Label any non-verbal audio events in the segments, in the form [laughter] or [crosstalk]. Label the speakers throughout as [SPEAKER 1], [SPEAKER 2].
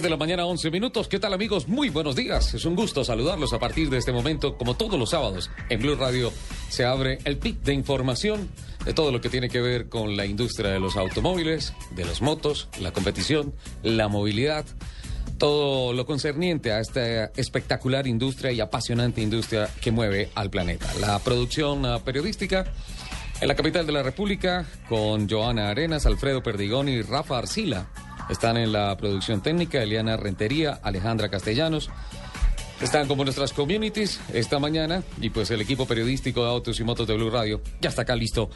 [SPEAKER 1] De la mañana, 11 minutos. ¿Qué tal, amigos? Muy buenos días. Es un gusto saludarlos a partir de este momento. Como todos los sábados, en Blue Radio se abre el pic de información de todo lo que tiene que ver con la industria de los automóviles, de las motos, la competición, la movilidad, todo lo concerniente a esta espectacular industria y apasionante industria que mueve al planeta. La producción ah, periodística en la capital de la República con Joana Arenas, Alfredo Perdigón y Rafa Arcila. Están en la producción técnica Eliana Rentería, Alejandra Castellanos. Están como nuestras communities esta mañana y pues el equipo periodístico de Autos y Motos de Blue Radio ya está acá listo,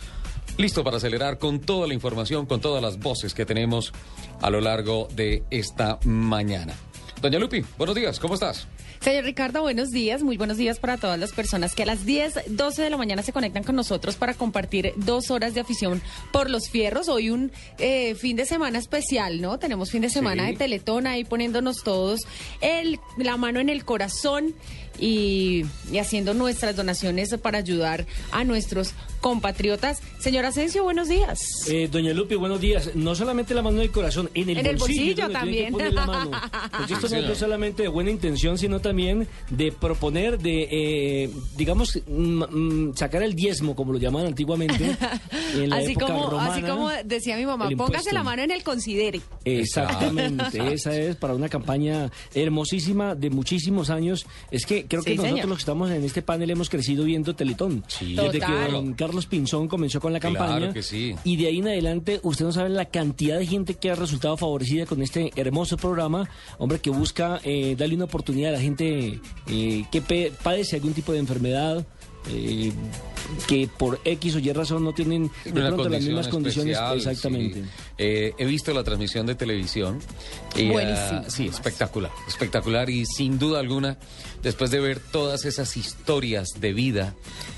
[SPEAKER 1] listo para acelerar con toda la información, con todas las voces que tenemos a lo largo de esta mañana. Doña Lupi, buenos días, ¿cómo estás?
[SPEAKER 2] Señor Ricardo, buenos días. Muy buenos días para todas las personas que a las 10, 12 de la mañana se conectan con nosotros para compartir dos horas de afición por los fierros. Hoy un eh, fin de semana especial, ¿no? Tenemos fin de semana
[SPEAKER 1] Sí.
[SPEAKER 2] de Teletón ahí poniéndonos todos el, la mano en el corazón y, y haciendo nuestras donaciones para ayudar a nuestros compatriotas. Señor Asensio, buenos días.
[SPEAKER 3] Eh, doña Lupi, buenos días. No solamente la mano en el corazón, en el
[SPEAKER 2] En el
[SPEAKER 3] bolsillo,
[SPEAKER 2] bolsillo
[SPEAKER 3] tiene que
[SPEAKER 2] también.
[SPEAKER 3] poner la mano. Esto no es [laughs] solamente de buena intención, sino también de proponer, de, eh, digamos, mm, mm, sacar el diezmo, como lo llamaban antiguamente. En la [laughs]
[SPEAKER 2] Así
[SPEAKER 3] época
[SPEAKER 2] como,
[SPEAKER 3] romana,
[SPEAKER 2] así como decía mi mamá,
[SPEAKER 3] el
[SPEAKER 2] póngase
[SPEAKER 3] impuesto.
[SPEAKER 2] la mano en el considere.
[SPEAKER 3] Exactamente, esa es para una campaña hermosísima de muchísimos años. Es que creo
[SPEAKER 2] Sí,
[SPEAKER 3] que nosotros
[SPEAKER 2] señor.
[SPEAKER 3] los que estamos en este panel hemos crecido viendo Teletón.
[SPEAKER 1] Sí.
[SPEAKER 3] Desde
[SPEAKER 2] Total.
[SPEAKER 3] que don Carlos Pinzón comenzó con la
[SPEAKER 1] Claro
[SPEAKER 3] campaña.
[SPEAKER 1] que sí.
[SPEAKER 3] Y de ahí en adelante, usted no sabe la cantidad de gente que ha resultado favorecida con este hermoso programa. Hombre, que busca eh, darle una oportunidad a la gente eh, que padece algún tipo de enfermedad. eh, que por X o Y razón no tienen de
[SPEAKER 1] Una
[SPEAKER 3] pronto las mismas condiciones
[SPEAKER 1] especial,
[SPEAKER 3] exactamente.
[SPEAKER 1] sí. Eh, he visto la transmisión de televisión. Y,
[SPEAKER 2] Buenísimo.
[SPEAKER 1] ah, sí, espectacular, espectacular y sin duda alguna, después de ver todas esas historias de vida,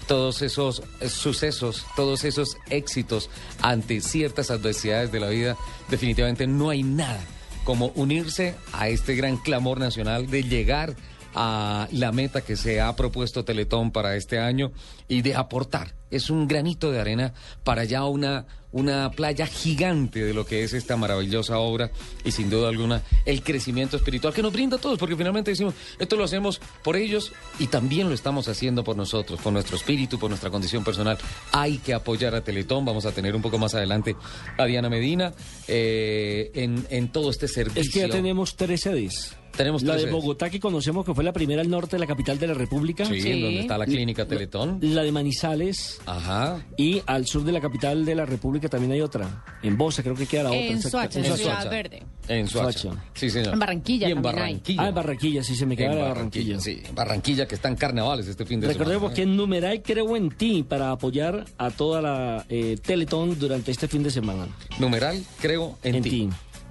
[SPEAKER 1] todos esos sucesos, todos esos éxitos ante ciertas adversidades de la vida, definitivamente no hay nada como unirse a este gran clamor nacional de llegar a la meta que se ha propuesto Teletón para este año y de aportar. Es un granito de arena para ya una, una playa gigante de lo que es esta maravillosa obra y sin duda alguna el crecimiento espiritual que nos brinda a todos, porque finalmente decimos, esto lo hacemos por ellos y también lo estamos haciendo por nosotros, por nuestro espíritu, por nuestra condición personal. Hay que apoyar a Teletón, vamos a tener un poco más adelante a Diana Medina eh, en, en todo este servicio.
[SPEAKER 3] Es que ya tenemos tres sedes.
[SPEAKER 1] Tenemos
[SPEAKER 3] la de
[SPEAKER 1] sedes.
[SPEAKER 3] Bogotá que conocemos que fue la primera al norte de la capital de la República.
[SPEAKER 1] Sí,
[SPEAKER 2] Sí.
[SPEAKER 1] en donde está la clínica Teletón.
[SPEAKER 3] La de Manizales.
[SPEAKER 1] Ajá.
[SPEAKER 3] Y al sur de la capital de la República también hay otra. En Bosa creo que queda la otra.
[SPEAKER 2] En Soacha,
[SPEAKER 3] en.
[SPEAKER 2] Ciudad Verde.
[SPEAKER 1] En Soacha. Sí, señor.
[SPEAKER 2] En Barranquilla
[SPEAKER 1] Y en
[SPEAKER 2] también hay.
[SPEAKER 1] Barranquilla.
[SPEAKER 3] Ah, en Barranquilla, sí se me queda
[SPEAKER 1] En
[SPEAKER 3] la
[SPEAKER 1] Barranquilla,
[SPEAKER 3] Barranquilla.
[SPEAKER 1] sí. En Barranquilla, que están carnavales este fin de
[SPEAKER 3] Recordemos que
[SPEAKER 1] semana.
[SPEAKER 3] en numeral creo en ti para apoyar a toda la eh, Teletón durante este fin de semana.
[SPEAKER 1] Numeral, creo en,
[SPEAKER 3] En
[SPEAKER 1] ti.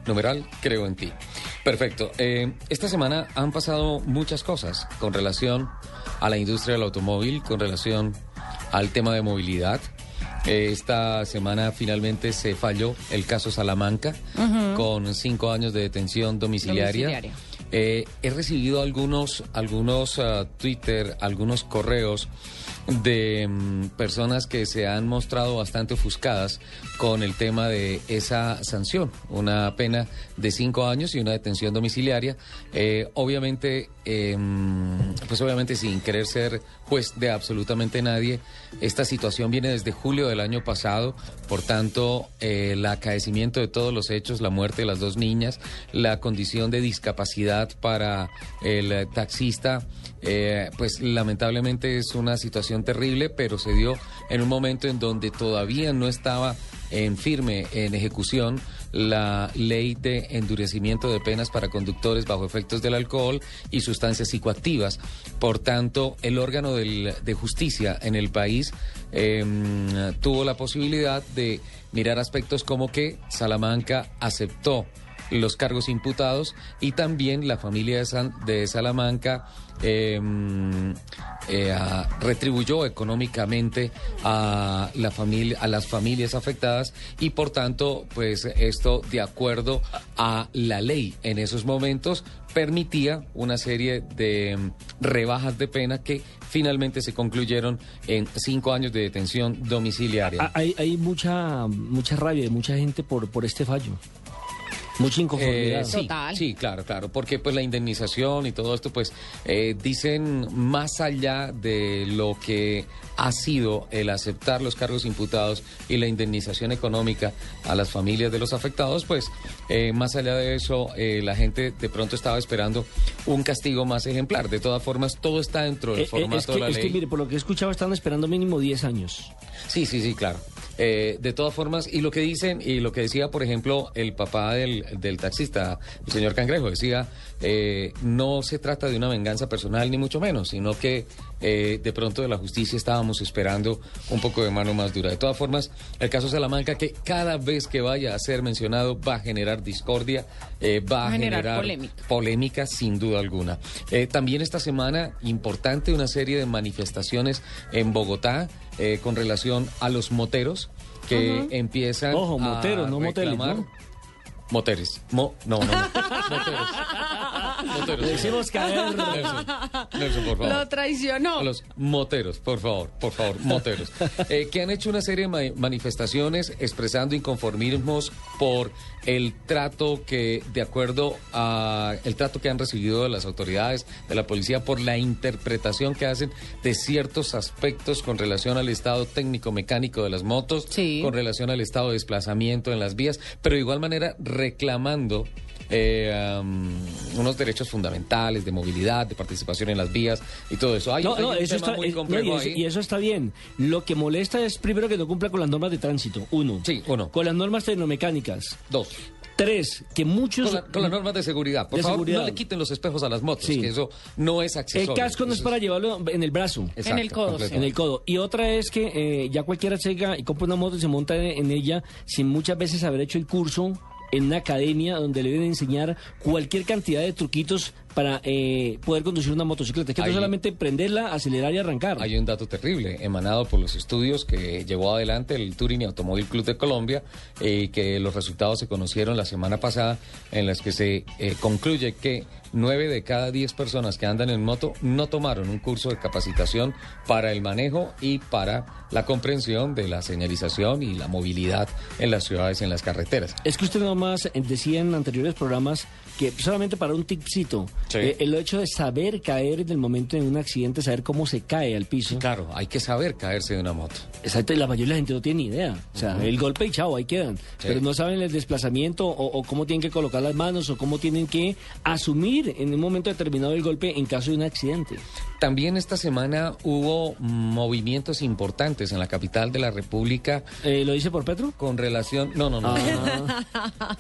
[SPEAKER 1] Numeral, creo en ti. Perfecto. Eh, esta semana han pasado muchas cosas con relación a la industria del automóvil, con relación al tema de movilidad. Eh, esta semana finalmente se falló el caso Salamanca con cinco años de detención domiciliaria.
[SPEAKER 2] Domiciliaria.
[SPEAKER 1] Eh, he recibido algunos, algunos ah, Twitter, algunos correos de mm, personas que se han mostrado bastante ofuscadas con el tema de esa sanción, una pena de cinco años y una detención domiciliaria. Eh, obviamente, em, pues obviamente sin querer ser juez de absolutamente nadie, esta situación viene desde julio del año pasado, por tanto, eh, el acaecimiento de todos los hechos, la muerte de las dos niñas, la condición de discapacidad para el taxista, eh, pues lamentablemente es una situación terrible, pero se dio en un momento en donde todavía no estaba en firme en ejecución la ley de endurecimiento de penas para conductores bajo efectos del alcohol y sustancias psicoactivas. Por tanto, el órgano de justicia en el país em, tuvo la posibilidad de mirar aspectos como que Salamanca aceptó los cargos imputados y también la familia de Salamanca eh, eh, retribuyó económicamente a la familia a las familias afectadas y por tanto pues esto de acuerdo a la ley en esos momentos permitía una serie de mm, rebajas de pena que finalmente se concluyeron en cinco años de detención domiciliaria.
[SPEAKER 3] Ah, Hay, hay mucha, mucha rabia de mucha gente por, por este fallo. Mucha inconformidad.
[SPEAKER 1] Eh, sí,
[SPEAKER 2] Total.
[SPEAKER 1] sí, claro, claro, porque pues la indemnización y todo esto pues eh, dicen más allá de lo que ha sido el aceptar los cargos imputados y la indemnización económica a las familias de los afectados, pues eh, más allá de eso eh, la gente de pronto estaba esperando un castigo más ejemplar. De todas formas, todo está dentro del formato
[SPEAKER 3] es, que,
[SPEAKER 1] de la
[SPEAKER 3] es que,
[SPEAKER 1] ley.
[SPEAKER 3] mire, por lo que he escuchado, están esperando mínimo 10 años.
[SPEAKER 1] Sí, sí, sí, claro. Eh, de todas formas, y lo que dicen, y lo que decía, por ejemplo, el papá del, del taxista, el señor Cangrejo, decía, eh, no se trata de una venganza personal, ni mucho menos, sino que eh, de pronto de la justicia estábamos esperando un poco de mano más dura. De todas formas, el caso Salamanca, que cada vez que vaya a ser mencionado va a generar discordia, eh, va a
[SPEAKER 2] Generar
[SPEAKER 1] generar,
[SPEAKER 2] polémica.
[SPEAKER 1] polémica sin duda alguna. Eh, también esta semana, importante, una serie de manifestaciones en Bogotá eh, con relación a los moteros que empiezan
[SPEAKER 3] Ojo,
[SPEAKER 1] a
[SPEAKER 3] moteros, moteles,
[SPEAKER 1] reclamar-
[SPEAKER 3] ¿no?
[SPEAKER 1] Moteres. Mo- no, no, no. [laughs] Moteros. Moteros.
[SPEAKER 3] Le decimos caer.
[SPEAKER 1] Nelson, Nelson, por favor.
[SPEAKER 2] Lo traicionó.
[SPEAKER 1] A los moteros, por favor, por favor, moteros. [laughs] Eh, que han hecho una serie de ma- manifestaciones expresando inconformismos por el trato que, de acuerdo a el trato que han recibido de las autoridades, de la policía, por la interpretación que hacen de ciertos aspectos con relación al estado técnico-mecánico de las motos,
[SPEAKER 2] Sí.
[SPEAKER 1] con relación al estado de desplazamiento en las vías, pero de igual manera reclamando eh, um, unos derechos fundamentales de movilidad, de participación en las vías y todo eso. Hay,
[SPEAKER 3] No,
[SPEAKER 1] hay
[SPEAKER 3] no,
[SPEAKER 1] un
[SPEAKER 3] eso
[SPEAKER 1] tema
[SPEAKER 3] está,
[SPEAKER 1] muy
[SPEAKER 3] eh, no,
[SPEAKER 1] complejo
[SPEAKER 3] y, eso,
[SPEAKER 1] ahí.
[SPEAKER 3] y eso está bien. Lo que molesta es primero que no cumpla con las normas de tránsito, uno.
[SPEAKER 1] Sí, uno.
[SPEAKER 3] Con las normas tecnomecánicas.
[SPEAKER 1] Dos.
[SPEAKER 3] Tres, que muchos...
[SPEAKER 1] Con, la- con las normas de seguridad. Por
[SPEAKER 3] De
[SPEAKER 1] favor,
[SPEAKER 3] seguridad.
[SPEAKER 1] no le quiten los espejos a las motos,
[SPEAKER 3] Sí.
[SPEAKER 1] que eso no es
[SPEAKER 3] El
[SPEAKER 1] accesorio.
[SPEAKER 3] casco no es para llevarlo en el brazo.
[SPEAKER 1] Exacto,
[SPEAKER 2] En el codo,
[SPEAKER 1] completo.
[SPEAKER 3] En el codo. Y otra es que eh, ya cualquiera llega y compra una moto y se monta en ella sin muchas veces haber hecho el curso en una academia donde le deben enseñar cualquier cantidad de truquitos para eh, poder conducir una motocicleta. Es que no solamente prenderla, acelerar y arrancar.
[SPEAKER 1] Hay un dato terrible emanado por los estudios que llevó adelante el Touring y Automóvil Club de Colombia y que los resultados se conocieron la semana pasada en las que se eh, concluye que nueve de cada diez personas que andan en moto no tomaron un curso de capacitación para el manejo y para la comprensión de la señalización y la movilidad en las ciudades y en las carreteras.
[SPEAKER 3] Es que usted nomás eh, decía en anteriores programas que solamente para un tipcito,
[SPEAKER 1] Sí.
[SPEAKER 3] eh, el hecho de saber caer en el momento de un accidente, saber cómo se cae al piso.
[SPEAKER 1] Claro, hay que saber caerse de una moto.
[SPEAKER 3] Exacto, y la mayoría de la gente no tiene ni idea. O sea, el golpe y chao, ahí quedan. Pero no saben el desplazamiento o, o cómo tienen que colocar las manos o cómo tienen que asumir en un momento determinado el golpe en caso de un accidente.
[SPEAKER 1] También esta semana hubo movimientos importantes en la capital de la República
[SPEAKER 3] Eh, ¿Lo dice por Petro?
[SPEAKER 1] con relación... No, no, no.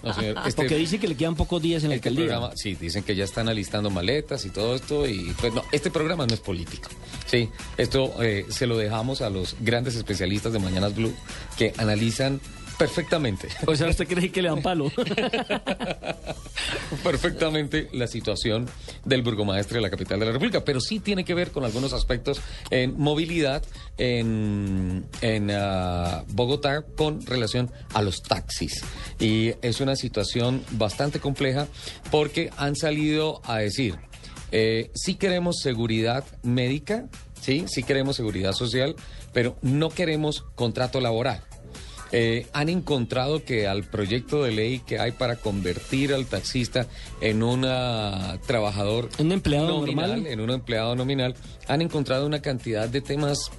[SPEAKER 1] No, señor, este-
[SPEAKER 3] Porque dice que le quedan pocos días en la
[SPEAKER 1] este
[SPEAKER 3] alcaldía.
[SPEAKER 1] programa, sí, dicen que ya están alistando maletas y todo esto y pues no, este programa no es político. Sí, esto eh, se lo dejamos a los grandes especialistas de Mañanas Blue que analizan perfectamente,
[SPEAKER 3] O sea, ¿usted cree que le dan palo? [laughs]
[SPEAKER 1] perfectamente la situación del burgomaestre de la capital de la República, pero sí tiene que ver con algunos aspectos en movilidad en, en ah, Bogotá con relación a los taxis. Y es una situación bastante compleja porque han salido a decir, eh, sí queremos seguridad médica, sí, sí queremos seguridad social, pero no queremos contrato laboral. Eh, han encontrado que al proyecto de ley que hay para convertir al taxista en un trabajador
[SPEAKER 3] un empleado
[SPEAKER 1] nominal,
[SPEAKER 3] normal,
[SPEAKER 1] en un empleado nominal, han encontrado una cantidad de temas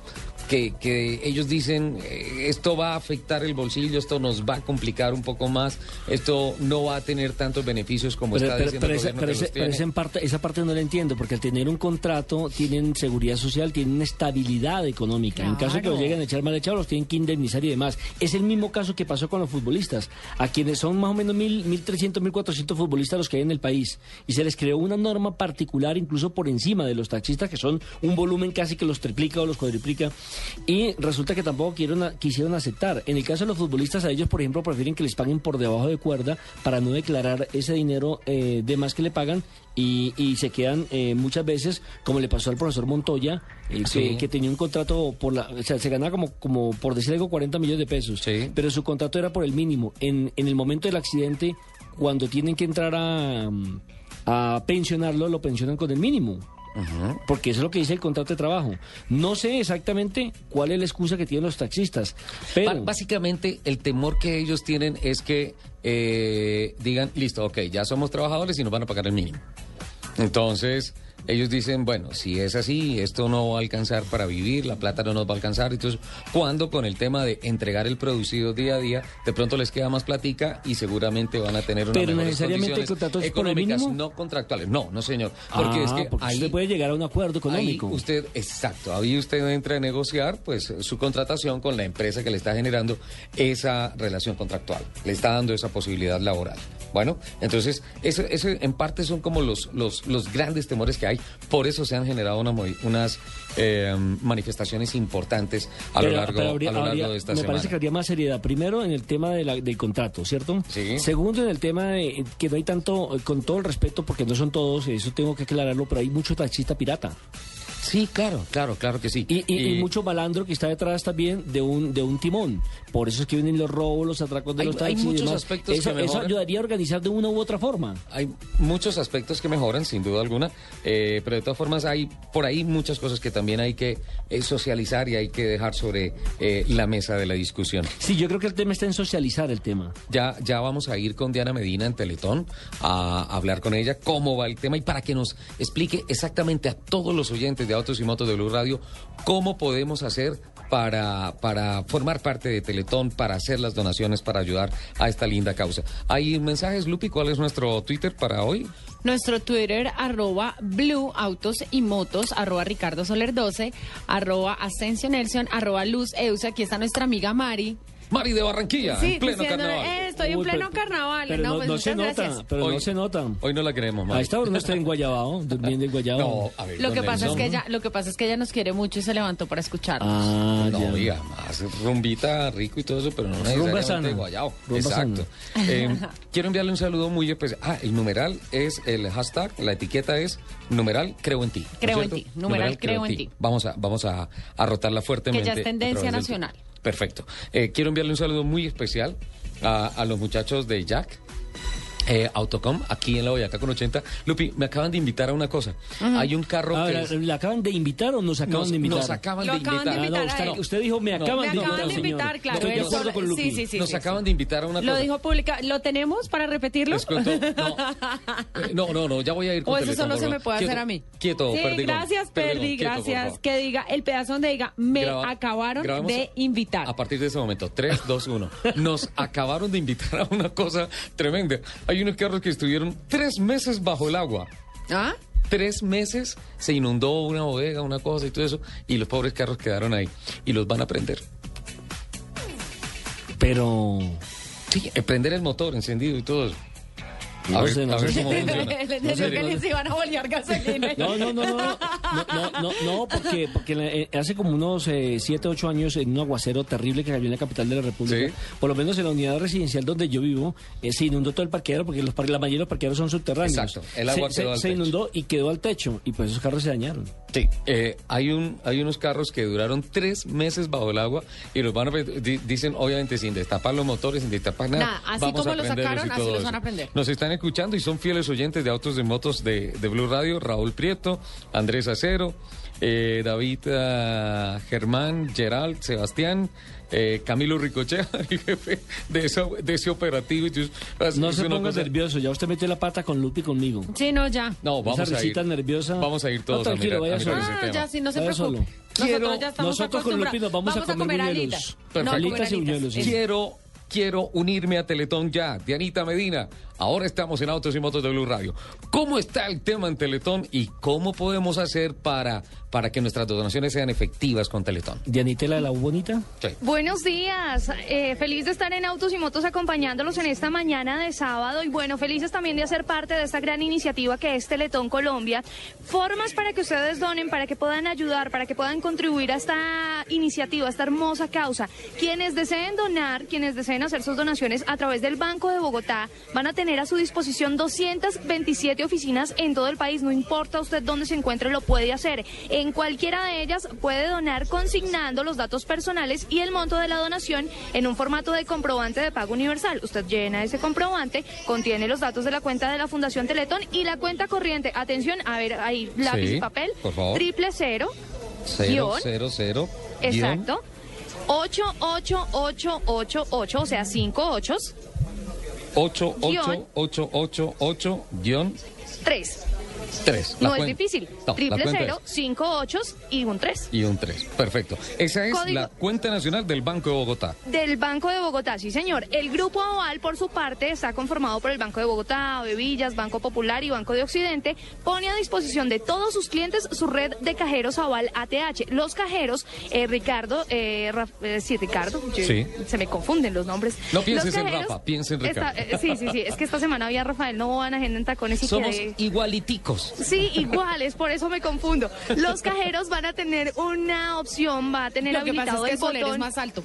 [SPEAKER 1] que, que ellos dicen eh, esto va a afectar el bolsillo, esto nos va a complicar un poco más, esto no va a tener tantos beneficios como
[SPEAKER 3] pero,
[SPEAKER 1] está
[SPEAKER 3] pero,
[SPEAKER 1] diciendo
[SPEAKER 3] pero
[SPEAKER 1] el
[SPEAKER 3] esa,
[SPEAKER 1] gobierno
[SPEAKER 3] pero
[SPEAKER 1] que
[SPEAKER 3] ese-
[SPEAKER 1] los
[SPEAKER 3] pero
[SPEAKER 1] tiene.
[SPEAKER 3] esa en parte, esa parte no la entiendo, porque al tener un contrato tienen seguridad social, tienen estabilidad económica. En caso de que los lleguen a echar mal echados, los tienen que indemnizar y demás. Es el mismo caso que pasó con los futbolistas, a quienes son más o menos mil, 1.300, 1.400 futbolistas los que hay en el país. Y se les creó una norma particular, incluso por encima de los taxistas, que son un volumen casi que los triplica o los cuadriplica. Y resulta que tampoco quisieron, quisieron aceptar. En el caso de los futbolistas, a ellos, por ejemplo, prefieren que les paguen por debajo de cuerda para no declarar ese dinero eh, de más que le pagan y, y se quedan eh, muchas veces, como le pasó al profesor Montoya, eh,
[SPEAKER 1] Sí.
[SPEAKER 3] que, que tenía un contrato por la, o sea, se ganaba como, como por decir algo, 40 millones de pesos,
[SPEAKER 1] Sí.
[SPEAKER 3] pero su contrato era por el mínimo. En, en el momento del accidente, cuando tienen que entrar a, a pensionarlo, lo pensionan con el mínimo. Porque eso es lo que dice el contrato de trabajo. No sé exactamente cuál es la excusa que tienen los taxistas, pero...
[SPEAKER 1] Básicamente, el temor que ellos tienen es que eh, digan, listo, ok, ya somos trabajadores y nos van a pagar el mínimo. Entonces, ellos dicen, bueno, si es así, esto no va a alcanzar para vivir, la plata no nos va a alcanzar. Entonces, cuando con el tema de entregar el producido día a día, de pronto les queda más platica y seguramente van a tener una
[SPEAKER 3] Pero necesariamente el contrato es por el
[SPEAKER 1] económicas,
[SPEAKER 3] mínimo.
[SPEAKER 1] no contractuales. No, no, señor. Porque
[SPEAKER 3] Ah,
[SPEAKER 1] es que
[SPEAKER 3] porque
[SPEAKER 1] ahí
[SPEAKER 3] usted puede llegar a un acuerdo económico.
[SPEAKER 1] Ahí usted, exacto, ahí usted entra a negociar pues su contratación con la empresa que le está generando esa relación contractual, le está dando esa posibilidad laboral. Bueno, entonces, eso, eso en parte son como los, los, los grandes temores que hay, por eso se han generado una unas eh, manifestaciones importantes a lo largo,
[SPEAKER 3] habría-
[SPEAKER 1] a lo largo
[SPEAKER 3] habría-
[SPEAKER 1] de esta
[SPEAKER 3] me
[SPEAKER 1] semana.
[SPEAKER 3] parece que habría más seriedad. Primero, en el tema de la- del contrato, ¿cierto?
[SPEAKER 1] Sí.
[SPEAKER 3] Segundo, en el tema de que no hay tanto, eh, con todo el respeto, porque no son todos, eso tengo que aclararlo, pero hay mucho taxista pirata.
[SPEAKER 1] Sí, claro, claro, claro que sí.
[SPEAKER 3] Y, y- y mucho malandro que está detrás también de un, de un timón. Por eso es que vienen los robos, los atracos de
[SPEAKER 1] Hay-
[SPEAKER 3] los
[SPEAKER 1] hay
[SPEAKER 3] taxis y
[SPEAKER 1] muchos
[SPEAKER 3] demás.
[SPEAKER 1] aspectos
[SPEAKER 3] eso,
[SPEAKER 1] que
[SPEAKER 3] eso
[SPEAKER 1] mejoran.
[SPEAKER 3] ayudaría a organizar de una u otra forma.
[SPEAKER 1] Hay muchos aspectos que mejoran, sin duda alguna, eh, pero de todas formas hay por ahí muchas cosas que también hay que eh, socializar y hay que dejar sobre eh, la mesa de la discusión.
[SPEAKER 3] Sí, yo creo que el tema está en socializar el tema.
[SPEAKER 1] Ya, ya vamos a ir con Diana Medina en Teletón a hablar con ella cómo va el tema y para que nos explique exactamente a todos los oyentes de Autos y Motos de Blue Radio cómo podemos hacer para, para formar parte de Teletón, para hacer las donaciones, para ayudar a esta linda causa. ¿Hay mensajes, Lupi? ¿Cuál es nuestro Twitter para hoy?
[SPEAKER 2] Nuestro Twitter, arroba Blue Autos y Motos, arroba Ricardo Soler 12, arroba Ascension Nelson, arroba Luz. Aquí está nuestra amiga Mari.
[SPEAKER 1] Mari de Barranquilla,
[SPEAKER 2] Sí,
[SPEAKER 1] en pleno
[SPEAKER 2] diciendo,
[SPEAKER 1] carnaval.
[SPEAKER 2] eh, estoy en pleno
[SPEAKER 3] pero-
[SPEAKER 2] carnaval.
[SPEAKER 3] Pero
[SPEAKER 2] no, pues
[SPEAKER 3] no
[SPEAKER 2] muchas
[SPEAKER 3] se nota,
[SPEAKER 2] gracias.
[SPEAKER 3] pero
[SPEAKER 1] Hoy-
[SPEAKER 3] no se nota.
[SPEAKER 1] Hoy no la queremos, Mari.
[SPEAKER 3] A esta hora no está en Guayabao, durmiendo en Guayabao.
[SPEAKER 1] No, a ver,
[SPEAKER 2] Lo que pasa es que ella, lo que pasa es que ella nos quiere mucho y se levantó para escucharnos.
[SPEAKER 3] Ah,
[SPEAKER 1] No,
[SPEAKER 3] ya.
[SPEAKER 1] oiga, más rumbita rico y todo eso, pero no necesariamente
[SPEAKER 3] sana.
[SPEAKER 1] guayao.
[SPEAKER 3] Rumba
[SPEAKER 1] Exacto. [laughs] Eh, quiero enviarle un saludo muy especial. Ah, el numeral es el hashtag, la etiqueta es numeral creo en ti. ¿no es
[SPEAKER 2] Creo en ti, numeral creo en ti.
[SPEAKER 1] Vamos a, vamos a, a rotarla fuertemente.
[SPEAKER 2] Que ya es tendencia nacional.
[SPEAKER 1] Perfecto. Eh, quiero enviarle un saludo muy especial a, a los muchachos de Jack. Eh, Autocom, aquí en la Boyacá con 80. Lupi, me acaban de invitar a una cosa. Hay un carro
[SPEAKER 3] A
[SPEAKER 1] que
[SPEAKER 3] ¿la acaban de invitar o nos acaban
[SPEAKER 1] nos,
[SPEAKER 3] de invitar?
[SPEAKER 1] nos acaban
[SPEAKER 2] Lo
[SPEAKER 1] de
[SPEAKER 2] acaban de
[SPEAKER 1] invitar.
[SPEAKER 3] Ah, no,
[SPEAKER 2] invitar
[SPEAKER 3] usted, dijo, me
[SPEAKER 1] No.
[SPEAKER 3] acaban
[SPEAKER 2] Me
[SPEAKER 3] de
[SPEAKER 2] acaban
[SPEAKER 3] invitar,
[SPEAKER 2] de
[SPEAKER 3] señor.
[SPEAKER 2] invitar, claro.
[SPEAKER 3] Estoy de acuerdo con Lupi.
[SPEAKER 2] sí, sí, sí.
[SPEAKER 1] nos
[SPEAKER 2] sí,
[SPEAKER 1] acaban
[SPEAKER 2] sí.
[SPEAKER 1] de invitar a una
[SPEAKER 2] Lo
[SPEAKER 1] cosa.
[SPEAKER 2] dijo pública. ¿Lo tenemos para repetirlo?
[SPEAKER 1] Cuento. [laughs] No, Eh, no, no, no, ya voy a ir con
[SPEAKER 2] O eso solo se me puede
[SPEAKER 1] Quieto,
[SPEAKER 2] hacer a mí.
[SPEAKER 1] Quieto,
[SPEAKER 2] sí,
[SPEAKER 1] Perdigón.
[SPEAKER 2] gracias, Perdi, gracias. Que diga, el pedazo donde diga, me
[SPEAKER 1] Graba-
[SPEAKER 2] acabaron de invitar.
[SPEAKER 1] A partir de ese momento, 3, 2, 1. Nos acabaron de invitar a una cosa tremenda. Hay unos carros que estuvieron tres meses bajo el agua.
[SPEAKER 2] ¿Ah?
[SPEAKER 1] Tres meses se inundó una bodega, una cosa y todo eso, y los pobres carros quedaron ahí. Y los van a prender.
[SPEAKER 3] Pero...
[SPEAKER 1] Sí, eh, prender el motor encendido y todo eso. A
[SPEAKER 3] No sé, no
[SPEAKER 1] a ver
[SPEAKER 3] sé.
[SPEAKER 1] cómo funciona. [laughs]
[SPEAKER 2] Le
[SPEAKER 1] No
[SPEAKER 2] entendió
[SPEAKER 1] sé,
[SPEAKER 2] que
[SPEAKER 1] no
[SPEAKER 2] les iban a bolear gasolina.
[SPEAKER 3] No, no, no, no, no, no, no, no, porque, porque eh, hace como unos 7, 8 años en un aguacero terrible que cayó en la capital de la República,
[SPEAKER 1] Sí.
[SPEAKER 3] por lo menos en la unidad residencial donde yo vivo, eh, se inundó todo el parqueadero porque los, par- la mayoría de los parqueaderos son subterráneos.
[SPEAKER 1] Exacto, el agua
[SPEAKER 3] se,
[SPEAKER 1] quedó
[SPEAKER 3] se-
[SPEAKER 1] al
[SPEAKER 3] se
[SPEAKER 1] techo.
[SPEAKER 3] inundó y quedó al techo y pues esos carros se dañaron.
[SPEAKER 1] Sí, eh, hay, un, hay unos carros que duraron tres meses bajo el agua y los van a di- dicen obviamente sin destapar los motores, sin destapar nada.
[SPEAKER 2] Nada, así
[SPEAKER 1] vamos
[SPEAKER 2] como
[SPEAKER 1] a
[SPEAKER 2] lo sacaron, así los van a prender.
[SPEAKER 1] Nos están escuchando y son fieles oyentes de Autos y Motos de, de Blue Radio, Raúl Prieto, Andrés Acero, eh, David ah, Germán, Gerald, Sebastián, eh, Camilo Ricochea, [laughs] el jefe de, esa- de ese operativo. y tú-
[SPEAKER 3] No se ponga
[SPEAKER 1] cosa-
[SPEAKER 3] nervioso, ya usted metió la pata con Lupi conmigo.
[SPEAKER 2] Sí, no, ya.
[SPEAKER 1] No, vamos
[SPEAKER 3] Esa
[SPEAKER 1] a ir.
[SPEAKER 3] nerviosa.
[SPEAKER 1] Vamos a ir
[SPEAKER 3] No,
[SPEAKER 1] todos a mirar- a
[SPEAKER 3] vaya
[SPEAKER 1] mirar
[SPEAKER 3] solo.
[SPEAKER 1] ese
[SPEAKER 2] Ah,
[SPEAKER 1] tema.
[SPEAKER 2] ya, sí, no se
[SPEAKER 3] Vaya
[SPEAKER 2] preocupe.
[SPEAKER 3] solo.
[SPEAKER 1] Quiero-
[SPEAKER 2] nosotros ya estamos
[SPEAKER 3] nosotros con Lupi nos vamos a comer buñuelos.
[SPEAKER 2] alitas.
[SPEAKER 1] Perfecto.
[SPEAKER 2] No, a comer
[SPEAKER 3] Alitas y buñuelos, sí.
[SPEAKER 1] Quiero, quiero unirme a Teletón ya. Dianita Medina, ahora estamos en Autos y Motos de Blue Radio. ¿Cómo está el tema en Teletón y cómo podemos hacer para, para que nuestras donaciones sean efectivas con Teletón?
[SPEAKER 3] Dianitela de la U bonita.
[SPEAKER 1] Sí.
[SPEAKER 4] Buenos días, eh, feliz de estar en Autos y Motos acompañándolos en esta mañana de sábado y bueno, felices también de hacer parte de esta gran iniciativa que es Teletón Colombia. Formas para que ustedes donen, para que puedan ayudar, para que puedan contribuir a esta iniciativa, a esta hermosa causa. Quienes deseen donar, quienes deseen hacer sus donaciones a través del Banco de Bogotá, van a tener a su disposición 227 oficinas en todo el país, no importa usted dónde se encuentre, lo puede hacer. En cualquiera de ellas puede donar consignando los datos personales y el monto de la donación en un formato de comprobante de pago universal. Usted llena ese comprobante, contiene los datos de la cuenta de la Fundación Teletón y la cuenta corriente. Atención, a ver, ahí lápiz
[SPEAKER 1] Sí,
[SPEAKER 4] y papel.
[SPEAKER 1] por favor.
[SPEAKER 4] Triple cero.
[SPEAKER 1] Cero,
[SPEAKER 4] guion.
[SPEAKER 1] cero, cero.
[SPEAKER 4] Exacto. 88888, o sea, cinco ochos,
[SPEAKER 1] 8, 8,
[SPEAKER 4] Guión.
[SPEAKER 1] 8, 8, 8, guion
[SPEAKER 4] 3.
[SPEAKER 1] 3.
[SPEAKER 4] No es difícil. Triple cero, cinco ochos y un 3.
[SPEAKER 1] Y un 3. Perfecto. Esa es
[SPEAKER 4] Código-
[SPEAKER 1] la cuenta nacional del Banco de Bogotá.
[SPEAKER 4] Del Banco de Bogotá, sí señor. El Grupo Aval, por su parte, está conformado por el Banco de Bogotá, Bevillas, Banco Popular y Banco de Occidente. Pone a disposición de todos sus clientes su red de cajeros Aval ATH. Los cajeros, eh, Ricardo, eh, Raf- eh, sí, Ricardo, yo-
[SPEAKER 1] Sí.
[SPEAKER 4] se me confunden los nombres.
[SPEAKER 1] No pienses
[SPEAKER 4] Los
[SPEAKER 1] en Rafa, piensa en Ricardo.
[SPEAKER 4] eh, sí, sí, sí. Es que esta semana había Rafael Novoa en agenda en tacones y
[SPEAKER 1] Somos igualiticos.
[SPEAKER 4] Sí, iguales, por eso me confundo. Los cajeros van a tener una opción, va a tener
[SPEAKER 2] Lo que pasa
[SPEAKER 4] habilitado
[SPEAKER 2] es que
[SPEAKER 4] el
[SPEAKER 2] Soler es
[SPEAKER 4] botón.
[SPEAKER 2] más alto.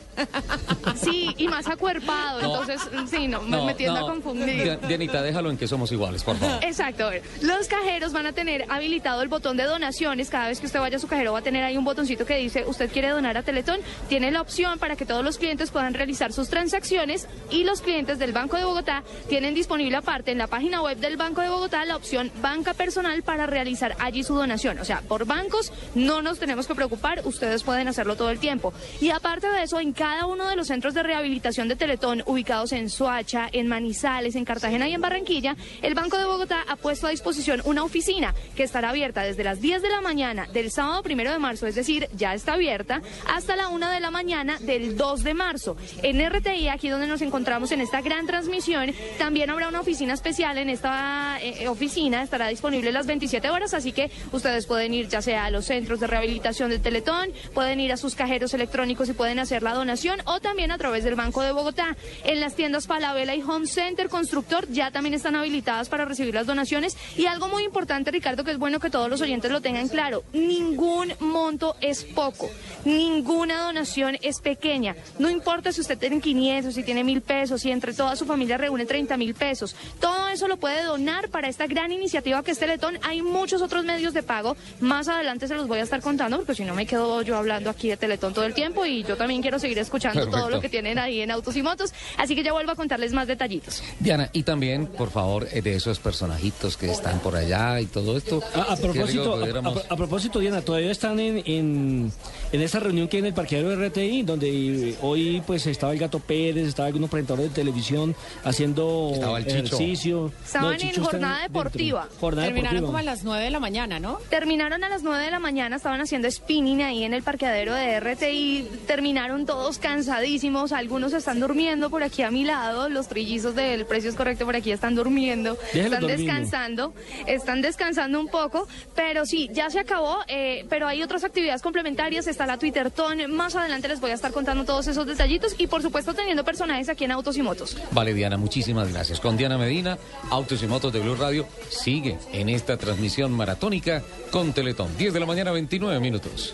[SPEAKER 4] Sí, y más acuerpado,
[SPEAKER 1] No.
[SPEAKER 4] entonces, sí, no, me, me tiendo a confundir.
[SPEAKER 1] Dia- Dianita, déjalo en que somos iguales, por favor.
[SPEAKER 4] Exacto, a ver, los cajeros van a tener habilitado el botón de donaciones. Cada vez que usted vaya a su cajero va a tener ahí un botoncito que dice, usted quiere donar a Teletón. Tiene la opción para que todos los clientes puedan realizar sus transacciones y los clientes del Banco de Bogotá tienen disponible aparte en la página web del Banco de Bogotá la opción banca personal para realizar allí su donación. O sea, por bancos no nos tenemos que preocupar, ustedes pueden hacerlo todo el tiempo. Y aparte de eso, en cada uno de los centros de rehabilitación de Teletón ubicados en Soacha, en Manizales, en Cartagena y en Barranquilla, el Banco de Bogotá ha puesto a disposición una oficina que estará abierta desde las 10 de la mañana del sábado primero de marzo, es decir, ya está abierta, hasta la 1 de la mañana del 2 de marzo. En RTI, aquí donde nos encontramos en esta gran transmisión, también habrá una oficina especial. En esta eh, oficina estará disponible las 27 horas, así que ustedes pueden ir ya sea a los centros de rehabilitación del Teletón, pueden ir a sus cajeros electrónicos y pueden hacer la donación, o también a través del Banco de Bogotá. En las tiendas Falabella y Home Center Constructor ya también están habilitadas para recibir las donaciones. Y algo muy importante, Ricardo, que es bueno que todos los oyentes lo tengan claro, ningún monto es poco, ninguna donación es pequeña. No importa si usted tiene 500, si tiene mil pesos, si entre toda su familia reúne 30 mil pesos. Todo eso lo puede donar para esta gran iniciativa que es Teletón. Hay muchos otros medios de pago. Más adelante se los voy a estar contando porque si no me quedo yo hablando aquí de Teletón todo el tiempo y yo también quiero seguir escuchando todo lo que tienen ahí en Autos y Motos. Así que ya vuelvo a contarles más detallitos.
[SPEAKER 1] Diana, y también, por favor, eh, de esos personajitos que están por allá y todo esto.
[SPEAKER 3] A, propósito, a,
[SPEAKER 1] pudiéramos-
[SPEAKER 3] a- a propósito, Diana, todavía están en, en, en esa reunión que hay en el parqueadero de RTI, donde hoy pues estaba el Gato Pérez, estaba algunos presentadores de televisión haciendo
[SPEAKER 1] Estaba el Chicho.
[SPEAKER 3] ejercicio.
[SPEAKER 4] Estaban
[SPEAKER 3] el
[SPEAKER 4] en
[SPEAKER 3] Chicho está
[SPEAKER 4] jornada deportiva.
[SPEAKER 2] Terminaron como a las 9 de la mañana, ¿no?
[SPEAKER 4] Terminaron a las 9 de la mañana, estaban haciendo spinning ahí en el parqueadero de RTI, terminaron todos cansadísimos, algunos están durmiendo por aquí a mi lado, los trillizos del precio es correcto por aquí están durmiendo, están descansando, están descansando un poco, pero sí, ya se acabó, eh, pero hay otras actividades complementarias, está la Twitterton, más adelante les voy a estar contando todos esos detallitos y por supuesto teniendo personajes aquí en Autos y Motos.
[SPEAKER 1] Vale, Diana, muchísimas gracias. Con Diana Medina, Autos y Motos de Blue Radio, sigue en esta transmisión maratónica con Teletón. 10 de la mañana, 29 minutos.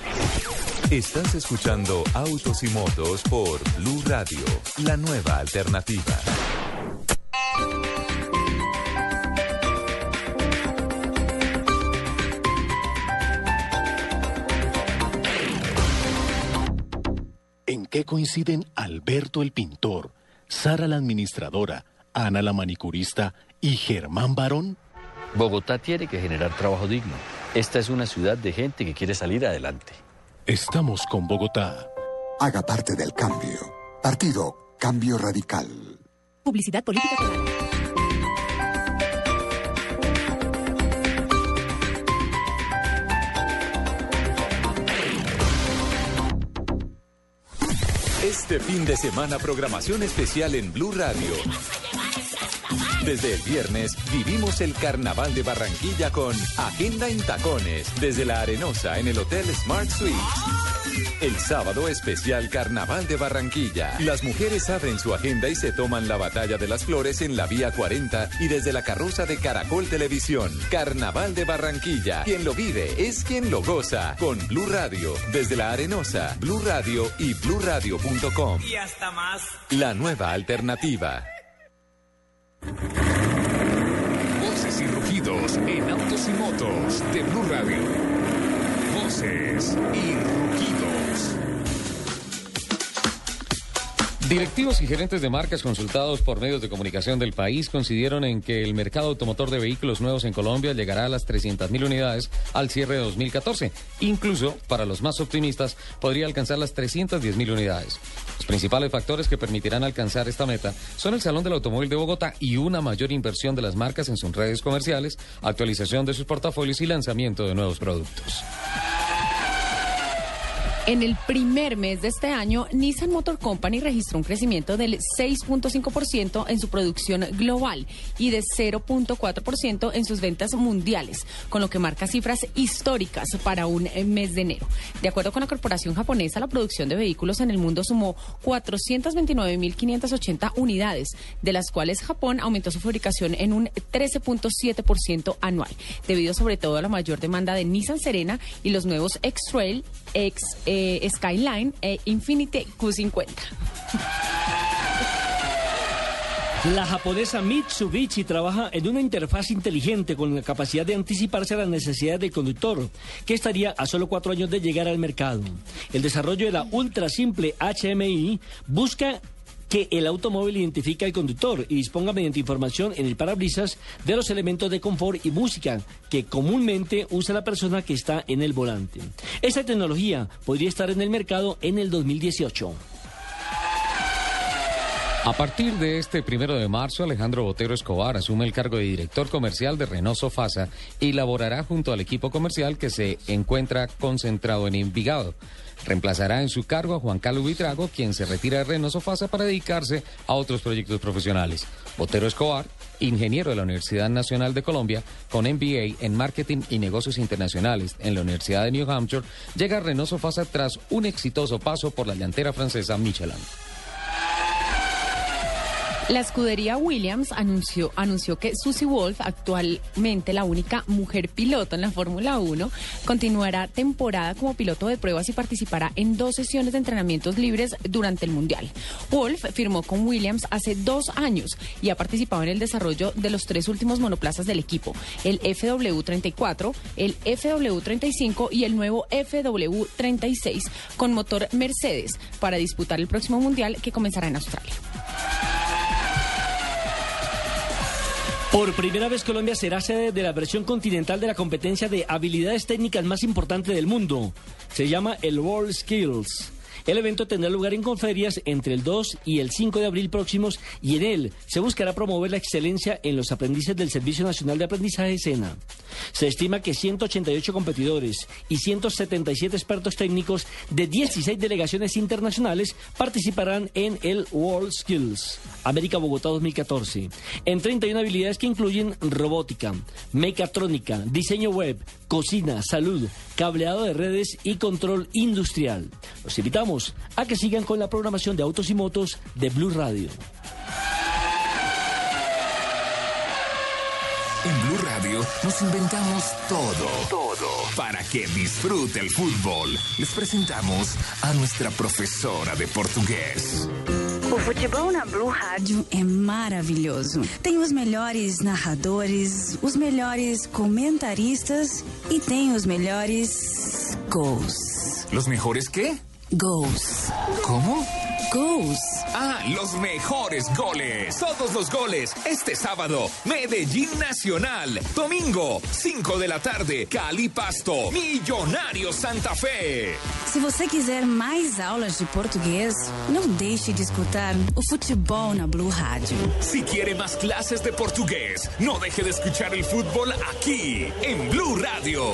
[SPEAKER 5] Estás escuchando Autos y Motos por Blue Radio, la nueva alternativa.
[SPEAKER 6] ¿En qué coinciden Alberto el pintor, Sara la administradora, Ana la manicurista ¿Y Germán Barón?
[SPEAKER 7] Bogotá tiene que generar trabajo digno. Esta es una ciudad de gente que quiere salir adelante.
[SPEAKER 6] Estamos con Bogotá.
[SPEAKER 8] Haga parte del cambio. Partido Cambio Radical.
[SPEAKER 9] Publicidad política
[SPEAKER 5] Este fin de semana programación especial en Blue Radio. Desde el viernes vivimos el Carnaval de Barranquilla con Agenda en Tacones desde la Arenosa en el Hotel Smart Suites. El sábado especial Carnaval de Barranquilla. Las mujeres abren su agenda y se toman la batalla de las flores en la Vía 40 y desde la carroza de Caracol Televisión. Carnaval de Barranquilla. Quien lo vive es quien lo goza. Con Blue Radio desde la Arenosa, Blue Radio y BlueRadio.com.
[SPEAKER 10] Y hasta más.
[SPEAKER 5] La nueva alternativa.
[SPEAKER 11] Voces y rugidos en autos y motos de Blue Radio. Voces y rugidos.
[SPEAKER 1] Directivos y gerentes de marcas consultados por medios de comunicación del país coincidieron en que el mercado automotor de vehículos nuevos en Colombia llegará a las 300.000 unidades al cierre de 2014. Incluso, para los más optimistas, podría alcanzar las 310.000 unidades. Los principales factores que permitirán alcanzar esta meta son el Salón del Automóvil de Bogotá y una mayor inversión de las marcas en sus redes comerciales, actualización de sus portafolios y lanzamiento de nuevos productos.
[SPEAKER 2] En el primer mes de este año, Nissan Motor Company registró un crecimiento del 6.5% en su producción global y de 0.4% en sus ventas mundiales, con lo que marca cifras históricas para un mes de enero. De acuerdo con la corporación japonesa, la producción de vehículos en el mundo sumó 429.580 unidades, de las cuales Japón aumentó su fabricación en un 13.7% anual, debido sobre todo a la mayor demanda de Nissan Serena y los nuevos X-Trail, X, eh, Skyline e Infiniti Q50.
[SPEAKER 3] La japonesa Mitsubishi trabaja en una interfaz inteligente con la capacidad de anticiparse a las necesidades del conductor, que estaría a solo cuatro años de llegar al mercado. El desarrollo de la ultra simple HMI busca que el automóvil identifique al conductor y disponga mediante información en el parabrisas de los elementos de confort y música que comúnmente usa la persona que está en el volante. Esta tecnología podría estar en el mercado en el 2018.
[SPEAKER 1] A partir de este primero de marzo, Alejandro Botero Escobar asume el cargo de director comercial de Renault Sofasa y laborará junto al equipo comercial que se encuentra concentrado en Envigado. Reemplazará en su cargo a Juan Carlos Vitrago, quien se retira de Renault Sofasa para dedicarse a otros proyectos profesionales. Botero Escobar, ingeniero de la Universidad Nacional de Colombia, con MBA en Marketing y Negocios Internacionales en la Universidad de New Hampshire, llega a Renault Sofasa tras un exitoso paso por la llantera francesa Michelin.
[SPEAKER 2] La escudería Williams anunció, anunció que Susie Wolf, actualmente la única mujer piloto en la Fórmula 1, continuará temporada como piloto de pruebas y participará en dos sesiones de entrenamientos libres durante el Mundial. Wolf firmó con Williams hace dos años y ha participado en el desarrollo de los tres últimos monoplazas del equipo, el FW34, el FW35 y el nuevo FW36 con motor Mercedes para disputar el próximo Mundial que comenzará en Australia.
[SPEAKER 3] Por primera vez Colombia será sede de la versión continental de la competencia de habilidades técnicas más importante del mundo. Se llama el World Skills. El evento tendrá lugar en Conferias entre el 2 y el 5 de abril próximos y en él se buscará promover la excelencia en los aprendices del Servicio Nacional de Aprendizaje SENA. Se estima que 188 competidores y 177 expertos técnicos de 16 delegaciones internacionales participarán en el World Skills América Bogotá 2014 en 31 habilidades que incluyen robótica, mecatrónica, diseño web, cocina, salud, cableado de redes y control industrial. Los invitamos a que sigan con la programación de autos y motos de Blue Radio.
[SPEAKER 11] En Blue Radio nos inventamos todo, todo, para que disfrute el fútbol. Les presentamos a nuestra profesora de português.
[SPEAKER 12] O futebol na Blue Rádio é maravilhoso. Tem os melhores narradores, os melhores comentaristas e tem os melhores gols.
[SPEAKER 11] ¿Los mejores qué?
[SPEAKER 12] Gols.
[SPEAKER 11] ¿Cómo?
[SPEAKER 12] gols.
[SPEAKER 11] Ah, los mejores goles. Todos los goles. Este sábado, Medellín Nacional. Domingo, 5 de la tarde, Cali Pasto. Millonario Santa Fe.
[SPEAKER 12] Se você quiser mais aulas de português, não deixe de escutar o Futebol na Blue Rádio.
[SPEAKER 11] Si quiere más clases de portugués, no deje de escuchar el fútbol aquí, en Blue Radio.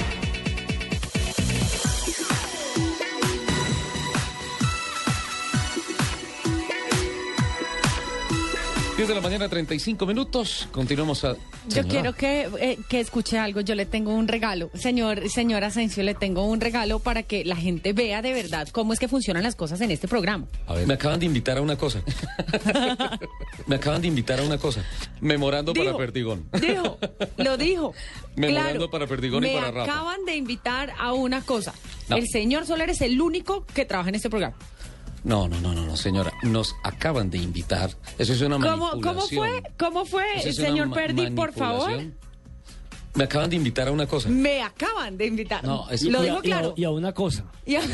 [SPEAKER 1] 10 de la mañana, 35 minutos. Continuamos a.
[SPEAKER 2] Yo
[SPEAKER 1] Señora.
[SPEAKER 2] quiero que, eh, que escuche algo. Yo le tengo un regalo. Señor, señor Asensio, le tengo un regalo para que la gente vea de verdad cómo es que funcionan las cosas en este programa.
[SPEAKER 1] A ver, me acaban de invitar a una cosa. [laughs] me acaban de invitar a una cosa. Memorando para Perdigón.
[SPEAKER 2] Dijo, lo dijo. [laughs]
[SPEAKER 1] Memorando
[SPEAKER 2] Claro,
[SPEAKER 1] para Perdigón y
[SPEAKER 2] me
[SPEAKER 1] para Rafa.
[SPEAKER 2] acaban de invitar a una cosa.
[SPEAKER 1] No.
[SPEAKER 2] El señor Soler es el único que trabaja en este programa.
[SPEAKER 1] No, no, no, no, no, señora. Nos acaban de invitar. Eso es una
[SPEAKER 2] ¿Cómo,
[SPEAKER 1] manipulación.
[SPEAKER 2] ¿Cómo fue? ¿Cómo fue,
[SPEAKER 1] Eso es una
[SPEAKER 2] señor Perdi, por favor?
[SPEAKER 1] Me acaban de invitar a una cosa.
[SPEAKER 2] Me acaban de invitar.
[SPEAKER 1] No, es-
[SPEAKER 2] lo
[SPEAKER 3] y a-
[SPEAKER 2] claro.
[SPEAKER 3] Y a una cosa.
[SPEAKER 2] Y a- [laughs]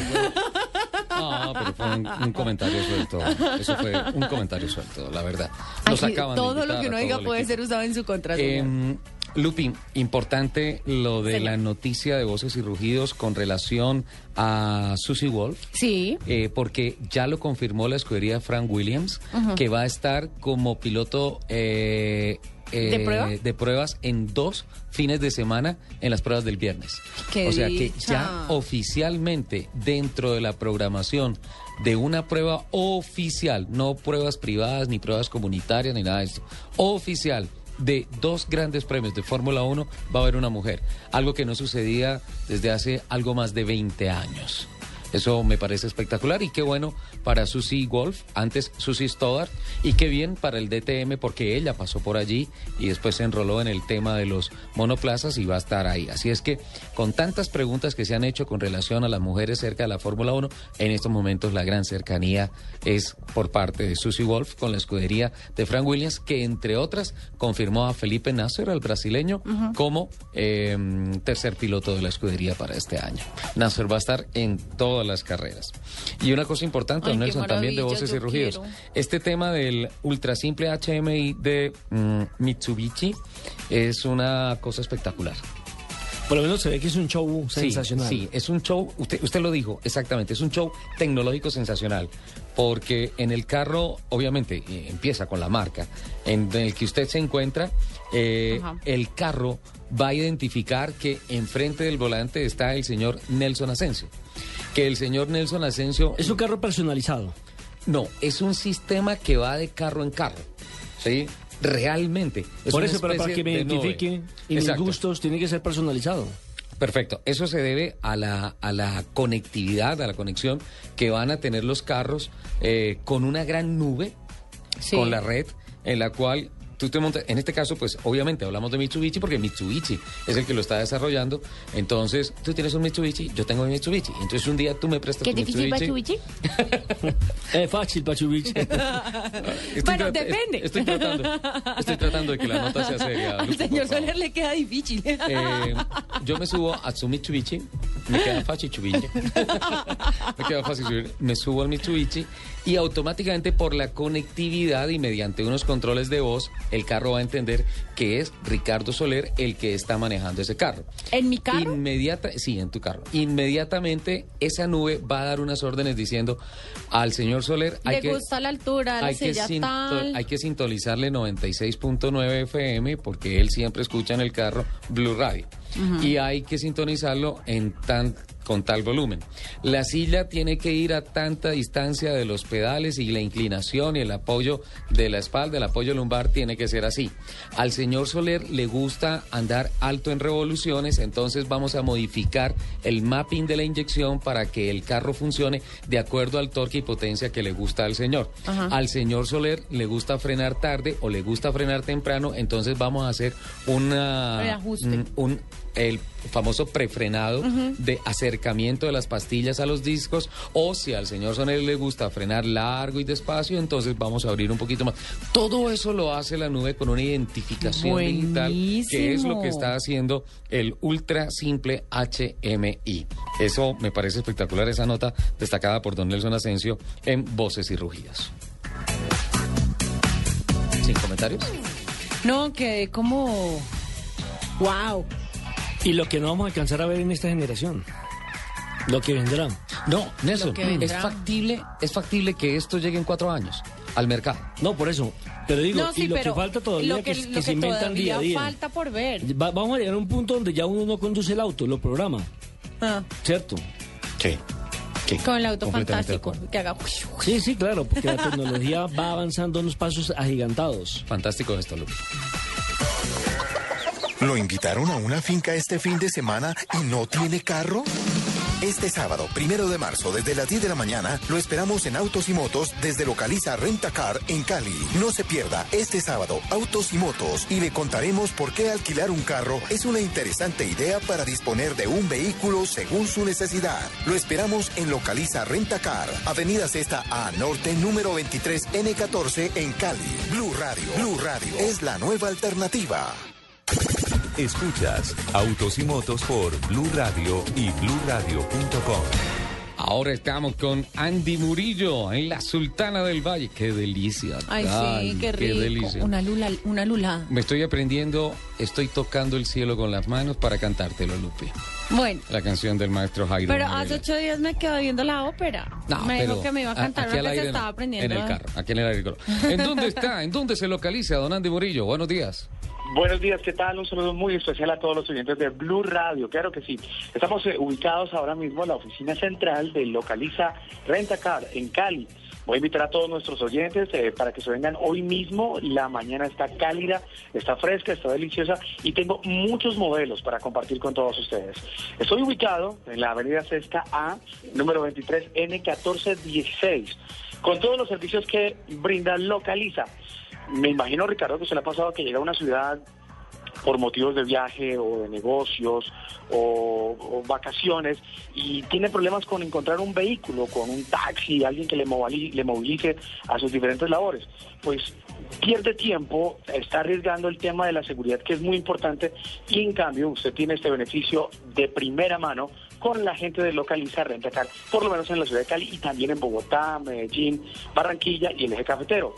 [SPEAKER 1] No, pero fue un, un comentario suelto. Eso fue un comentario suelto, la verdad. Nos
[SPEAKER 2] Aquí
[SPEAKER 1] acaban de
[SPEAKER 2] todo lo que uno diga puede ser usado en su contra.
[SPEAKER 1] Eh, Lupi, importante lo de la noticia de voces y rugidos con relación a Susie Wolf.
[SPEAKER 2] sí.
[SPEAKER 1] eh, porque ya lo confirmó la escudería Frank Williams, que va a estar como piloto eh, eh,
[SPEAKER 2] ¿De prueba?
[SPEAKER 1] de pruebas en dos fines de semana en las pruebas del viernes.
[SPEAKER 2] ¡Qué
[SPEAKER 1] o sea que ya oficialmente dentro de la programación de una prueba oficial, no pruebas privadas ni pruebas comunitarias ni nada de esto, oficial de dos grandes premios de Fórmula 1 va a haber una mujer, algo que no sucedía desde hace algo más de 20 años. Eso me parece espectacular y qué bueno para Susie Wolf, antes Susie Stoddard, y qué bien para el DTM porque ella pasó por allí y después se enroló en el tema de los monoplazas y va a estar ahí. Así es que con tantas preguntas que se han hecho con relación a las mujeres cerca de la Fórmula 1, en estos momentos la gran cercanía es por parte de Susie Wolf con la escudería de Frank Williams, que entre otras confirmó a Felipe Nasser, el brasileño, como eh, tercer piloto de la escudería para este año. Nasser va a estar en todas las carreras. Y una cosa importante,
[SPEAKER 2] Ay,
[SPEAKER 1] don
[SPEAKER 2] qué
[SPEAKER 1] Nelson, también de voces y rugidos.
[SPEAKER 2] quiero.
[SPEAKER 1] Este tema del ultra simple HMI de mm, Mitsubishi es una cosa espectacular.
[SPEAKER 3] Por lo menos se ve que es un show
[SPEAKER 1] Sí,
[SPEAKER 3] sensacional.
[SPEAKER 1] Sí, es un show, usted, usted lo dijo, exactamente, es un show tecnológico sensacional, porque en el carro, obviamente, eh, empieza con la marca, en el que usted se encuentra, eh, el carro va a identificar que enfrente del volante está el señor Nelson Asensio, que el señor Nelson Asensio...
[SPEAKER 3] Es un carro personalizado.
[SPEAKER 1] No, es un sistema que va de carro en carro, ¿sí? Realmente. Es
[SPEAKER 3] Por eso, pero para que me
[SPEAKER 1] de nube.
[SPEAKER 3] identifique y mis
[SPEAKER 1] Exacto.
[SPEAKER 3] gustos, tiene que ser personalizado.
[SPEAKER 1] Perfecto. Eso se debe a la, a la conectividad, a la conexión que van a tener los carros eh, con una gran nube,
[SPEAKER 2] Sí.
[SPEAKER 1] con la red, en la cual tú te montas. En este caso, pues obviamente hablamos de Mitsubishi porque Mitsubishi es el que lo está desarrollando. Entonces, tú tienes un Mitsubishi, yo tengo un Mitsubishi. Entonces, un día tú me prestas
[SPEAKER 2] ¿Qué
[SPEAKER 1] tu
[SPEAKER 2] difícil
[SPEAKER 1] Mitsubishi.
[SPEAKER 3] Es [laughs] fácil, Pachubichi. [laughs]
[SPEAKER 1] Estoy
[SPEAKER 2] Bueno, depende.
[SPEAKER 1] Estoy tratando, estoy tratando de que la [laughs] nota sea seria.
[SPEAKER 2] Al
[SPEAKER 1] Lupo,
[SPEAKER 2] señor. Soler le queda difícil.
[SPEAKER 1] Eh, yo me subo a su Mitsubishi, me queda fácil Mitsubishi. me queda fácil subir, me subo al Mitsubishi y automáticamente por la conectividad y mediante unos controles de voz, el carro va a entender que es Ricardo Soler el que está manejando ese carro.
[SPEAKER 2] ¿En mi carro?
[SPEAKER 1] Inmediata, sí, en tu carro. Inmediatamente esa nube va a dar unas órdenes diciendo al señor Soler hay
[SPEAKER 2] Le
[SPEAKER 1] que
[SPEAKER 2] gusta la altura, la
[SPEAKER 1] hay que,
[SPEAKER 2] tal.
[SPEAKER 1] hay que sintonizarle 96.9 FM porque él siempre escucha en el carro Blue Radio. Y hay que sintonizarlo en tan con tal volumen. La silla tiene que ir a tanta distancia de los pedales y la inclinación y el apoyo de la espalda, el apoyo lumbar tiene que ser así. Al señor Soler le gusta andar alto en revoluciones, entonces vamos a modificar el mapping de la inyección para que el carro funcione de acuerdo al torque y potencia que le gusta al señor.
[SPEAKER 2] Ajá.
[SPEAKER 1] Al señor Soler le gusta frenar tarde o le gusta frenar temprano, entonces vamos a hacer una mm, un el famoso prefrenado de acercamiento de las pastillas a los discos, o si al señor Sonel le gusta frenar largo y despacio, entonces vamos a abrir un poquito más. Todo eso lo hace la nube con una identificación digital, que es lo que está haciendo el Ultra Simple HMI. Eso me parece espectacular, esa nota destacada por don Nelson Asensio en Voces y Rugidas. ¿Sin comentarios?
[SPEAKER 2] No, que como... ¡Wow!
[SPEAKER 3] Y lo que no vamos a alcanzar a ver en esta generación. Lo que vendrá.
[SPEAKER 1] No, Nelson,
[SPEAKER 2] Lo que vendrá.
[SPEAKER 1] es factible, es factible que esto llegue en cuatro años al mercado.
[SPEAKER 3] No, por eso. Pero digo,
[SPEAKER 2] No, sí,
[SPEAKER 3] y lo
[SPEAKER 2] pero
[SPEAKER 3] que falta todavía
[SPEAKER 2] lo
[SPEAKER 3] que,
[SPEAKER 2] que,
[SPEAKER 3] que
[SPEAKER 2] lo
[SPEAKER 3] se
[SPEAKER 2] que
[SPEAKER 3] inventan día a día.
[SPEAKER 2] falta por ver.
[SPEAKER 3] Va- vamos a llegar a un punto donde ya uno no conduce el auto, lo programa.
[SPEAKER 2] Ah,
[SPEAKER 3] ¿Cierto?
[SPEAKER 1] Sí.
[SPEAKER 2] con el auto fantástico. Que haga...
[SPEAKER 3] Sí, sí, claro, porque la tecnología va avanzando unos pasos agigantados.
[SPEAKER 1] Fantástico esto, Lupe.
[SPEAKER 10] ¿Lo invitaron a una finca este fin de semana y no tiene carro? Este sábado, primero de marzo, desde las 10 de la mañana, lo esperamos en Autos y Motos desde Localiza Rentacar en Cali. No se pierda este sábado Autos y Motos y le contaremos por qué alquilar un carro es una interesante idea para disponer de un vehículo según su necesidad. Lo esperamos en Localiza Rentacar, Avenida Sexta A Norte, número 23N14 en Cali. Blue Radio. Blue Radio es la nueva alternativa.
[SPEAKER 5] Escuchas Autos y Motos por Blue Radio y BlueRadio.com.
[SPEAKER 1] Ahora estamos con Andy Murillo en la Sultana del Valle. Qué delicia.
[SPEAKER 2] Ay,
[SPEAKER 1] Ay,
[SPEAKER 2] sí, qué rico.
[SPEAKER 1] delicia.
[SPEAKER 2] Una lula, una lula.
[SPEAKER 1] Me estoy aprendiendo, estoy tocando el cielo con las manos para cantártelo, Lupe.
[SPEAKER 2] Bueno,
[SPEAKER 1] La canción del maestro Jairo.
[SPEAKER 2] pero hace ocho días me quedé viendo la ópera.
[SPEAKER 1] No,
[SPEAKER 2] me dijo que me iba a cantar
[SPEAKER 1] al
[SPEAKER 2] que se
[SPEAKER 1] aire no,
[SPEAKER 2] estaba aprendiendo.
[SPEAKER 1] En el carro, aquí en el aire. ¿En dónde está? ¿En dónde se localiza, don Andy Murillo? Buenos días.
[SPEAKER 13] Buenos días, ¿qué tal? Un saludo muy especial a todos los oyentes de Blue Radio. Claro que sí. Estamos eh, ubicados ahora mismo en la oficina central de Localiza Rentacar en Cali. Voy a invitar a todos nuestros oyentes eh, para que se vengan hoy mismo. La mañana está cálida, está fresca, está deliciosa y tengo muchos modelos para compartir con todos ustedes. Estoy ubicado en la avenida Sexta A, número 23N1416, con todos los servicios que brinda Localiza. Me imagino, Ricardo, que se le ha pasado que llega a una ciudad por motivos de viaje o de negocios o, vacaciones y tiene problemas con encontrar un vehículo, con un taxi, alguien que le movilice a sus diferentes labores. Pues pierde tiempo, está arriesgando el tema de la seguridad que es muy importante y en cambio usted tiene este beneficio de primera mano con la gente de Localiza Rentacar, por lo menos en la ciudad de Cali y también en Bogotá, Medellín, Barranquilla y el eje cafetero.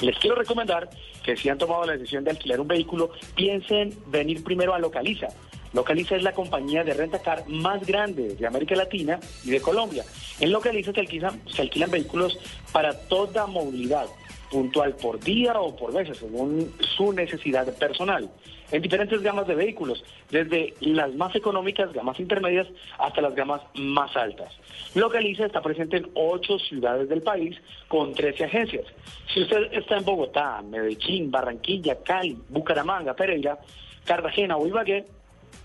[SPEAKER 13] Les quiero recomendar que si han tomado la decisión de alquilar un vehículo, piensen venir primero a Localiza. Localiza es la compañía de rentacar más grande de América Latina y de Colombia. En Localiza se alquilan, se alquilan vehículos para toda movilidad, puntual por día o por veces, según su necesidad personal, en diferentes gamas de vehículos, desde las más económicas, gamas intermedias, hasta las gamas más altas. Localiza está presente en ocho ciudades del país con 13 agencias. Si usted está en Bogotá, Medellín, Barranquilla, Cali, Bucaramanga, Pereira, Cartagena o Ibagué,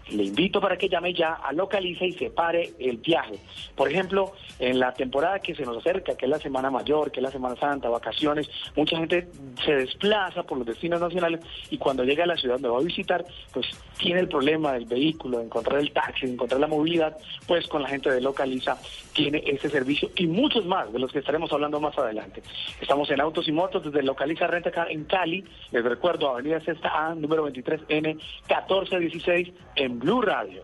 [SPEAKER 13] le invito para que llame ya a Localiza y separe el viaje. Por ejemplo, en la temporada que se nos acerca, que es la Semana Mayor, que es la Semana Santa, vacaciones, mucha gente se desplaza por los destinos nacionales y cuando llega a la ciudad donde va a visitar, pues tiene el problema del vehículo, de encontrar el taxi, de encontrar la movilidad, pues con la gente de Localiza tiene este servicio y muchos más de los que estaremos hablando más adelante. Estamos en Autos y Motos desde Localiza Rentacar en Cali, les recuerdo, Avenida Sexta A, número 23N, 1416 en Blue Radio.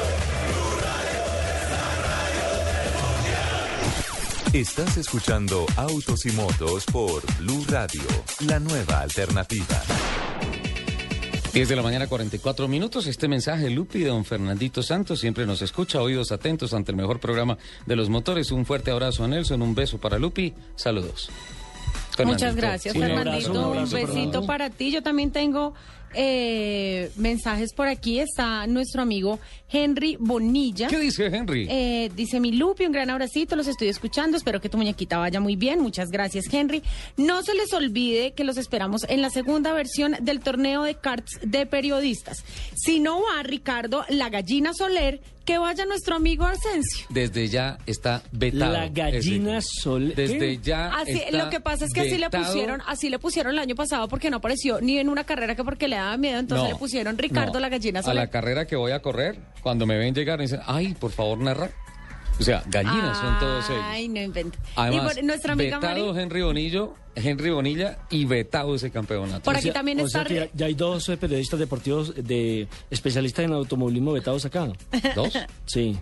[SPEAKER 5] Estás escuchando Autos y Motos por Blue Radio, la nueva alternativa.
[SPEAKER 1] 10 de la mañana, 44 minutos. Este mensaje, Lupi, de don Fernandito Santos, siempre nos escucha, oídos atentos ante el mejor programa de los motores. Un fuerte abrazo a Nelson, un beso para Lupi. Saludos.
[SPEAKER 2] Muchas gracias,
[SPEAKER 1] Sí, un
[SPEAKER 2] Fernandito.
[SPEAKER 1] abrazo,
[SPEAKER 2] Un,
[SPEAKER 1] abrazo,
[SPEAKER 2] besito
[SPEAKER 1] Fernando.
[SPEAKER 2] para ti. Yo también tengo eh, mensajes por aquí. Está nuestro amigo Henry Bonilla.
[SPEAKER 1] ¿Qué dice Henry?
[SPEAKER 2] Eh, dice mi Lupi, un gran abracito, los estoy escuchando, espero que tu muñequita vaya muy bien, muchas gracias Henry. No se les olvide que los esperamos en la segunda versión del torneo de cards de periodistas. Si no va Ricardo, la gallina Soler, que vaya nuestro amigo Arsencio.
[SPEAKER 1] Desde ya está vetado.
[SPEAKER 3] La gallina
[SPEAKER 1] ese-
[SPEAKER 3] Soler.
[SPEAKER 1] Desde ya
[SPEAKER 2] Así,
[SPEAKER 1] está
[SPEAKER 2] lo que pasa es que así le pusieron, así le pusieron el año pasado porque no apareció ni en una carrera que porque le daba miedo, entonces
[SPEAKER 1] No,
[SPEAKER 2] le pusieron Ricardo
[SPEAKER 1] no.
[SPEAKER 2] la gallina
[SPEAKER 1] A la carrera que voy a correr, cuando me ven llegar, me dicen, ay, por favor, narra. O sea, gallinas son todos ellos.
[SPEAKER 2] Ay, no invento.
[SPEAKER 1] Además,
[SPEAKER 2] y por- nuestra amiga
[SPEAKER 1] vetado
[SPEAKER 2] Mari,
[SPEAKER 1] Henry Bonillo, Henry Bonilla y vetado ese campeonato.
[SPEAKER 2] Por
[SPEAKER 3] O
[SPEAKER 2] aquí
[SPEAKER 3] sea-
[SPEAKER 2] también
[SPEAKER 3] o
[SPEAKER 2] está
[SPEAKER 3] sea que ya, ya hay dos eh, periodistas deportivos de especialistas en automovilismo vetados acá. [laughs]
[SPEAKER 1] ¿Dos?
[SPEAKER 3] Sí.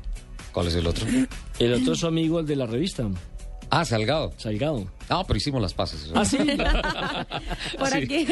[SPEAKER 1] ¿Cuál es el otro?
[SPEAKER 3] El otro es su amigo, el de la revista.
[SPEAKER 1] Ah, Salgado.
[SPEAKER 3] Salgado.
[SPEAKER 1] Ah, pero hicimos las pases.
[SPEAKER 3] Ah, sí. [laughs] [laughs]
[SPEAKER 2] por
[SPEAKER 1] Sí.
[SPEAKER 2] aquí,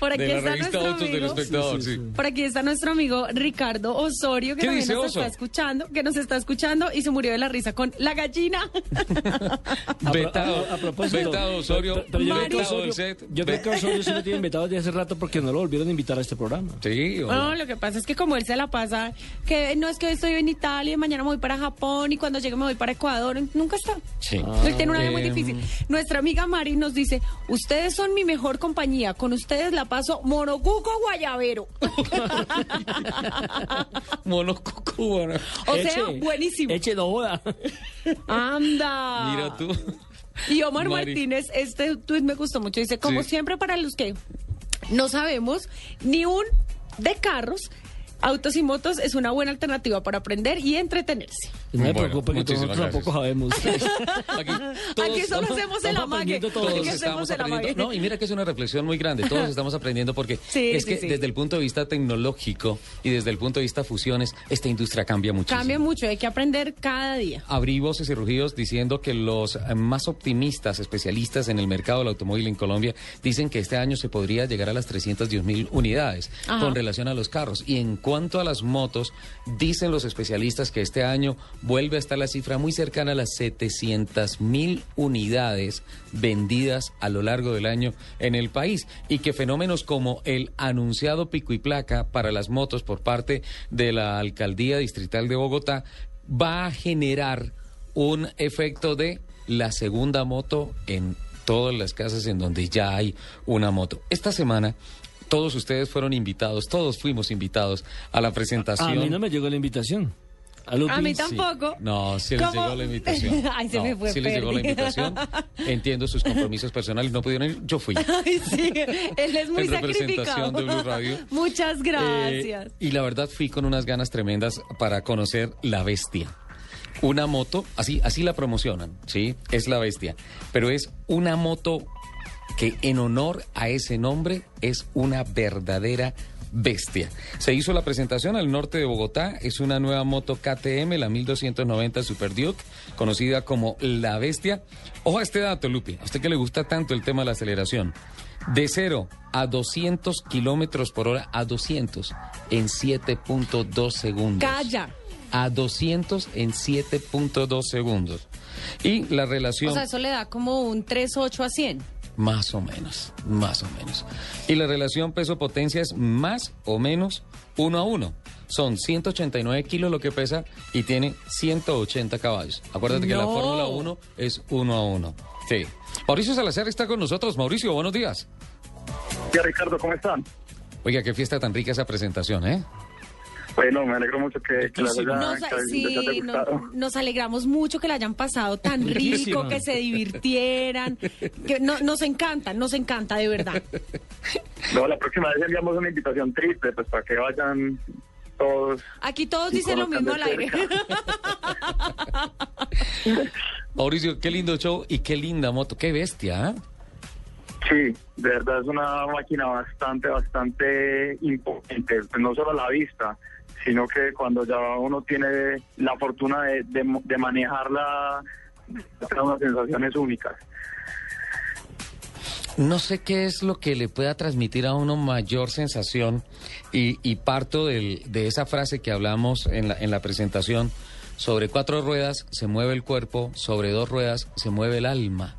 [SPEAKER 2] por aquí
[SPEAKER 1] de
[SPEAKER 2] está nuestro amigo.
[SPEAKER 1] Espectador, sí.
[SPEAKER 2] Por aquí está nuestro amigo Ricardo Osorio, que
[SPEAKER 1] ¿Qué
[SPEAKER 2] también nos
[SPEAKER 1] Oso?
[SPEAKER 2] está escuchando, que nos está escuchando y se murió de la risa con la gallina. [laughs]
[SPEAKER 1] Vetado,
[SPEAKER 3] a- a propósito,
[SPEAKER 1] vetado Osorio,
[SPEAKER 3] pero- pero yo creo que
[SPEAKER 1] vetado
[SPEAKER 3] Osorio-
[SPEAKER 1] el set.
[SPEAKER 3] Yo creo que Osorio sí lo tienen vetado desde hace rato porque no lo volvieron a invitar a este programa.
[SPEAKER 1] Sí, o-
[SPEAKER 2] No, lo que pasa es que como él se la pasa, que no es que hoy estoy en Italia, mañana me voy para Japón y cuando llegue me voy para Ecuador, nunca está.
[SPEAKER 1] sí.
[SPEAKER 2] Él tiene una vida muy
[SPEAKER 1] Eh,
[SPEAKER 2] difícil. Nuestra amiga Mari nos dice, ustedes son mi mejor compañía, con ustedes la paso monocuco guayabero. [laughs]
[SPEAKER 1] Monocuco, bueno.
[SPEAKER 2] o
[SPEAKER 3] Eche,
[SPEAKER 2] sea, buenísimo.
[SPEAKER 3] Eche, no joda.
[SPEAKER 2] Anda.
[SPEAKER 1] Mira tú.
[SPEAKER 2] Y Omar
[SPEAKER 1] Mari.
[SPEAKER 2] Martínez, este tuit me gustó mucho. Dice, como
[SPEAKER 1] Sí.
[SPEAKER 2] siempre para los que no sabemos ni un de carros, autos y motos es una buena alternativa para aprender y entretenerse.
[SPEAKER 3] No me
[SPEAKER 1] Bueno,
[SPEAKER 3] preocupe que nosotros tampoco sabemos. [laughs]
[SPEAKER 1] Aquí,
[SPEAKER 2] Aquí solo hacemos el amague.
[SPEAKER 3] todos.
[SPEAKER 2] Aquí
[SPEAKER 1] estamos
[SPEAKER 2] el
[SPEAKER 1] aprendiendo.
[SPEAKER 2] amague.
[SPEAKER 1] No, y mira que es una reflexión muy grande. Todos estamos aprendiendo porque
[SPEAKER 2] Sí,
[SPEAKER 1] es
[SPEAKER 2] sí,
[SPEAKER 1] que
[SPEAKER 2] sí.
[SPEAKER 1] desde el punto de vista tecnológico y desde el punto de vista fusiones, esta industria cambia muchísimo.
[SPEAKER 2] Cambia mucho, hay que aprender cada día.
[SPEAKER 1] Abrí voces y rugidos diciendo que los eh, más optimistas, especialistas en el mercado del automóvil en Colombia, dicen que este año se podría llegar a las 310 mil unidades
[SPEAKER 2] Ajá.
[SPEAKER 1] con relación a los carros. Y en cuanto a las motos, dicen los especialistas que este año vuelve a estar la cifra muy cercana a las 700 mil unidades vendidas a lo largo del año en el país. Y que fenómenos como el anunciado pico y placa para las motos por parte de la Alcaldía Distrital de Bogotá va a generar un efecto de la segunda moto en todas las casas en donde ya hay una moto. Esta semana todos ustedes fueron invitados, todos fuimos invitados a la presentación.
[SPEAKER 3] A mí no me llegó la invitación. A,
[SPEAKER 2] mí
[SPEAKER 3] sí.
[SPEAKER 2] tampoco.
[SPEAKER 1] No, sí les llegó la invitación. [laughs]
[SPEAKER 2] Ay, se
[SPEAKER 1] No,
[SPEAKER 2] me fue
[SPEAKER 1] Sí les llegó la invitación. [laughs] Entiendo sus compromisos personales, no pudieron ir, yo fui.
[SPEAKER 2] Ay, sí, él es muy
[SPEAKER 1] En
[SPEAKER 2] sacrificado.
[SPEAKER 1] de Blue Radio. [laughs]
[SPEAKER 2] Muchas gracias.
[SPEAKER 1] Eh, y la verdad fui con unas ganas tremendas para conocer la bestia. Una moto, así, así la promocionan, ¿sí? Es la bestia. Pero es una moto que en honor a ese nombre es una verdadera bestia. Se hizo la presentación al norte de Bogotá, es una nueva moto KTM, la 1290 Super Duke, conocida como La Bestia. Ojo a este dato, Lupi, a usted que le gusta tanto el tema de la aceleración. De 0 a 200 kilómetros por hora, a 200 en 7.2 segundos.
[SPEAKER 2] Calla.
[SPEAKER 1] A 200 en 7.2 segundos. Y la relación...
[SPEAKER 2] O sea, eso le da como un 3.8 a 100.
[SPEAKER 1] Más o menos, más o menos. Y la relación peso-potencia es más o menos uno a uno. Son 189 kilos lo que pesa y tiene 180 caballos. Acuérdate que la. Fórmula 1 es uno a uno. Sí. Mauricio Salazar está con nosotros. Mauricio, buenos días.
[SPEAKER 14] Ya, Ricardo, ¿cómo están?
[SPEAKER 1] Oiga, qué fiesta tan rica esa presentación, ¿eh?
[SPEAKER 14] Bueno, me alegro mucho que, que haya,
[SPEAKER 2] Nos,
[SPEAKER 14] que
[SPEAKER 2] sí,
[SPEAKER 14] haya
[SPEAKER 2] no-
[SPEAKER 14] gustado.
[SPEAKER 2] nos alegramos mucho que la hayan pasado tan [laughs] rico, que se divirtieran. Que no- nos encanta, nos encanta, de verdad.
[SPEAKER 14] No, la próxima vez enviamos una invitación triple, pues para que vayan todos.
[SPEAKER 2] Aquí todos dicen lo mismo al aire. [laughs]
[SPEAKER 1] Mauricio, qué lindo show y qué linda moto. Qué bestia, ¿eh?
[SPEAKER 14] Sí, de verdad es una máquina bastante, bastante imponente, pues no solo a la vista, sino que cuando ya uno tiene la fortuna de, de, de manejarla, da unas sensaciones únicas.
[SPEAKER 1] No sé qué es lo que le pueda transmitir a uno mayor sensación y, y parto del- de esa frase que hablamos en la, en la presentación. Sobre cuatro ruedas se mueve el cuerpo, sobre dos ruedas se mueve el alma.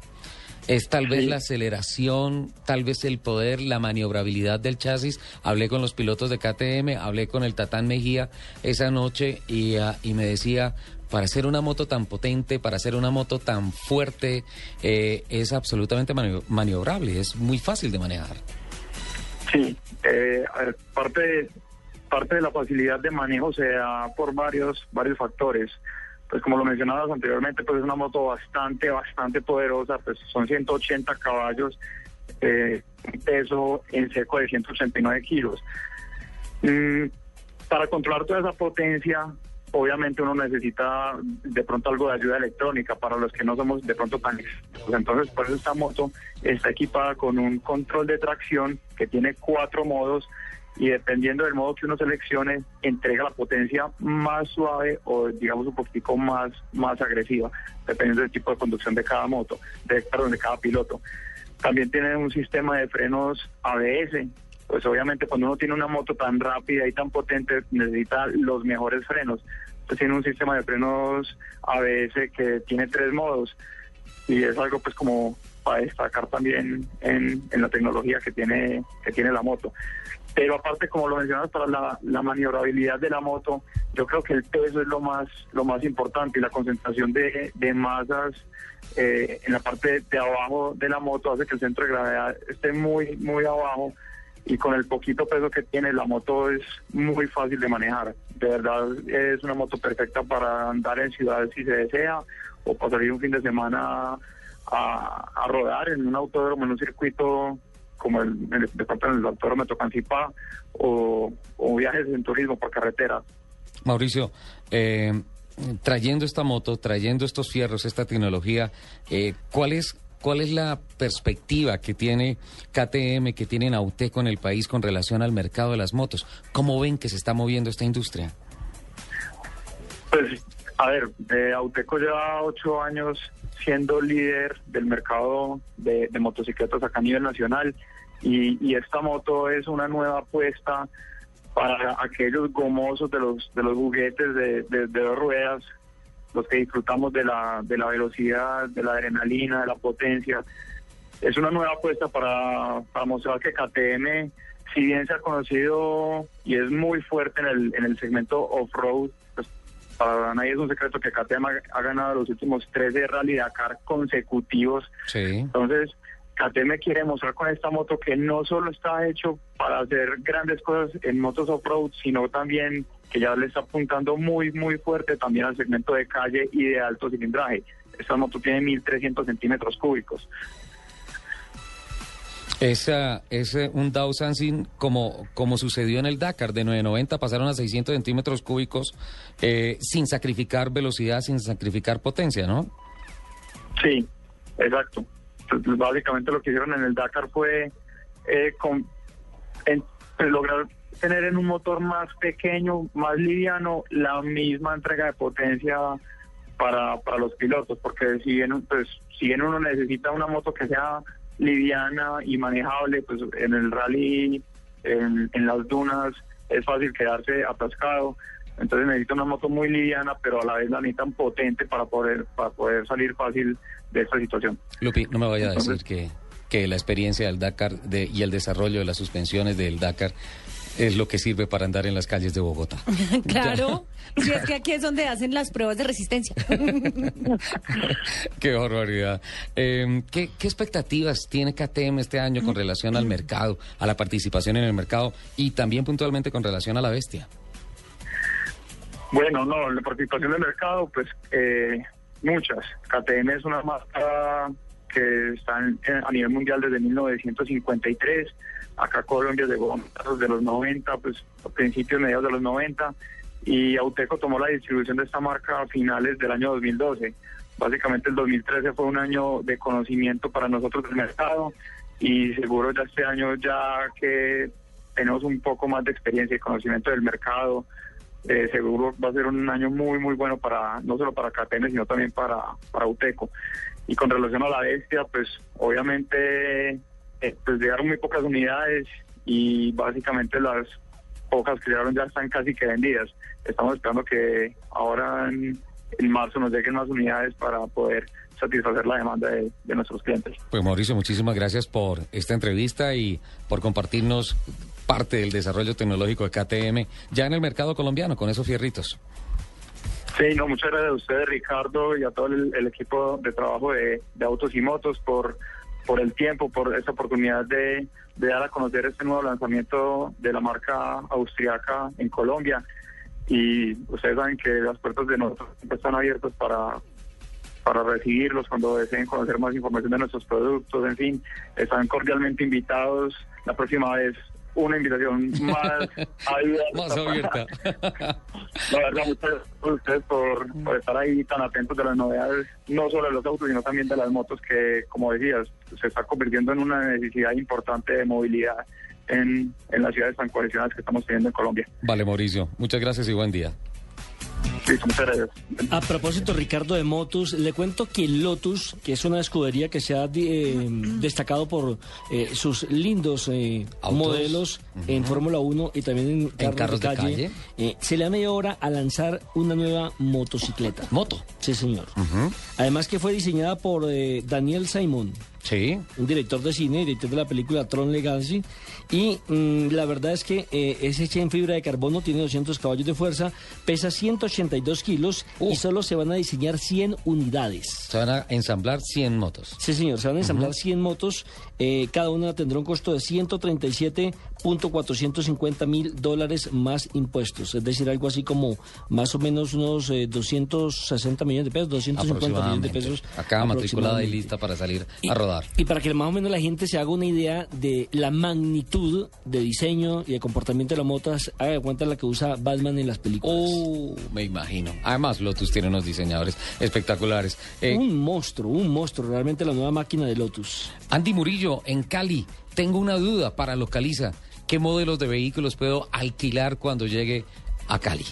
[SPEAKER 1] Es tal vez
[SPEAKER 14] Sí.
[SPEAKER 1] la aceleración, tal vez el poder, la maniobrabilidad del chasis. Hablé con los pilotos de KTM, hablé con el Tatán Mejía esa noche y, ah, y me decía, para hacer una moto tan potente, para hacer una moto tan fuerte, eh, es absolutamente manio- maniobrable, es muy fácil de manejar.
[SPEAKER 14] Sí, eh, parte, de, parte de la facilidad de manejo se da por varios, varios factores. Pues como lo mencionabas anteriormente, pues es una moto bastante, bastante poderosa, pues son 180 caballos, eh, peso en seco de 189 kilos. Mm, para controlar toda esa potencia, obviamente uno necesita de pronto algo de ayuda electrónica para los que no somos de pronto tan expertos. Entonces, por eso esta moto está equipada con un control de tracción que tiene cuatro modos y dependiendo del modo que uno seleccione, entrega la potencia más suave o digamos un poquitico más, más agresiva, dependiendo del tipo de conducción de cada moto, de, cada piloto. También tiene un sistema de frenos ABS. Pues obviamente cuando uno tiene una moto tan rápida y tan potente necesita los mejores frenos. Pues tiene un sistema de frenos ABS que tiene tres modos y es algo pues como para destacar también en, en la tecnología que tiene que tiene la moto. Pero aparte, como lo mencionas, para la, la maniobrabilidad de la moto, yo creo que el peso es lo más lo más importante y la concentración de, de masas eh, en la parte de abajo de la moto hace que el centro de gravedad esté muy muy abajo y con el poquito peso que tiene la moto es muy fácil de manejar. De verdad es una moto perfecta para andar en ciudades si se desea o para salir un fin de semana a, a rodar en un autódromo, en un circuito como el, el, de pronto en el autódromo Tocancipá o, o viajes en turismo por carretera.
[SPEAKER 1] Mauricio, eh, trayendo esta moto, trayendo estos fierros, esta tecnología, eh, ¿cuál es cuál es la perspectiva que tiene KTM, que tiene Nauteco en el país con relación al mercado de las motos? ¿Cómo ven que se está moviendo esta industria?
[SPEAKER 14] Pues, a ver, eh, Auteco lleva ocho años siendo líder del mercado de, de motocicletas acá a nivel nacional y, y esta moto es una nueva apuesta para aquellos gomosos de los de los juguetes de, de- de dos ruedas, los que disfrutamos de la, de la velocidad, de la adrenalina, de la potencia. Es una nueva apuesta para, para mostrar que KTM, si bien se ha conocido y es muy fuerte en el, en el segmento off-road, para nadie es un secreto que KTM ha, ha ganado los últimos 13 Rally Dakar consecutivos.
[SPEAKER 1] Sí.
[SPEAKER 14] Entonces, KTM quiere mostrar con esta moto que no solo está hecho para hacer grandes cosas en motos off-road, sino también que ya le está apuntando muy, muy fuerte también al segmento de calle y de alto cilindraje. Esta moto tiene 1.300 centímetros cúbicos.
[SPEAKER 1] Es eh, un Dow Sansin como, como sucedió en el Dakar, de 990 pasaron a 600 centímetros cúbicos eh, sin sacrificar velocidad, sin sacrificar potencia, ¿no?
[SPEAKER 14] Sí, exacto. Básicamente lo que hicieron en el Dakar fue eh, con, en- pues, lograr tener en un motor más pequeño, más liviano, la misma entrega de potencia para, para los pilotos, porque si bien, pues, si bien uno necesita una moto que sea liviana y manejable, pues en el rally, en, en las dunas, es fácil quedarse atascado. Entonces necesita una moto muy liviana, pero a la vez la necesitan potente para poder, para poder salir fácil de esta situación.
[SPEAKER 1] Lupi, no me vaya a decir que, que la experiencia del Dakar de- y el desarrollo de las suspensiones del Dakar es lo que sirve para andar en las calles de Bogotá. [laughs]
[SPEAKER 2] Claro, si es que aquí es donde hacen las pruebas de resistencia. [laughs]
[SPEAKER 1] Qué barbaridad. Eh, ¿qué, qué expectativas tiene KTM este año con relación al mercado, a la participación en el mercado y también puntualmente con relación a la bestia?
[SPEAKER 14] Bueno, no, la participación del mercado, pues eh, muchas. KTM es una marca que está en- en- a nivel mundial desde 1953. Acá Colombia llegó desde los 90, pues a principios, mediados de los 90. Y Auteco tomó la distribución de esta marca a finales del año 2012. Básicamente el 2013 fue un año de conocimiento para nosotros del mercado y seguro ya este año ya que tenemos un poco más de experiencia y conocimiento del mercado, eh, seguro va a ser un año muy, muy bueno para no solo para KTM, sino también para, para UTECO. Y con relación a la bestia, pues obviamente eh, pues llegaron muy pocas unidades y básicamente las pocas que llegaron ya están casi que vendidas. Estamos esperando que ahora en, en marzo nos lleguen más unidades para poder satisfacer la demanda de, de nuestros clientes.
[SPEAKER 1] Pues Mauricio, muchísimas gracias por esta entrevista y por compartirnos parte del desarrollo tecnológico de KTM ya en el mercado colombiano con esos fierritos.
[SPEAKER 14] Sí, no, muchas gracias a ustedes, Ricardo, y a todo el, el equipo de trabajo de, de Autos y Motos por, por el tiempo, por esta oportunidad de, de dar a conocer este nuevo lanzamiento de la marca austriaca en Colombia. Y ustedes saben que las puertas de nosotros están abiertas para, para recibirlos cuando deseen conocer más información de nuestros productos. En fin, están cordialmente invitados. La próxima vez una invitación más [laughs] abierta.
[SPEAKER 1] Más abierta. [laughs]
[SPEAKER 14] La verdad, muchas gracias a ustedes por, por estar ahí tan atentos de las novedades, no solo de los autos, sino también de las motos, que, como decías, se está convirtiendo en una necesidad importante de movilidad en, en las ciudades tan cohesionadas que estamos teniendo en Colombia.
[SPEAKER 1] Vale, Mauricio, muchas gracias y buen día.
[SPEAKER 14] Listo, muchas gracias.
[SPEAKER 3] A propósito, Ricardo de Motus, le cuento que Lotus, que es una escudería que se ha eh, destacado por eh, sus lindos eh, modelos en Fórmula 1 y también en carros,
[SPEAKER 1] carros
[SPEAKER 3] de
[SPEAKER 1] de
[SPEAKER 3] calle,
[SPEAKER 1] calle.
[SPEAKER 3] eh, se le ha medio hora a lanzar una nueva motocicleta.
[SPEAKER 1] ¿Moto?
[SPEAKER 3] Sí, señor. Además que fue diseñada por eh, Daniel Simon.
[SPEAKER 1] Sí.
[SPEAKER 3] Un director de cine, director de la película Tron Legacy. Y mm, la verdad es que eh, es hecha en fibra de carbono, tiene 200 caballos de fuerza, pesa 182 kilos y solo se van a diseñar 100 unidades.
[SPEAKER 1] Se van a ensamblar 100 motos.
[SPEAKER 3] Sí, señor, se van a ensamblar 100 motos, eh, cada una tendrá un costo de 137.450 mil dólares más impuestos, es decir, algo así como más o menos unos eh, 260 millones de pesos, 250 millones de pesos.
[SPEAKER 1] Acá matriculada y lista para salir a rodar.
[SPEAKER 3] Y para que más o menos la gente se haga una idea de la magnitud de diseño y de comportamiento de las motos, haga de cuenta la que usa Batman en las películas.
[SPEAKER 1] Oh, me imagino. Además, Lotus tiene unos diseñadores espectaculares. Eh,
[SPEAKER 3] un monstruo, un monstruo, realmente la nueva máquina de Lotus.
[SPEAKER 1] Andy Murillo, en Cali, tengo una duda para Localiza. ¿Qué modelos de vehículos puedo alquilar cuando llegue a Cali?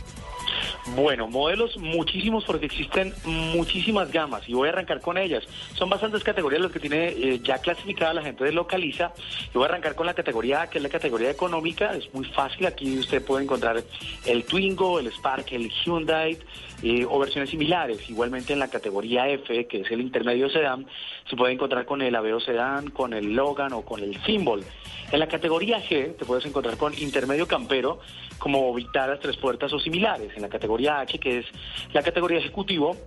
[SPEAKER 13] Bueno, modelos muchísimos porque existen muchísimas gamas y voy a arrancar con ellas. Son bastantes categorías las que tiene eh, ya clasificada la gente de Localiza. Voy a arrancar con la categoría A, que es la categoría económica. Es muy fácil, aquí usted puede encontrar el Twingo, el Spark, el Hyundai eh, o versiones similares. Igualmente en la categoría F, que es el intermedio sedán, se puede encontrar con el Aveo sedán, con el Logan o con el Symbol. En la categoría G te puedes encontrar con intermedio campero como Vitaras tres puertas o similares. En la categoría H, que es la categoría ejecutivo,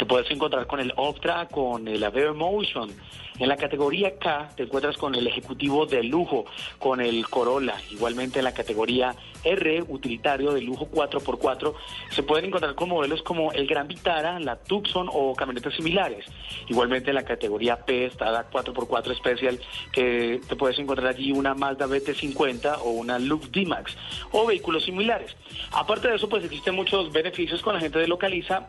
[SPEAKER 13] te puedes encontrar con el Optra, con el Aveo Emotion. En la categoría K te encuentras con el ejecutivo de lujo, con el Corolla. Igualmente en la categoría R, utilitario de lujo 4x4, se pueden encontrar con modelos como el Gran Vitara, la Tucson o camionetas similares. Igualmente en la categoría P está la 4x4 Special, que te puedes encontrar allí una Mazda BT50 o una Lux D-Max o vehículos similares. Aparte de eso, pues existen muchos beneficios con la gente de Localiza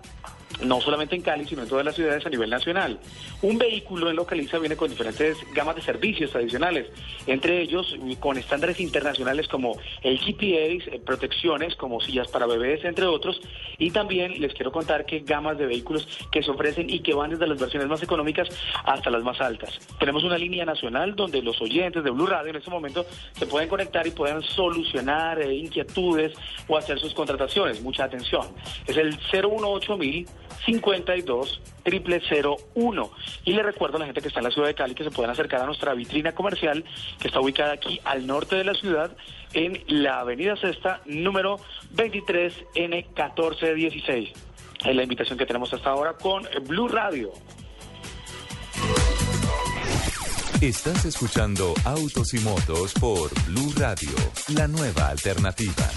[SPEAKER 13] no solamente en Cali, sino en todas las ciudades a nivel nacional. Un vehículo en Localiza viene con diferentes gamas de servicios adicionales, entre ellos con estándares internacionales como el GPS, eh, protecciones como sillas para bebés, entre otros, y también les quiero contar que gamas de vehículos que se ofrecen y que van desde las versiones más económicas hasta las más altas. Tenemos una línea nacional donde los oyentes de Blue Radio en este momento se pueden conectar y puedan solucionar eh, inquietudes o hacer sus contrataciones. Mucha atención. Es el 018 mil 52 0001. Y le recuerdo a la gente que está en la ciudad de Cali que se pueden acercar a nuestra vitrina comercial que está ubicada aquí al norte de la ciudad en la avenida Sexta, número 23N1416. Es la invitación que tenemos hasta ahora con Blue Radio.
[SPEAKER 5] Estás escuchando Autos y Motos por Blue Radio, la nueva alternativa.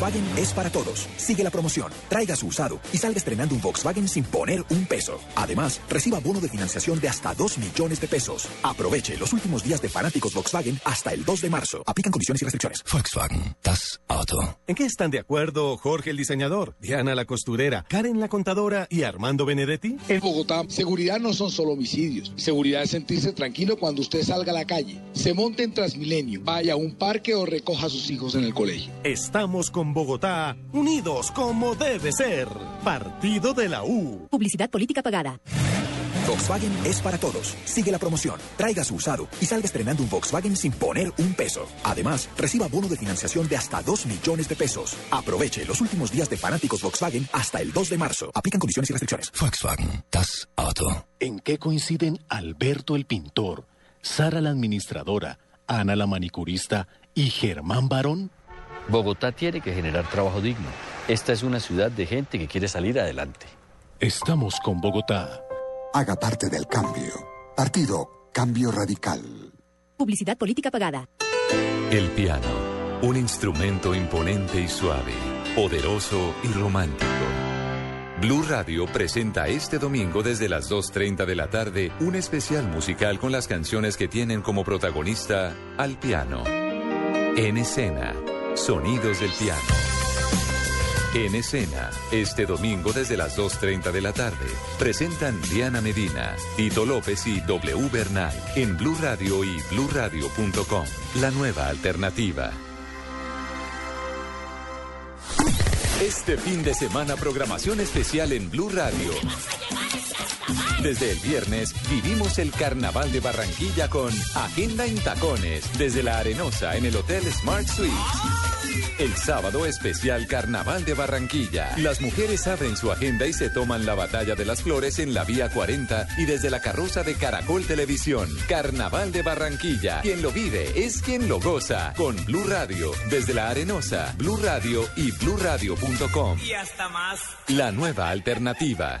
[SPEAKER 15] Volkswagen es para todos. Sigue la promoción, traiga su usado y salga estrenando un Volkswagen sin poner un peso. Además, reciba bono de financiación de hasta 2 millones de pesos. Aproveche los últimos días de fanáticos Volkswagen hasta el 2 de marzo. Aplican condiciones y restricciones.
[SPEAKER 16] Volkswagen, das Auto.
[SPEAKER 17] ¿En qué están de acuerdo Jorge el diseñador, Diana la costurera, Karen la contadora y Armando Benedetti?
[SPEAKER 18] En Bogotá, seguridad no son solo homicidios. Seguridad es sentirse tranquilo cuando usted salga a la calle, se monte en Transmilenio, vaya a un parque o recoja a sus hijos en el colegio.
[SPEAKER 17] Estamos con Bogotá, unidos como debe ser. Partido de la U.
[SPEAKER 19] Publicidad política pagada.
[SPEAKER 15] Volkswagen es para todos. Sigue la promoción, traiga su usado y salga estrenando un Volkswagen sin poner un peso. Además, reciba bono de financiación de hasta 2 millones de pesos. Aproveche los últimos días de fanáticos Volkswagen hasta el 2 de marzo. Aplican condiciones y restricciones.
[SPEAKER 20] Volkswagen, das Auto.
[SPEAKER 6] ¿En qué coinciden Alberto el pintor, Sara la administradora, Ana la manicurista y Germán Barón?
[SPEAKER 7] Bogotá tiene que generar trabajo digno. Esta es una ciudad de gente que quiere salir adelante.
[SPEAKER 6] Estamos con Bogotá.
[SPEAKER 8] Haga parte del cambio. Partido Cambio Radical.
[SPEAKER 9] Publicidad política pagada.
[SPEAKER 5] El piano, un instrumento imponente y suave, poderoso y romántico. Blue Radio presenta este domingo desde las 2.30 de la tarde un especial musical con las canciones que tienen como protagonista al piano. En escena, sonidos del piano. En escena, este domingo desde las 2.30 de la tarde, presentan Diana Medina, Tito López y W Bernal en Blue Radio y bluradio.com. La nueva alternativa. Este fin de semana programación especial en Blue Radio. Desde el viernes vivimos el Carnaval de Barranquilla con Agenda en Tacones desde la Arenosa en el Hotel Smart Suites. El sábado especial Carnaval de Barranquilla. Las mujeres abren su agenda y se toman la batalla de las flores en la vía 40 y desde la carroza de Caracol Televisión. Carnaval de Barranquilla. Quien lo vive es quien lo goza. Con Blue Radio desde la Arenosa, Blue Radio y bluradio.com.
[SPEAKER 21] Y hasta más.
[SPEAKER 5] La nueva alternativa.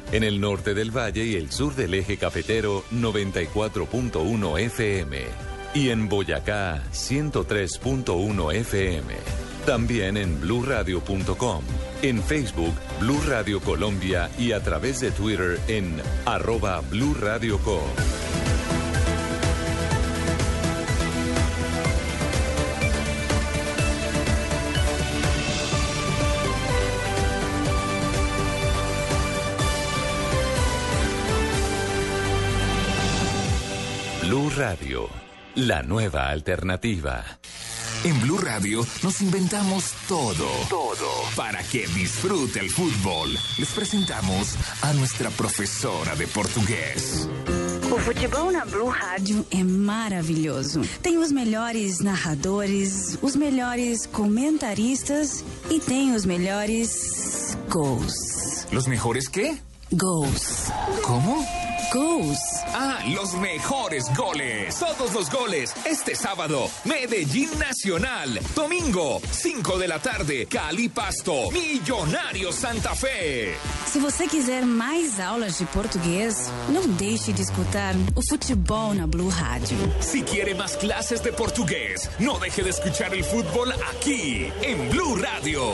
[SPEAKER 5] En el norte del valle y el sur del eje cafetero 94.1 FM. Y en Boyacá 103.1 FM. También en bluradio.com. En Facebook, Blue Radio Colombia y a través de Twitter en arroba Co. Blue Radio, la nueva alternativa.
[SPEAKER 11] En Blue Radio nos inventamos todo. Todo. Para que disfrute el fútbol. Les presentamos a nuestra profesora de português.
[SPEAKER 12] O futebol na Blue Rádio é maravilhoso. Tem os melhores narradores, os melhores comentaristas e tem os melhores gols.
[SPEAKER 11] ¿Los mejores qué?
[SPEAKER 12] Gols.
[SPEAKER 11] ¿Cómo?
[SPEAKER 12] Goals.
[SPEAKER 11] Ah, los mejores goles. Todos los goles. Este sábado, Medellín Nacional. Domingo, 5 de la tarde, Cali Pasto. Millonario Santa Fe.
[SPEAKER 12] Se você quiser mais aulas de português, não deixe de escutar o futebol na Blue Rádio.
[SPEAKER 11] Si quiere más clases de portugués, no deje de escuchar el fútbol aquí, en Blue Radio.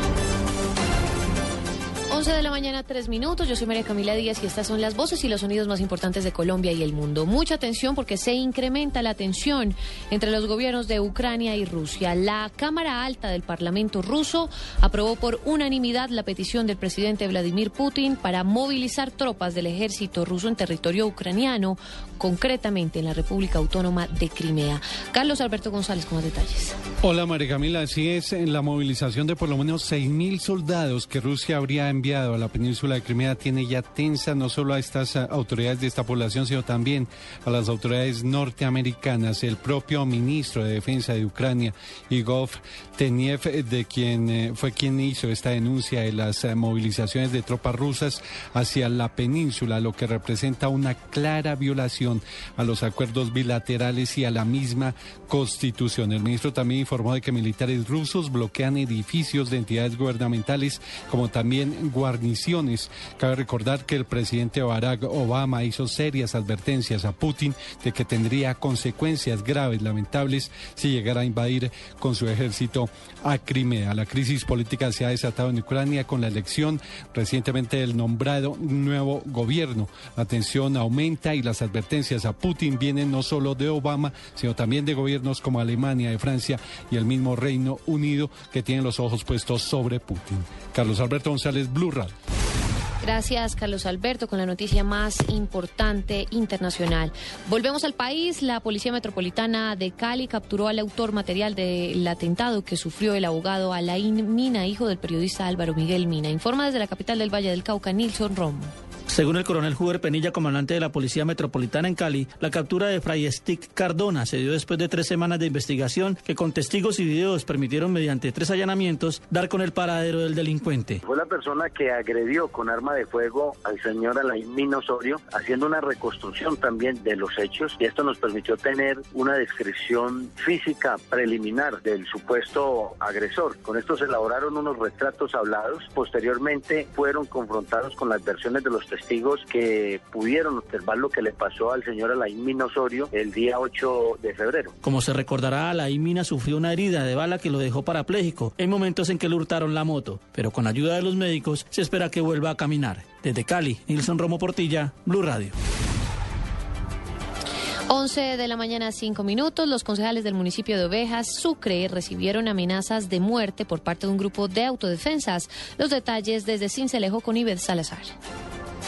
[SPEAKER 22] 11 de la mañana, 3 minutos. Yo soy María Camila Díaz y estas son las voces y los sonidos más importantes de Colombia y el mundo. Mucha atención porque se incrementa la tensión entre los gobiernos de Ucrania y Rusia. La Cámara Alta del Parlamento ruso aprobó por unanimidad la petición del presidente Vladimir Putin para movilizar tropas del ejército ruso en territorio ucraniano, concretamente en la República Autónoma de Crimea. Carlos Alberto González con más detalles.
[SPEAKER 23] Hola María Camila, así es, en la movilización de por lo menos 6.000 soldados que Rusia habría enviado a la península de Crimea tiene ya tensa no solo a estas uh, autoridades de esta población, sino también a las autoridades norteamericanas. El propio ministro de Defensa de Ucrania, Igor Teniev, de quien eh, fue quien hizo esta denuncia de las movilizaciones de tropas rusas hacia la península, lo que representa una clara violación a los acuerdos bilaterales y a la misma constitución. El ministro también informó de que militares rusos bloquean edificios de entidades gubernamentales, como también guarniciones. Cabe recordar que el presidente Barack Obama hizo serias advertencias a Putin de que tendría consecuencias graves, lamentables, si llegara a invadir con su ejército a Crimea. La crisis política se ha desatado en Ucrania con la elección recientemente del nombrado nuevo gobierno. La tensión aumenta y las advertencias a Putin vienen no solo de Obama, sino también de gobiernos como Alemania, de Francia y el mismo Reino Unido que tienen los ojos puestos sobre Putin. Carlos Alberto González, Blue
[SPEAKER 22] Gracias, Carlos Alberto, con la noticia más importante internacional. Volvemos al país. La Policía Metropolitana de Cali capturó al autor material del atentado que sufrió el abogado Alain Mina, hijo del periodista Álvaro Miguel Mina. Informa desde la capital del Valle del Cauca, Nilson Romo.
[SPEAKER 24] Según el coronel Huber Penilla, comandante de la Policía Metropolitana en Cali, la captura de Fray Stick Cardona se dio después de tres semanas de investigación que con testigos y videos permitieron mediante tres allanamientos dar con el paradero del delincuente.
[SPEAKER 21] Fue la persona que agredió con arma de fuego al señor Alain Minosorio, haciendo una reconstrucción también de los hechos y esto nos permitió tener una descripción física preliminar del supuesto agresor. Con esto se elaboraron unos retratos hablados. Posteriormente fueron confrontados con las versiones de los testigos que pudieron observar lo que le pasó al señor Alain Mina Osorio el día 8 de febrero.
[SPEAKER 24] Como se recordará, Alain Mina sufrió una herida de bala que lo dejó parapléjico en momentos en que le hurtaron la moto, pero con ayuda de los médicos se espera que vuelva a caminar. Desde Cali, Nilson Romo Portilla, Blue Radio.
[SPEAKER 22] 11 de la mañana, 5 minutos. Los concejales del municipio de Ovejas, Sucre, recibieron amenazas de muerte por parte de un grupo de autodefensas. Los detalles desde Cincelejo con Iber Salazar.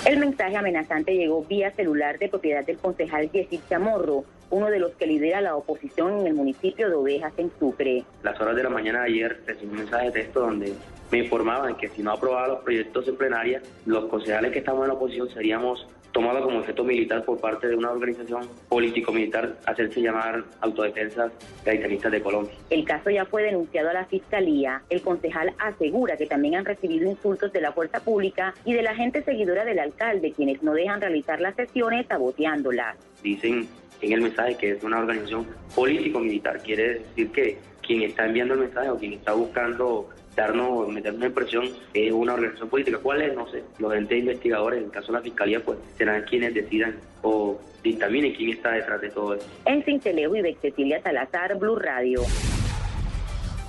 [SPEAKER 25] El mensaje amenazante llegó vía celular de propiedad del concejal Yesid Chamorro, uno de los que lidera la oposición en el municipio de Ovejas en Sucre.
[SPEAKER 26] Las horas de la mañana de ayer recibí un mensaje de texto donde me informaban que si no aprobaba los proyectos en plenaria, los concejales que estamos en la oposición seríamos tomados como efecto militar por parte de una organización político-militar, hacerse llamar Autodefensas Gaitanistas de Colombia.
[SPEAKER 25] El caso ya fue denunciado a la Fiscalía. El concejal asegura que también han recibido insultos de la fuerza pública y de la gente seguidora del alcalde, quienes no dejan realizar las sesiones saboteándolas.
[SPEAKER 26] Dicen en el mensaje que es una organización político-militar. Quiere decir que quien está enviando el mensaje o quien está buscando darnos, meternos en presión es una organización política. ¿Cuál es? No sé. Los entes investigadores, en el caso de la Fiscalía, pues serán quienes decidan o dictaminen quién está detrás de todo esto.
[SPEAKER 25] En Cincelejo y Cecilia Salazar, Blue Radio.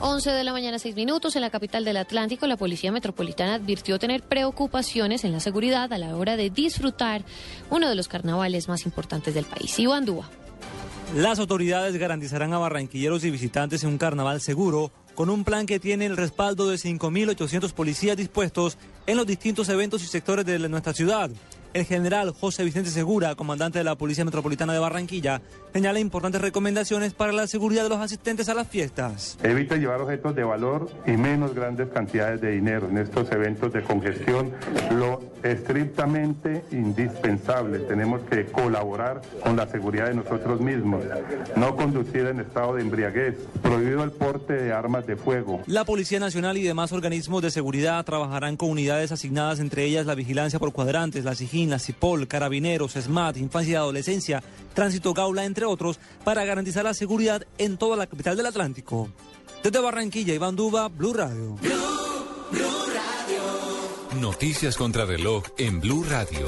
[SPEAKER 22] 11 de la mañana, 6 minutos. En la capital del Atlántico, la Policía Metropolitana advirtió tener preocupaciones en la seguridad a la hora de disfrutar uno de los carnavales más importantes del país. Iván Dúa.
[SPEAKER 27] Las autoridades garantizarán a barranquilleros y visitantes un carnaval seguro con un plan que tiene el respaldo de 5.800 policías dispuestos en los distintos eventos y sectores de nuestra ciudad. El general José Vicente Segura, comandante de la Policía Metropolitana de Barranquilla, señala importantes recomendaciones para la seguridad de los asistentes a las fiestas.
[SPEAKER 28] Evita llevar objetos de valor y menos grandes cantidades de dinero en estos eventos de congestión. Lo estrictamente indispensable, tenemos que colaborar con la seguridad de nosotros mismos, no conducir en estado de embriaguez, prohibido el porte de armas de fuego.
[SPEAKER 27] La Policía Nacional y demás organismos de seguridad trabajarán con unidades asignadas, entre ellas la vigilancia por cuadrantes, la SIGIN, la CIPOL, Carabineros, SMAT, Infancia y Adolescencia, Tránsito Gaula, entre otros, para garantizar la seguridad en toda la capital del Atlántico. Desde Barranquilla, Iván Duba, Blue Radio.
[SPEAKER 5] Noticias contra reloj en Blue Radio.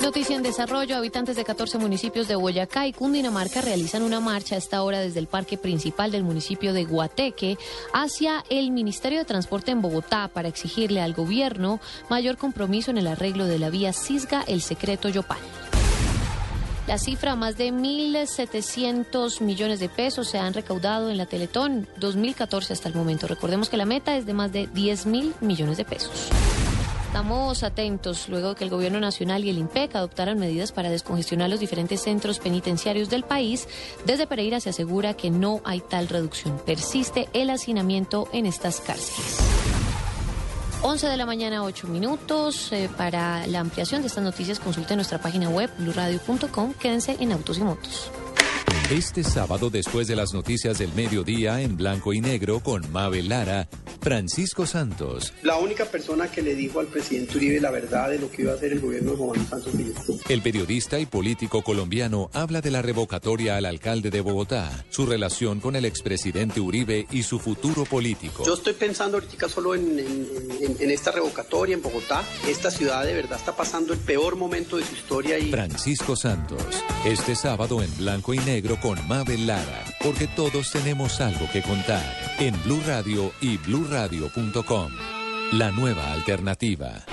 [SPEAKER 22] Noticia en desarrollo. Habitantes de 14 municipios de Boyacá y Cundinamarca realizan una marcha a esta hora desde el parque principal del municipio de Guateque hacia el Ministerio de Transporte en Bogotá para exigirle al gobierno mayor compromiso en el arreglo de la vía Cisga El Secreto Yopal. La cifra, más de 1.700 millones de pesos se han recaudado en la Teletón 2014 hasta el momento. Recordemos que la meta es de más de 10 mil millones de pesos. Estamos atentos luego de que el Gobierno Nacional y el IMPEC adoptaran medidas para descongestionar los diferentes centros penitenciarios del país. Desde Pereira se asegura que no hay tal reducción. Persiste el hacinamiento en estas cárceles. 11 de la mañana, 8 minutos. Eh, para la ampliación de estas noticias, consulte nuestra página web, bluradio.com. Quédense en Autos y Motos.
[SPEAKER 5] Este sábado, después de las noticias del mediodía en blanco y negro con Mabel Lara, Francisco Santos.
[SPEAKER 29] La única persona que le dijo al presidente Uribe la verdad de lo que iba a hacer el gobierno de Juan Santos.
[SPEAKER 5] El periodista y político colombiano habla de la revocatoria al alcalde de Bogotá, su relación con el expresidente Uribe y su futuro político.
[SPEAKER 29] Yo estoy pensando ahorita solo en, en- en- en esta revocatoria en Bogotá. Esta ciudad de verdad está pasando el peor momento de su historia y
[SPEAKER 5] Francisco Santos, este sábado en blanco y negro con Mabel Lara, porque todos tenemos algo que contar en Blue Radio y bluradio.com. La nueva alternativa.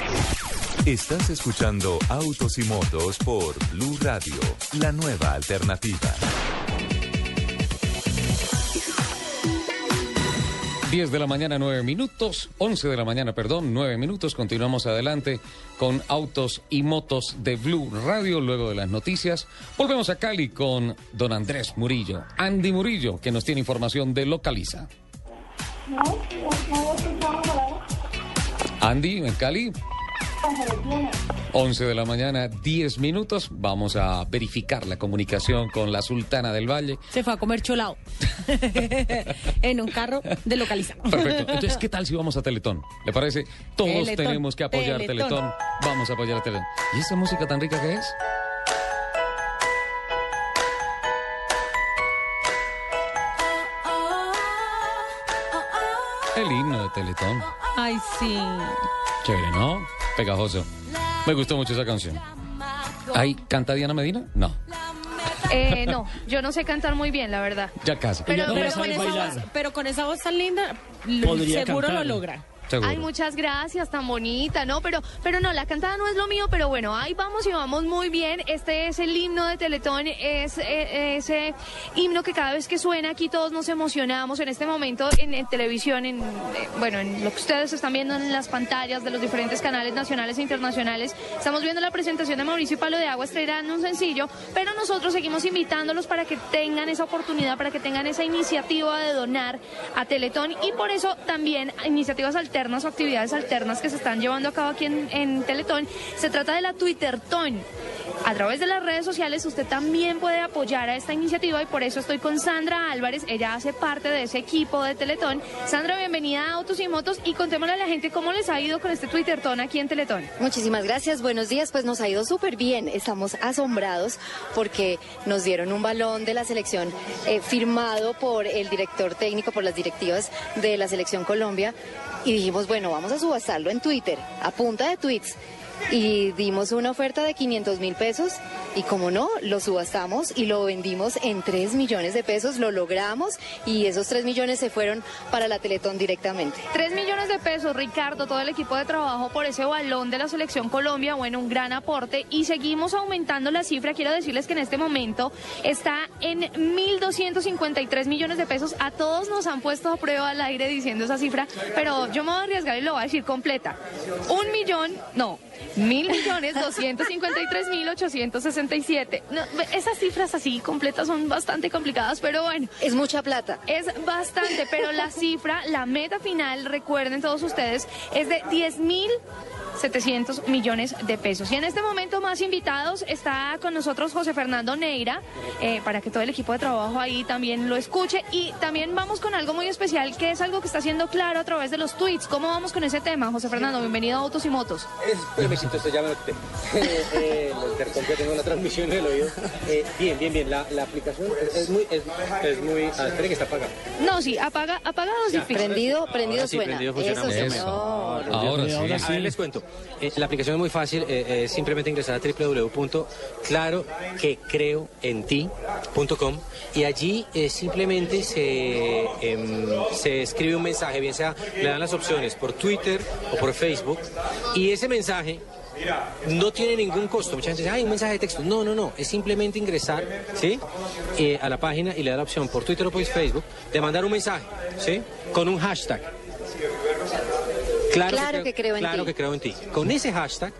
[SPEAKER 5] Estás escuchando Autos y Motos por Blue Radio, la nueva alternativa.
[SPEAKER 1] 10 de la mañana, 9 minutos. 11 de la mañana, perdón, 9 minutos. Continuamos adelante con autos y motos de Blue Radio. Luego de las noticias, volvemos a Cali con don Andrés Murillo. Andy Murillo, que nos tiene información de Localiza. Andy, en Cali. 11 de la mañana, 10 minutos. Vamos a verificar la comunicación con la Sultana del Valle.
[SPEAKER 2] Se fue a comer cholao [laughs] en un carro de localiza.
[SPEAKER 1] Perfecto. Entonces, ¿qué tal si vamos a Teletón? ¿Le parece? Todos
[SPEAKER 2] Teletón,
[SPEAKER 1] tenemos que apoyar
[SPEAKER 2] Teletón.
[SPEAKER 1] Teletón. Vamos a apoyar a Teletón. ¿Y esa música tan rica que es? El himno de Teletón.
[SPEAKER 2] Ay, sí.
[SPEAKER 1] Chévere, ¿no? Pegajoso. Me gustó mucho esa canción. ¿Ahí canta Diana Medina? No,
[SPEAKER 4] Eh, [laughs] no, yo no sé cantar muy bien, la verdad.
[SPEAKER 1] ya casi.
[SPEAKER 2] Pero,
[SPEAKER 4] no
[SPEAKER 2] pero
[SPEAKER 4] le
[SPEAKER 2] con esa voz, pero con esa voz tan linda,
[SPEAKER 1] Podría
[SPEAKER 2] seguro
[SPEAKER 1] cantar.
[SPEAKER 2] lo logra.
[SPEAKER 1] Seguro.
[SPEAKER 4] Ay, muchas gracias, tan bonita, ¿no? Pero, pero no, la cantada no es lo mío, pero bueno, ahí vamos y vamos muy bien. Este es el himno de Teletón, es eh, ese himno que cada vez que suena aquí todos nos emocionamos. En este momento en, en televisión, en, eh, bueno, en lo que ustedes están viendo en las pantallas de los diferentes canales nacionales e internacionales, estamos viendo la presentación de Mauricio y Palo de Agua estrenando un sencillo, pero nosotros seguimos invitándolos para que tengan esa oportunidad, para que tengan esa iniciativa de donar a Teletón y por eso también iniciativas alternas o actividades alternas que se están llevando a cabo aquí en, Teletón. Se trata de la Twitterton. A través de las redes sociales usted también puede apoyar a esta iniciativa y por eso estoy con Sandra Álvarez. Ella hace parte de ese equipo de Teletón. Sandra, bienvenida a Autos y Motos y contémosle a la gente cómo les ha ido con este Twitterton aquí en Teletón.
[SPEAKER 25] Muchísimas gracias, buenos días. Pues nos ha ido súper bien. Estamos asombrados porque nos dieron un balón de la selección eh, firmado por el director técnico, por las directivas de la selección Colombia. Y dijimos, bueno, vamos a subastarlo en Twitter, a punta de tweets. Y dimos una oferta de 500 mil pesos y como no, lo subastamos y lo vendimos en 3 millones de pesos, lo logramos y esos 3 millones se fueron para la Teletón directamente.
[SPEAKER 4] Tres millones de pesos, Ricardo, todo el equipo de trabajo por ese balón de la selección Colombia, bueno, un gran aporte y seguimos aumentando la cifra. Quiero decirles que en este momento está en 1.253 millones de pesos. A todos nos han puesto a prueba al aire diciendo esa cifra, pero yo me voy a arriesgar y lo voy a decir completa. Un millón, no, mil millones doscientos cincuenta y tres mil ochocientos sesenta y siete. Esas cifras así completas son bastante complicadas, pero bueno.
[SPEAKER 25] Es mucha plata.
[SPEAKER 4] Es bastante, pero la cifra, la meta final, recuerden todos ustedes, es de 10 mil 700 millones de pesos. Y en este momento más invitados está con nosotros José Fernando Neira, eh, para que todo el equipo de trabajo ahí también lo escuche. Y también vamos con algo muy especial, que es algo que está siendo claro a través de los tweets. ¿Cómo vamos con ese tema, José Fernando? Bienvenido a Autos y Motos.
[SPEAKER 30] Espérame, si esto ya me. [laughs] Eh, eh, que tengo la transmisión en el oído. Eh, bien, bien, bien. La, la aplicación es, es muy. Es, es muy. Ah, espere que está apagada.
[SPEAKER 4] No, sí, apaga, apagado sí.
[SPEAKER 25] Prendido, prendido
[SPEAKER 30] Ahora sí,
[SPEAKER 25] suena.
[SPEAKER 30] prendido.
[SPEAKER 25] Eso,
[SPEAKER 30] Eso.
[SPEAKER 25] señor.
[SPEAKER 30] Ahora sí. A ver, les cuento. Eh, la aplicación es muy fácil. eh, eh, simplemente ingresar a www.claroquecreoenti.com y allí eh, simplemente se, em, se escribe un mensaje, bien sea, le dan las opciones por Twitter o por Facebook y ese mensaje no tiene ningún costo. Mucha gente dice, ay, un mensaje de texto. No, no, no. Es simplemente ingresar, ¿sí? A la página y le da la opción por Twitter o por Facebook de mandar un mensaje, ¿sí? Con un hashtag.
[SPEAKER 25] Claro que creo en
[SPEAKER 30] claro
[SPEAKER 25] ti.
[SPEAKER 30] que creo en ti. Con ese hashtag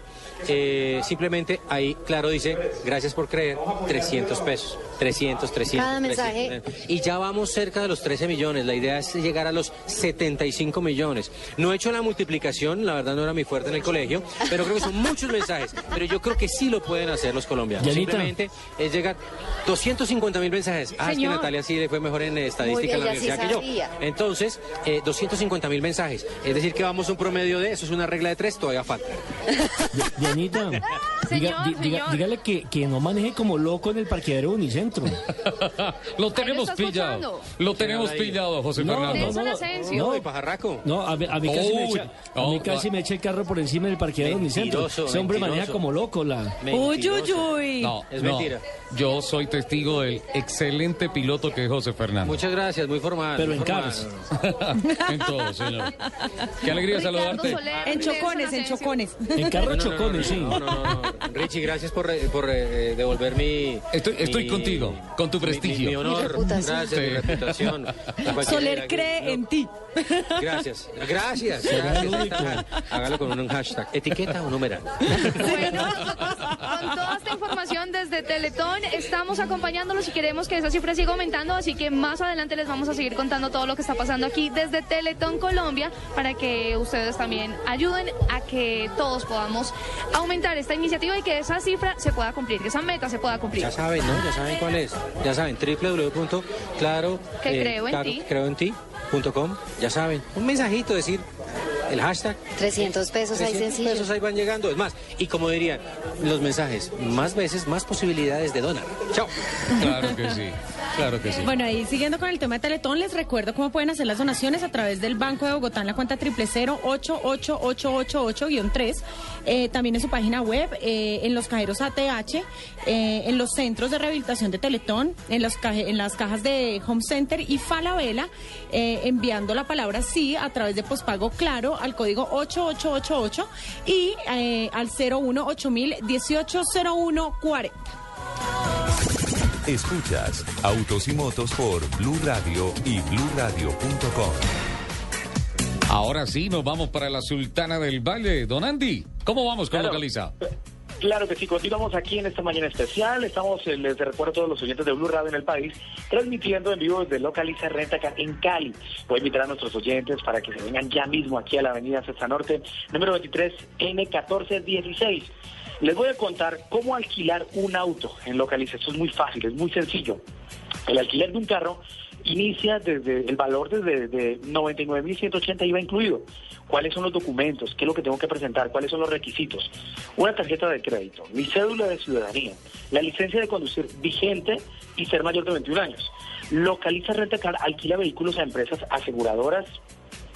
[SPEAKER 30] eh, simplemente ahí, claro, dice, gracias por creer, 300 pesos. 300, 300.
[SPEAKER 31] Cada
[SPEAKER 30] 300.
[SPEAKER 31] mensaje.
[SPEAKER 30] Y ya vamos cerca de los 13 millones. La idea es llegar a los 75 millones. No he hecho la multiplicación, la verdad no era mi fuerte en el colegio, pero creo que son muchos mensajes. Pero yo creo que sí lo pueden hacer los colombianos.
[SPEAKER 3] Yanita.
[SPEAKER 30] Simplemente es llegar 250 mil mensajes. Ah, es que. Natalia sí le fue mejor en eh, estadística en la universidad
[SPEAKER 31] sí
[SPEAKER 30] que yo. Entonces, eh, 250 mil mensajes. Es decir, que vamos a un promedio de, eso es una regla de tres, todavía falta. [laughs] [laughs] [laughs]
[SPEAKER 3] Diga- diga- dígale que, que no maneje como loco en el parqueadero de Unicentro. [laughs]
[SPEAKER 1] Lo tenemos pillado.
[SPEAKER 3] escuchando.
[SPEAKER 1] Lo tenemos
[SPEAKER 30] ahí.
[SPEAKER 1] pillado, José
[SPEAKER 3] No,
[SPEAKER 1] Fernando.
[SPEAKER 3] no, no, no,
[SPEAKER 30] No, pajarraco.
[SPEAKER 3] No, a mí, a mí casi, me
[SPEAKER 1] Uy,
[SPEAKER 3] echa, a
[SPEAKER 1] no,
[SPEAKER 3] mí casi
[SPEAKER 1] no.
[SPEAKER 3] me echa el carro por encima del parqueadero de Unicentro.
[SPEAKER 30] Mentiroso,
[SPEAKER 3] Ese hombre
[SPEAKER 30] mentiroso.
[SPEAKER 3] maneja como loco la...
[SPEAKER 32] Uy, uy, uy.
[SPEAKER 1] No,
[SPEAKER 30] Es
[SPEAKER 1] no.
[SPEAKER 30] mentira.
[SPEAKER 1] Yo soy testigo del excelente piloto que es José Fernando.
[SPEAKER 30] Muchas gracias, muy formal.
[SPEAKER 3] Pero
[SPEAKER 30] muy
[SPEAKER 3] en
[SPEAKER 30] formal.
[SPEAKER 3] cars. [laughs]
[SPEAKER 1] en todo, señor. Qué alegría saludarte.
[SPEAKER 2] En chocones, en chocones.
[SPEAKER 3] En carro
[SPEAKER 30] No, no, no,
[SPEAKER 3] chocones, sí.
[SPEAKER 30] No, no, no, no. Richie, gracias por, re- por eh, devolver mi...
[SPEAKER 1] Estoy, estoy
[SPEAKER 30] mi-
[SPEAKER 1] contigo, con tu
[SPEAKER 30] mi- mi-
[SPEAKER 1] prestigio.
[SPEAKER 30] Mi, honor.
[SPEAKER 31] reputación.
[SPEAKER 30] Gracias, mi reputación. [laughs]
[SPEAKER 2] Soler
[SPEAKER 30] que-
[SPEAKER 2] cree
[SPEAKER 30] no.
[SPEAKER 2] en ti.
[SPEAKER 30] Gracias, gracias, gracias. Hágalo con un hashtag. ¿Etiqueta o numeral? [laughs]
[SPEAKER 4] Bueno, con toda esta información desde Teletón, estamos acompañándolos y queremos que esa cifra siga aumentando, así que más adelante les vamos a seguir contando todo lo que está pasando aquí desde Teletón Colombia para que ustedes también ayuden a que todos podamos aumentar esta iniciativa y que esa cifra se pueda cumplir, que esa meta se pueda cumplir.
[SPEAKER 30] Ya saben, ¿no? Ya saben cuál es. Ya saben, www.claro...
[SPEAKER 4] Que creo en
[SPEAKER 30] claro,
[SPEAKER 4] ti.
[SPEAKER 30] creo en ti.com. Ya saben, un mensajito, decir el hashtag
[SPEAKER 31] 300 pesos ahí
[SPEAKER 30] 300
[SPEAKER 31] sencillo.
[SPEAKER 30] pesos ahí van llegando. Es más, y como dirían los mensajes, más veces, más posibilidades de donar. Chao.
[SPEAKER 1] Claro que sí, claro que sí.
[SPEAKER 2] Bueno, ahí siguiendo con el tema de Teletón, les recuerdo cómo pueden hacer las donaciones a través del Banco de Bogotá en la cuenta triple cero ocho ocho ocho ocho ocho guion tres. Eh, también en su página web, eh, en los cajeros ATH, eh, en los centros de rehabilitación de Teletón, en, los caje- en las cajas de Home Center y Falabella, eh, enviando la palabra sí a través de pospago claro al código 8888 y eh, al 018 180140.
[SPEAKER 5] Escuchas Autos y Motos por Blue Radio y BlueRadio.com.
[SPEAKER 1] Ahora sí, nos vamos para la Sultana del Valle. Don Andy, ¿cómo vamos con
[SPEAKER 13] Claro.
[SPEAKER 1] Localiza?
[SPEAKER 13] Claro que sí, continuamos aquí en esta mañana especial. Estamos, eh, les recuerdo a todos los oyentes de Blue Radio en el país, transmitiendo en vivo desde Localiza Rentacar en Cali. Voy a invitar a nuestros oyentes para que se vengan ya mismo aquí a la avenida Sexta Norte, número 23, N1416. Les voy a contar cómo alquilar un auto en Localiza. Esto es muy fácil, es muy sencillo. El alquiler de un carro inicia desde el valor desde de 99.180 IVA incluido. ¿Cuáles son los documentos? ¿Qué es lo que tengo que presentar? ¿Cuáles son los requisitos? Una tarjeta de crédito, mi cédula de ciudadanía, la licencia de conducir vigente y ser mayor de 21 años. Localiza Rentacar alquila vehículos a empresas aseguradoras,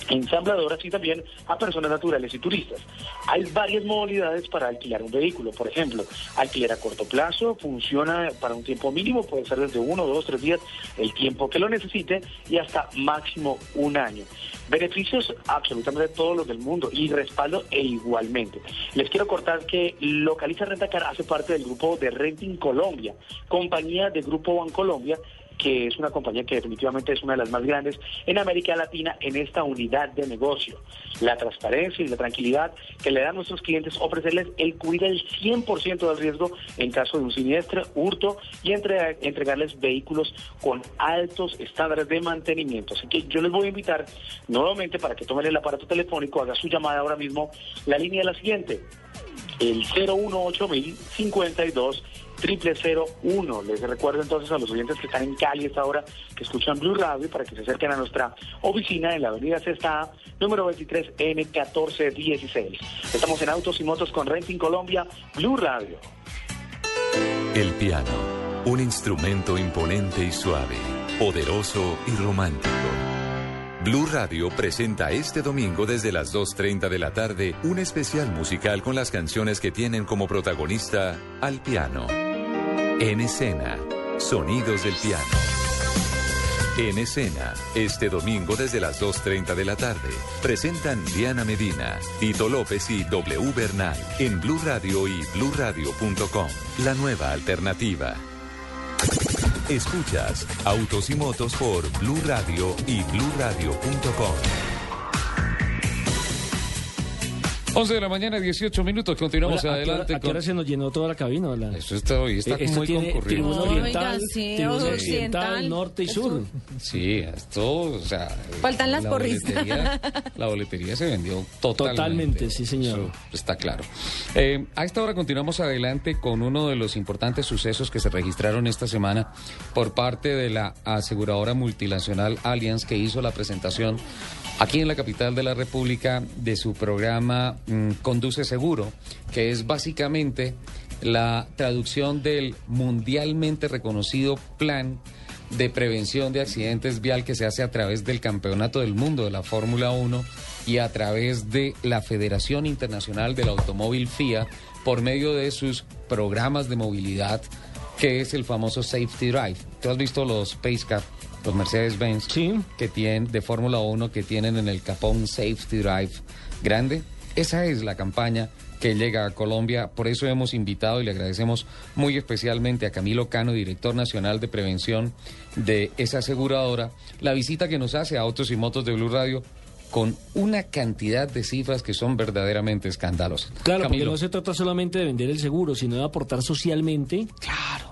[SPEAKER 13] ensambladoras y también a personas naturales y turistas. Hay varias modalidades para alquilar un vehículo. Por ejemplo, alquiler a corto plazo, funciona para un tiempo mínimo, puede ser desde uno, dos, tres días, el tiempo que lo necesite y hasta máximo un año. Beneficios absolutamente todos los del mundo y respaldo e igualmente. Les quiero cortar que Localiza Rentacar hace parte del grupo de Renting Colombia, compañía de Grupo Bancolombia que es una compañía que definitivamente es una de las más grandes en América Latina en esta unidad de negocio. La transparencia y la tranquilidad que le dan a nuestros clientes, ofrecerles el cubrir el 100% del riesgo en caso de un siniestro, hurto y entre- entregarles vehículos con altos estándares de mantenimiento. Así que yo les voy a invitar nuevamente para que tomen el aparato telefónico, haga su llamada ahora mismo. La línea es la siguiente, el 018 52 triple cero uno. Les recuerdo entonces a los oyentes que están en Cali esta hora, que escuchan Blue Radio, para que se acerquen a nuestra oficina en la avenida Sexta, número 23 N1416. Estamos en Autos y Motos con Renting Colombia, Blue Radio.
[SPEAKER 5] El piano, un instrumento imponente y suave, poderoso y romántico. Blue Radio presenta este domingo desde las 2.30 de la tarde un especial musical con las canciones que tienen como protagonista al piano. En escena, sonidos del piano. En escena, este domingo desde las 2.30 de la tarde, presentan Diana Medina, Tito López y W Bernal en Blue Radio y BlueRadio.com, la nueva alternativa. Escuchas Autos y Motos por Blue Radio y BlueRadio.com.
[SPEAKER 1] 11 de la mañana, 18 minutos. Continuamos
[SPEAKER 3] Hola, ¿a qué hora-
[SPEAKER 1] adelante.
[SPEAKER 3] ¿A qué hora se nos llenó toda la cabina? La-
[SPEAKER 1] Eso está hoy, está
[SPEAKER 3] Eh,
[SPEAKER 1] muy
[SPEAKER 3] tiene
[SPEAKER 1] concurrido.
[SPEAKER 3] tribuna
[SPEAKER 2] Oiga,
[SPEAKER 3] oriental,
[SPEAKER 2] sí,
[SPEAKER 3] tribuna
[SPEAKER 2] occidental,
[SPEAKER 3] occidental, norte y sur.
[SPEAKER 1] Sí, esto, o sea.
[SPEAKER 2] Faltan las
[SPEAKER 1] la
[SPEAKER 2] porristas.
[SPEAKER 1] boletería, la boletería se vendió totalmente.
[SPEAKER 3] Totalmente, sí, señor.
[SPEAKER 1] Eso está claro. Eh, a esta hora continuamos adelante con uno de los importantes sucesos que se registraron esta semana por parte de la aseguradora multinacional Allianz que hizo la presentación aquí en la capital de la República de su programa mm, Conduce Seguro, que es básicamente la traducción del mundialmente reconocido plan de prevención de accidentes vial que se hace a través del Campeonato del Mundo de la Fórmula 1 y a través de la Federación Internacional del Automóvil FIA por medio de sus programas de movilidad que es el famoso Safety Drive. ¿Tú has visto los Pace Car, los Mercedes-Benz que tienen de Fórmula 1 que tienen en el capón Safety Drive grande? Esa es la campaña que llega a Colombia. Por eso hemos invitado y le agradecemos muy especialmente a Camilo Cano, director nacional de prevención de esa aseguradora, la visita que nos hace a Autos y Motos de Blue Radio con una cantidad de cifras que son verdaderamente escandalosas.
[SPEAKER 3] Claro, porque no se trata solamente de vender el seguro, sino de aportar socialmente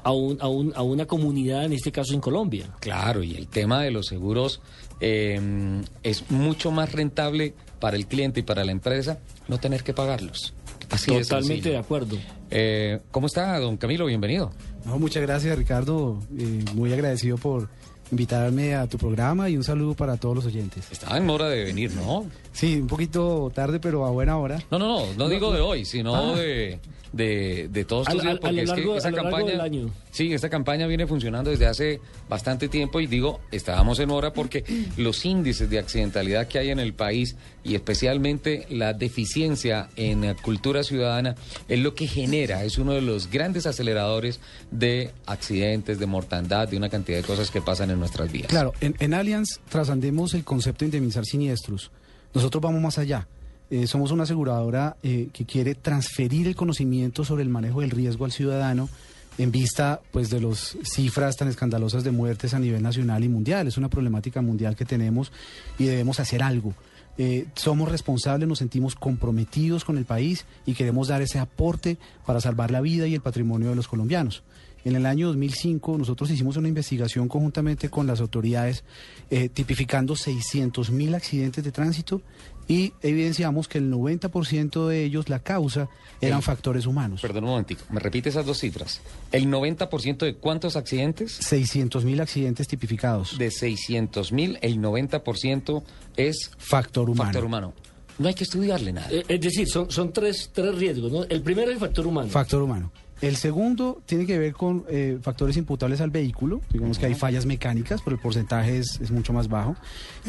[SPEAKER 3] a, un, a, un- a una comunidad, en este caso en Colombia.
[SPEAKER 1] Claro, y el tema de los seguros eh, es mucho más rentable para el cliente y para la empresa no tener que pagarlos. Así
[SPEAKER 3] Totalmente de acuerdo.
[SPEAKER 1] Eh, ¿Cómo está, don Camilo? Bienvenido.
[SPEAKER 33] No, muchas gracias, Ricardo. Eh, muy agradecido por invitarme a tu programa y un saludo para todos los oyentes.
[SPEAKER 1] Estaba en hora de venir, ¿no?
[SPEAKER 33] Sí, un poquito tarde, pero a buena hora.
[SPEAKER 1] No, no, no, no digo de hoy, sino
[SPEAKER 33] Ah.
[SPEAKER 1] de, de, de todos
[SPEAKER 33] A
[SPEAKER 1] estos
[SPEAKER 33] lo-
[SPEAKER 1] días,
[SPEAKER 33] a
[SPEAKER 1] porque es que esa
[SPEAKER 33] a lo largo
[SPEAKER 1] campaña,
[SPEAKER 33] del año.
[SPEAKER 1] Sí, esta campaña viene funcionando desde hace bastante tiempo y digo, estábamos en hora porque [clears throat] los índices de accidentalidad que hay en el país y especialmente la deficiencia en cultura ciudadana es lo que genera, es uno de los grandes aceleradores de accidentes, de mortandad, de una cantidad de cosas que pasan en nuestras vías.
[SPEAKER 33] Claro, en, en Allianz trascendemos el concepto de indemnizar siniestros. Nosotros vamos más allá. Eh, somos una aseguradora eh, que quiere transferir el conocimiento sobre el manejo del riesgo al ciudadano en vista pues de las cifras tan escandalosas de muertes a nivel nacional y mundial. Es una problemática mundial que tenemos y debemos hacer algo. Eh, somos responsables, nos sentimos comprometidos con el país y queremos dar ese aporte para salvar la vida y el patrimonio de los colombianos. En el año 2005 nosotros hicimos una investigación conjuntamente con las autoridades eh, tipificando 600 mil accidentes de tránsito y evidenciamos que el 90% de ellos la causa eran
[SPEAKER 1] El-
[SPEAKER 33] factores humanos.
[SPEAKER 1] Perdón un momentico, me repite esas dos cifras. ¿El 90% de cuántos accidentes?
[SPEAKER 33] 600 mil accidentes tipificados.
[SPEAKER 1] De 600 mil, el 90% es
[SPEAKER 33] factor humano.
[SPEAKER 1] Factor humano. No hay que estudiarle nada.
[SPEAKER 3] Eh, es decir, son, son tres, tres riesgos. ¿no? El primero es el factor humano.
[SPEAKER 33] Factor humano. El segundo tiene que ver con eh, factores imputables al vehículo, digamos que hay fallas mecánicas, pero el porcentaje es, es mucho más bajo.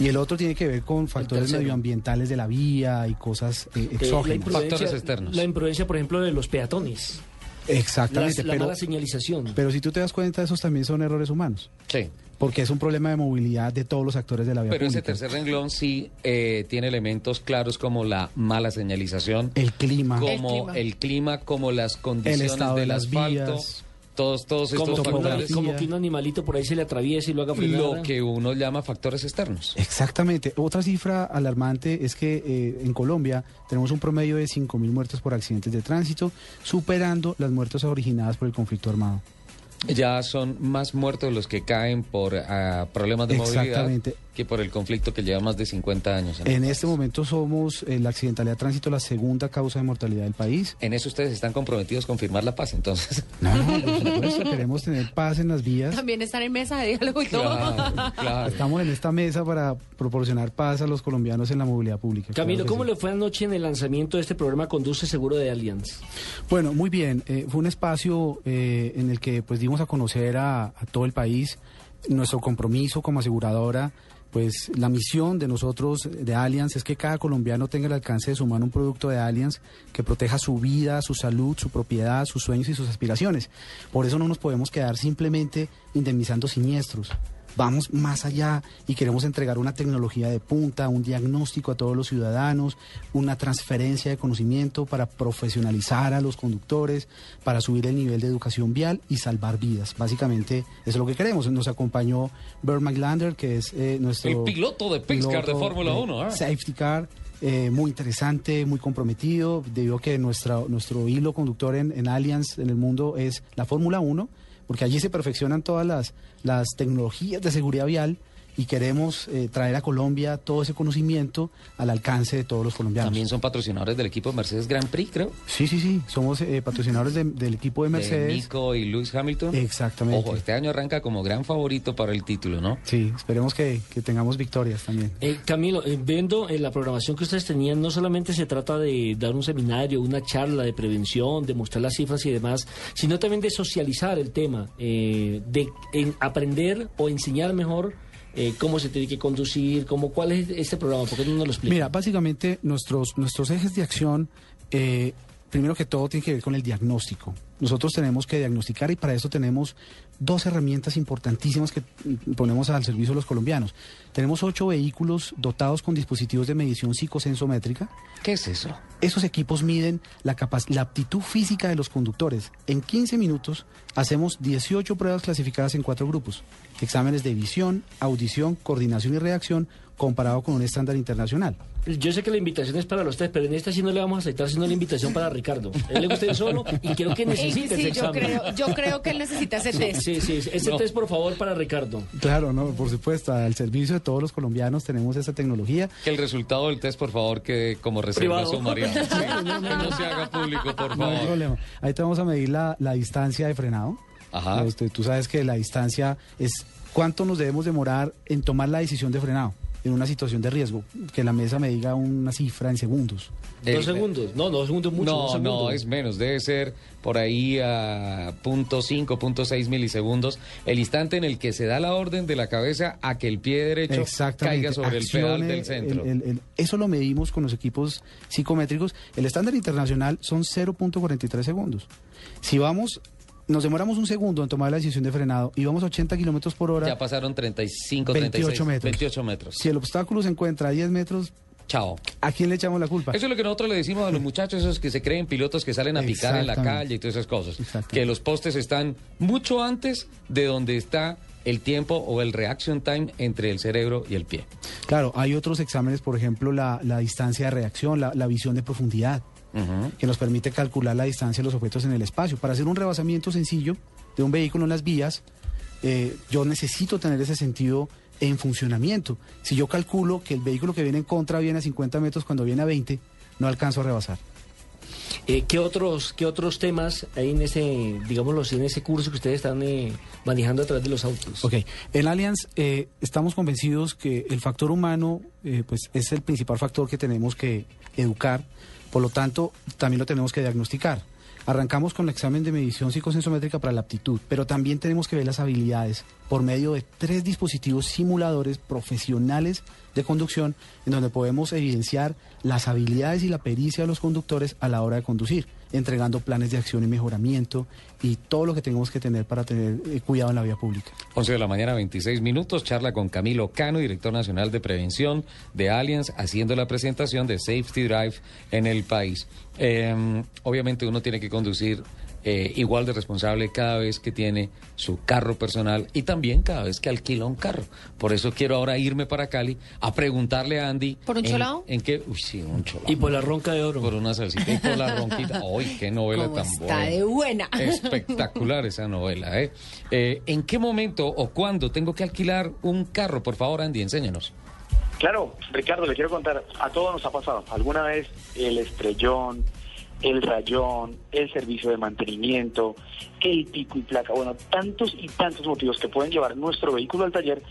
[SPEAKER 33] Y el otro tiene que ver con factores medioambientales de la vía y cosas eh,
[SPEAKER 3] Eh, la
[SPEAKER 33] exógenas.
[SPEAKER 3] imprudencia- La imprudencia, por ejemplo, de los peatones.
[SPEAKER 33] Exactamente,
[SPEAKER 3] la
[SPEAKER 33] pero,
[SPEAKER 3] mala señalización.
[SPEAKER 33] pero si tú te das cuenta, esos también son errores humanos.
[SPEAKER 1] Sí.
[SPEAKER 33] Porque es un problema de movilidad de todos los actores de la vía
[SPEAKER 1] Pero ese tercer renglón sí eh, tiene elementos claros como la mala señalización,
[SPEAKER 33] El clima.
[SPEAKER 1] como el clima, como las condiciones
[SPEAKER 33] estado de
[SPEAKER 1] del
[SPEAKER 33] las
[SPEAKER 1] asfalto,
[SPEAKER 33] vías.
[SPEAKER 1] todos, todos estos factores.
[SPEAKER 3] como que un animalito por ahí se le atraviese y lo haga frenar.
[SPEAKER 1] Lo que uno llama factores externos.
[SPEAKER 33] Exactamente. Otra cifra alarmante es que eh, en Colombia tenemos un promedio de 5.000 muertes por accidentes de tránsito, superando las muertes originadas por el conflicto armado.
[SPEAKER 1] Ya son más muertos los que caen por ah, problemas de movilidad
[SPEAKER 33] Exactamente.
[SPEAKER 1] Que por el conflicto que lleva más de 50 años.
[SPEAKER 33] En este momento somos eh, la accidentalidad de tránsito la segunda causa de mortalidad del país.
[SPEAKER 1] En eso ustedes están comprometidos con firmar la paz, entonces. [laughs]
[SPEAKER 33] No, no, por supuesto, queremos tener paz en las vías.
[SPEAKER 2] También están en mesa de diálogo y todo.
[SPEAKER 33] Estamos en esta mesa para proporcionar paz a los colombianos en la movilidad pública.
[SPEAKER 3] Camilo,
[SPEAKER 33] Claro
[SPEAKER 3] ¿cómo
[SPEAKER 33] sí.
[SPEAKER 3] le fue anoche en el lanzamiento de este programa Conduce Seguro de Allianz?
[SPEAKER 33] Bueno, muy bien. Eh, fue un espacio eh, en el que pues dimos a conocer a, a todo el país nuestro compromiso como aseguradora. Pues la misión de nosotros de Allianz es que cada colombiano tenga el alcance de su mano un producto de Allianz que proteja su vida, su salud, su propiedad, sus sueños y sus aspiraciones. Por eso no nos podemos quedar simplemente indemnizando siniestros. Vamos más allá y queremos entregar una tecnología de punta, un diagnóstico a todos los ciudadanos, una transferencia de conocimiento para profesionalizar a los conductores, para subir el nivel de educación vial y salvar vidas. Básicamente eso es lo que queremos. Nos acompañó Bert McLander, que es eh, nuestro...
[SPEAKER 1] El piloto de Pace Car de Fórmula
[SPEAKER 33] de
[SPEAKER 1] 1, ah.
[SPEAKER 33] Safety Car. eh, muy interesante, muy comprometido, debido a que nuestra, nuestro hilo conductor en, en Allianz, en el mundo, es la Fórmula 1, porque allí se perfeccionan todas las, las tecnologías de seguridad vial y queremos eh, traer a Colombia todo ese conocimiento al alcance de todos los colombianos.
[SPEAKER 1] También son patrocinadores del equipo Mercedes Grand Prix, creo.
[SPEAKER 33] Sí, sí, sí, somos eh, patrocinadores de- del equipo de Mercedes.
[SPEAKER 1] De Nico y Lewis Hamilton.
[SPEAKER 33] Exactamente.
[SPEAKER 1] Ojo, este año arranca como gran favorito para el título, ¿no?
[SPEAKER 33] Sí, esperemos que, que tengamos victorias también.
[SPEAKER 3] Eh, Camilo, eh, viendo en la programación que ustedes tenían, no solamente se trata de dar un seminario, una charla de prevención, de mostrar las cifras y demás, sino también de socializar el tema, eh, de en aprender o enseñar mejor eh, cómo se tiene que conducir, cómo, cuál es este programa, ¿por qué no nos lo explica?
[SPEAKER 33] Mira, básicamente nuestros, nuestros ejes de acción, eh, primero que todo, tiene que ver con el diagnóstico. Nosotros tenemos que diagnosticar y para eso tenemos dos herramientas importantísimas que ponemos al servicio de los colombianos. Tenemos ocho vehículos dotados con dispositivos de medición psicosensométrica.
[SPEAKER 1] ¿Qué es eso?
[SPEAKER 33] Esos equipos miden la aptitud física de los conductores. En 15 minutos hacemos 18 pruebas clasificadas en cuatro grupos. Exámenes de visión, audición, coordinación y reacción comparado con un estándar internacional.
[SPEAKER 3] Yo sé que la invitación es para los tres, pero en esta sí no le vamos a aceptar, sino la invitación para Ricardo. Él le gusta ir solo y creo que [laughs] necesita
[SPEAKER 2] Sí,
[SPEAKER 3] ese
[SPEAKER 2] yo
[SPEAKER 3] examen.
[SPEAKER 2] creo, yo creo que él necesita ese
[SPEAKER 3] Sí,
[SPEAKER 2] test.
[SPEAKER 3] Sí, sí, ese
[SPEAKER 33] No.
[SPEAKER 3] test por favor para Ricardo.
[SPEAKER 33] Claro, no, por supuesto, al servicio de todos los colombianos tenemos esa tecnología.
[SPEAKER 1] Que el resultado del test, por favor, quede como reserva sumarial. [laughs] Sí, que no se haga público, por
[SPEAKER 33] No hay
[SPEAKER 1] favor.
[SPEAKER 33] problema. Ahí te vamos a medir la, la distancia de frenado.
[SPEAKER 1] Ajá.
[SPEAKER 33] Este, tú sabes que la distancia es cuánto nos debemos demorar en tomar la decisión de frenado en una situación de riesgo. Que la mesa me diga una cifra en segundos.
[SPEAKER 3] Dos segundos. No, dos segundos mucho.
[SPEAKER 1] No, no, es menos. Debe ser por ahí a punto cinco, punto seis milisegundos. El instante en el que se da la orden de la cabeza a que el pie derecho caiga sobre el pedal del centro.
[SPEAKER 33] el- el- el- eso lo medimos con los equipos psicométricos. El estándar internacional son 0.43 segundos. Si vamos, nos demoramos un segundo en tomar la decisión de frenado y vamos a 80 kilómetros por hora.
[SPEAKER 1] Ya pasaron 35,
[SPEAKER 33] 28
[SPEAKER 1] 36,
[SPEAKER 33] metros.
[SPEAKER 1] 28 metros.
[SPEAKER 33] Si el obstáculo se encuentra a 10 metros,
[SPEAKER 1] Chao.
[SPEAKER 33] ¿a quién le echamos la culpa?
[SPEAKER 1] Eso es lo que nosotros le decimos a los muchachos, esos que se creen pilotos que salen a picar en la calle y todas esas cosas. Que los postes están mucho antes de donde está el tiempo o el reaction time entre el cerebro y el pie.
[SPEAKER 33] Claro, hay otros exámenes, por ejemplo, la, la distancia de reacción, la, la visión de profundidad, que nos permite calcular la distancia de los objetos en el espacio. Para hacer un rebasamiento sencillo de un vehículo en las vías, eh, yo necesito tener ese sentido en funcionamiento. Si yo calculo que el vehículo que viene en contra viene a 50 metros cuando viene a 20, no alcanzo a rebasar.
[SPEAKER 3] Eh, ¿qué, otros, ¿Qué otros temas hay en ese, digámoslo en ese curso que ustedes están eh, manejando a través de los autos?
[SPEAKER 33] Ok, en Allianz eh, estamos convencidos que el factor humano pues es el principal factor que tenemos que educar, por lo tanto también lo tenemos que diagnosticar. Arrancamos con el examen de medición psicosensométrica para la aptitud, pero también tenemos que ver las habilidades por medio de tres dispositivos simuladores profesionales de conducción en donde podemos evidenciar las habilidades y la pericia de los conductores a la hora de conducir, entregando planes de acción y mejoramiento y todo lo que tenemos que tener para tener eh, cuidado en la vía pública.
[SPEAKER 1] 11 de la mañana, 26 minutos, charla con Camilo Cano, director nacional de prevención de Allianz, haciendo la presentación de Safety Drive en el país. Eh, obviamente uno tiene que conducir eh, igual de responsable cada vez que tiene su carro personal y también cada vez que alquila un carro. Por eso quiero ahora irme para Cali a preguntarle a Andy.
[SPEAKER 34] ¿Por un
[SPEAKER 1] en-
[SPEAKER 34] cholao?
[SPEAKER 1] ¿En qué? Uy, sí, un cholao.
[SPEAKER 3] Y por la ronca de oro.
[SPEAKER 1] Por una salsita y por la ronquita. [laughs] ¡Ay, qué novela
[SPEAKER 2] ¿Cómo
[SPEAKER 1] tan
[SPEAKER 2] está
[SPEAKER 1] buena!
[SPEAKER 2] de buena?
[SPEAKER 1] Espectacular esa novela, ¿eh? Eh, ¿En qué momento o cuándo tengo que alquilar un carro? Por favor, Andy, enséñanos.
[SPEAKER 13] Claro, Ricardo, le quiero contar, a todos nos ha pasado. Alguna vez el estrellón, el rayón, el servicio de mantenimiento, el pico y placa, bueno, tantos y tantos motivos que pueden llevar nuestro vehículo al taller.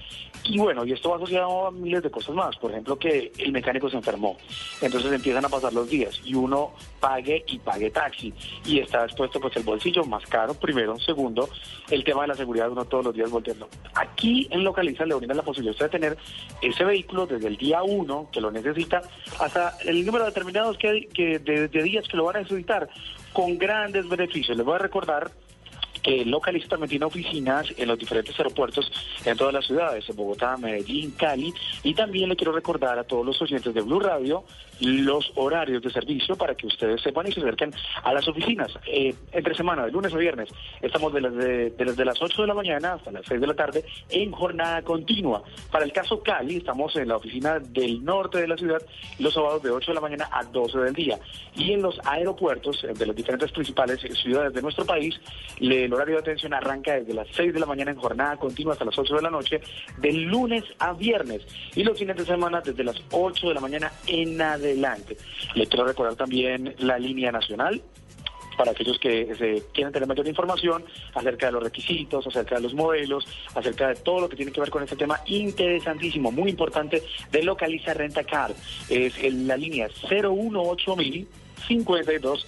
[SPEAKER 13] Y bueno, y esto va asociado a miles de cosas más. Por ejemplo, que el mecánico se enfermó. Entonces empiezan a pasar los días y uno pague y pague taxi. Y está expuesto pues el bolsillo más caro, primero. Segundo, el tema de la seguridad, uno todos los días volteando. Aquí en Localiza le brinda la posibilidad de tener ese vehículo desde el día uno que lo necesita hasta el número determinado que, que de, de días que lo van a necesitar con grandes beneficios. Les voy a recordar Localiza también tiene oficinas en los diferentes aeropuertos en todas las ciudades, en Bogotá, Medellín, Cali, y también le quiero recordar a todos los oyentes de Blue Radio los horarios de servicio para que ustedes sepan y se acerquen a las oficinas. Eh, entre semana, de lunes a viernes, estamos de las desde las 8 de la mañana hasta las 6 de la tarde en jornada continua. Para el caso Cali, estamos en la oficina del norte de la ciudad los sábados de 8 de la mañana a 12 del día. Y en los aeropuertos de las diferentes principales ciudades de nuestro país, el horario de atención arranca desde las 6 de la mañana en jornada continua hasta las 8 de la noche, de lunes a viernes. Y los fines de semana desde las 8 de la mañana en adelante. Les quiero recordar también la línea nacional para aquellos que se quieren tener mayor información acerca de los requisitos, acerca de los modelos, acerca de todo lo que tiene que ver con este tema interesantísimo, muy importante de Localiza Renta Car. Es en la línea 018000 52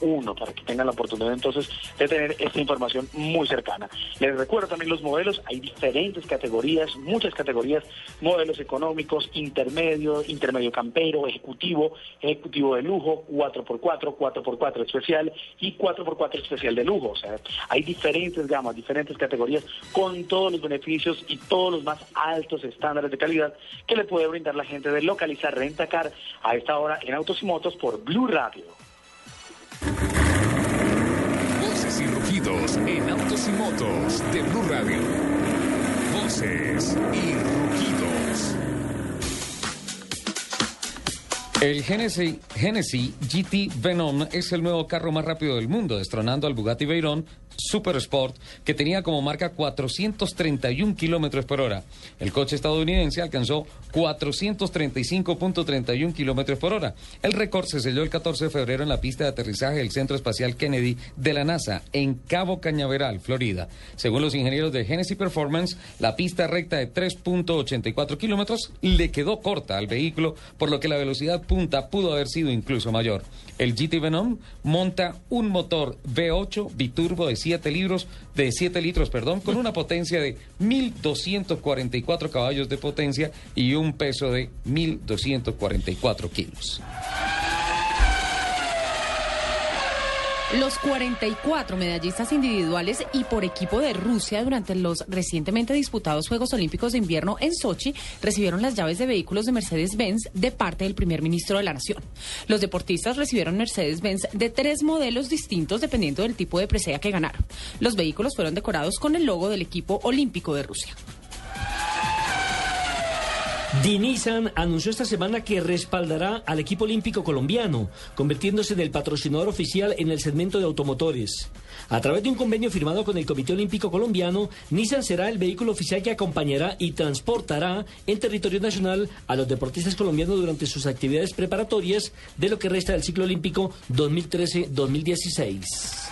[SPEAKER 13] uno para que tengan la oportunidad entonces de tener esta información muy cercana. Les recuerdo también los modelos, hay diferentes categorías, muchas categorías, modelos económicos, intermedio, intermedio campero, ejecutivo, ejecutivo de lujo, 4x4, 4x4 especial y 4x4 especial de lujo. O sea, hay diferentes gamas, diferentes categorías con todos los beneficios y todos los más altos estándares de calidad que le puede brindar la gente de localizar Rentacar a esta hora en Autos y Motos por Blue Radio.
[SPEAKER 11] Voces y rugidos en autos y motos de Blue Radio. Voces y rugidos.
[SPEAKER 1] El Genesis, Genesis GT Venom es el nuevo carro más rápido del mundo, destronando al Bugatti Veyron Super Sport, que tenía como marca 431 kilómetros por hora. El coche estadounidense alcanzó 435.31 kilómetros por hora. El récord se selló el 14 de febrero en la pista de aterrizaje del Centro Espacial Kennedy de la NASA, en Cabo Cañaveral, Florida. Según los ingenieros de Genesis Performance, la pista recta de 3.84 kilómetros le quedó corta al vehículo, por lo que la velocidad punta pudo haber sido incluso mayor. El GT Venom monta un motor V8 biturbo de 7 litros, de 7 litros, perdón, con una potencia de 1244 caballos de potencia y un peso de 1244 kilos.
[SPEAKER 2] Los 44 medallistas individuales y por equipo de Rusia durante los recientemente disputados Juegos Olímpicos de Invierno en Sochi recibieron las llaves de vehículos de Mercedes-Benz de parte del primer ministro de la Nación. Los deportistas recibieron Mercedes-Benz de tres modelos distintos dependiendo del tipo de presea que ganaron. Los vehículos fueron decorados con el logo del equipo olímpico de Rusia.
[SPEAKER 3] Dinisan anunció esta semana que respaldará al equipo olímpico colombiano, convirtiéndose en el patrocinador oficial en el segmento de automotores. A través de un convenio firmado con el Comité Olímpico Colombiano, Nissan será el vehículo oficial que acompañará y transportará en territorio nacional a los deportistas colombianos durante sus actividades preparatorias de lo que resta del ciclo olímpico 2013-2016.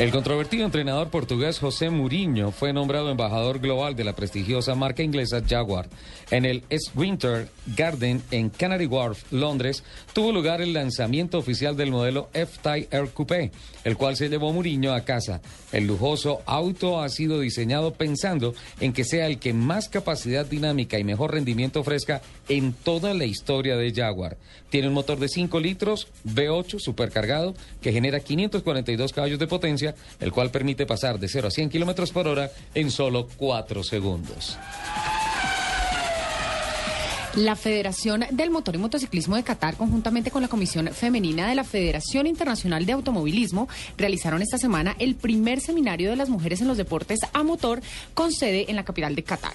[SPEAKER 1] El controvertido entrenador portugués José Mourinho fue nombrado embajador global de la prestigiosa marca inglesa Jaguar. En el East Winter Garden en Canary Wharf, Londres, tuvo lugar el lanzamiento oficial del modelo F-Type Air Coupé, el cual se llevó Mourinho a casa. El lujoso auto ha sido diseñado pensando en que sea el que más capacidad dinámica y mejor rendimiento ofrezca en toda la historia de Jaguar. Tiene un motor de 5 litros V8 supercargado que genera 542 caballos de potencia, el cual permite pasar de 0 a 100 kilómetros por hora en solo 4 segundos.
[SPEAKER 2] La Federación del Motor y Motociclismo de Qatar, conjuntamente con la Comisión Femenina de la Federación Internacional de Automovilismo, realizaron esta semana el primer seminario de las mujeres en los deportes a motor con sede en la capital de Qatar.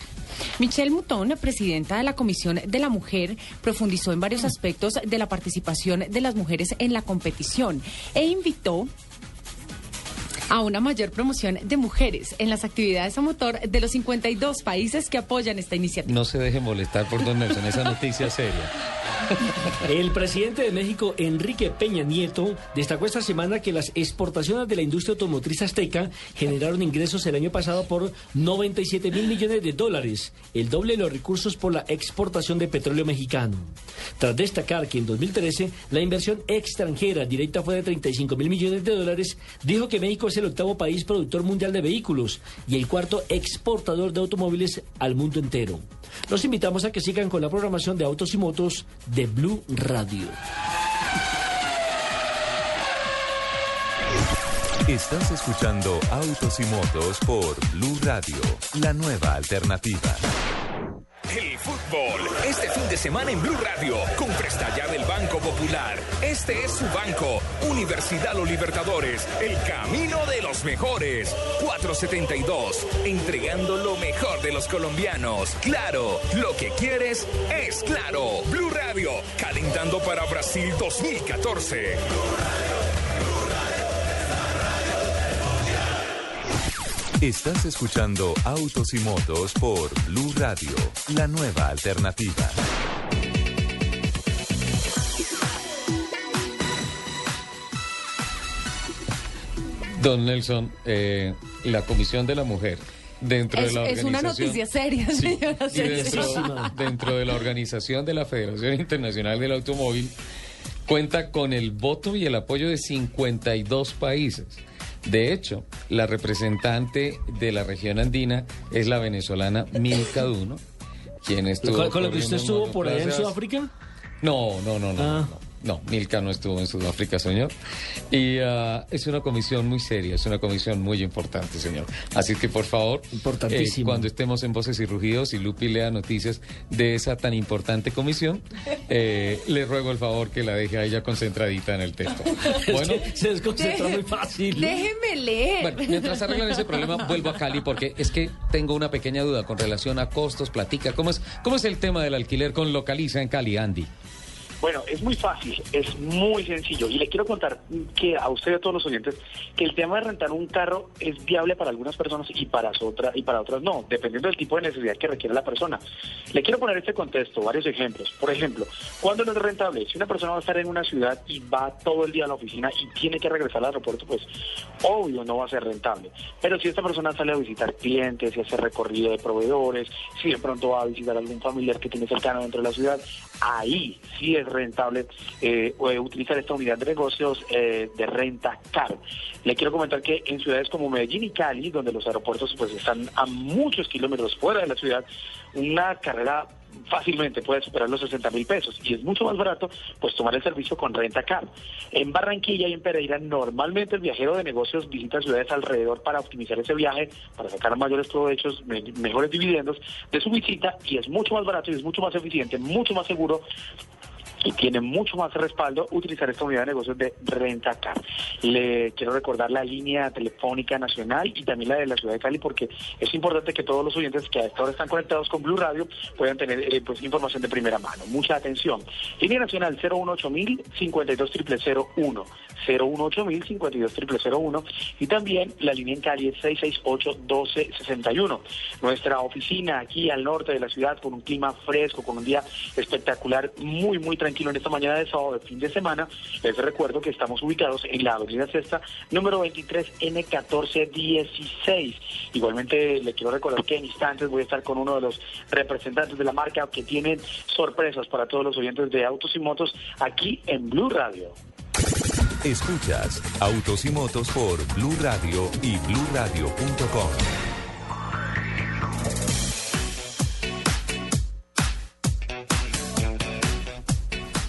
[SPEAKER 2] Michelle Mouton, presidenta de la Comisión de la Mujer, profundizó en varios aspectos de la participación de las mujeres en la competición e invitó a una mayor promoción de mujeres en las actividades a motor de los 52 países que apoyan esta iniciativa.
[SPEAKER 1] No se deje molestar por Don Nelson, esa noticia seria.
[SPEAKER 3] El presidente de México, Enrique Peña Nieto, destacó esta semana que las exportaciones de la industria automotriz azteca generaron ingresos el año pasado por 97 mil millones de dólares, el doble de los recursos por la exportación de petróleo mexicano. Tras destacar que en 2013 la inversión extranjera directa fue de 35 mil millones de dólares, dijo que México es el octavo país productor mundial de vehículos y el cuarto exportador de automóviles al mundo entero. Los invitamos a que sigan con la programación de Autos y Motos de Blue Radio.
[SPEAKER 5] Estás escuchando Autos y Motos por Blue Radio, la nueva alternativa.
[SPEAKER 11] El fútbol. Este fin de semana en Blue Radio, con ya del Banco Popular. Este es su banco, Universidad Los Libertadores, el camino de los mejores. 472, entregando lo mejor de los colombianos. Claro, lo que quieres es claro. Blue Radio, calentando para Brasil 2014.
[SPEAKER 5] Estás escuchando Autos y Motos por Blue Radio, la nueva alternativa.
[SPEAKER 1] Don Nelson, eh, la Comisión de la Mujer dentro
[SPEAKER 2] Es,
[SPEAKER 1] de la
[SPEAKER 2] es
[SPEAKER 1] organización...
[SPEAKER 2] una noticia seria,
[SPEAKER 1] Sí,
[SPEAKER 2] señora.
[SPEAKER 1] y dentro, [laughs] dentro de la organización de la Federación Internacional del Automóvil cuenta con el voto y el apoyo de 52 países. De hecho, la representante de la región andina es la venezolana Milka Duno, quien estuvo
[SPEAKER 3] ¿Con, con lo que usted estuvo por allá en. Sudáfrica?
[SPEAKER 1] No, no, no, no.
[SPEAKER 3] Ah.
[SPEAKER 1] no. No, Milka no estuvo en Sudáfrica, señor. Y ah, es una comisión muy seria, es una comisión muy importante, señor. Así que, por favor,
[SPEAKER 3] Importantísimo.
[SPEAKER 1] eh, cuando estemos en Voces y Rugidos y Lupi lea noticias de esa tan importante comisión, eh, le ruego el favor que la deje a ella concentradita en el texto. [laughs] Bueno,
[SPEAKER 3] se desconcentra muy fácil.
[SPEAKER 2] Déjeme leer.
[SPEAKER 1] bueno, mientras arreglan ese problema, vuelvo a Cali porque es que tengo una pequeña duda con relación a costos, platica. ¿Cómo es, cómo es el tema del alquiler con localiza en Cali, Andy?
[SPEAKER 13] Bueno, es muy fácil, es muy sencillo. Y le quiero contar que a usted y a todos los oyentes que el tema de rentar un carro es viable para algunas personas y para otras y para otras no, dependiendo del tipo de necesidad que requiere la persona. Le quiero poner este contexto, varios ejemplos. Por ejemplo, ¿cuándo no es rentable? Si una persona va a estar en una ciudad y va todo el día a la oficina y tiene que regresar al aeropuerto, pues obvio no va a ser rentable. Pero si esta persona sale a visitar clientes y hace recorrido de proveedores, si de pronto va a visitar a algún familiar que tiene cercano dentro de la ciudad, ahí sí es rentable eh, eh, utilizar esta unidad de negocios eh, de renta car. Le quiero comentar que en ciudades como Medellín y Cali, donde los aeropuertos pues están a muchos kilómetros fuera de la ciudad, una carrera fácilmente puede superar los 60 mil pesos y es mucho más barato pues tomar el servicio con renta car. En Barranquilla y en Pereira normalmente el viajero de negocios visita ciudades alrededor para optimizar ese viaje, para sacar mayores provechos, me- mejores dividendos de su visita y es mucho más barato y es mucho más eficiente, mucho más seguro y tiene mucho más respaldo utilizar esta unidad de negocios de renta car. Le quiero recordar la línea telefónica nacional y también la de la ciudad de Cali porque es importante que todos los oyentes que a esta están conectados con Blue Radio puedan tener eh, pues información de primera mano. Mucha atención. Línea nacional 018000 520001 018000 520001 y también la línea en Cali es 668 1261. Nuestra oficina aquí al norte de la ciudad con un clima fresco, con un día espectacular, muy muy tranquilo en esta mañana de sábado de fin de semana. Les recuerdo que estamos ubicados en la avenida Sexta, número 23 N1416. Igualmente le quiero recordar que en instantes voy a estar con uno de los representantes de la marca que tienen sorpresas para todos los oyentes de Autos y Motos aquí en Blue Radio.
[SPEAKER 5] Escuchas Autos y Motos por Blue Radio y bluradio.com.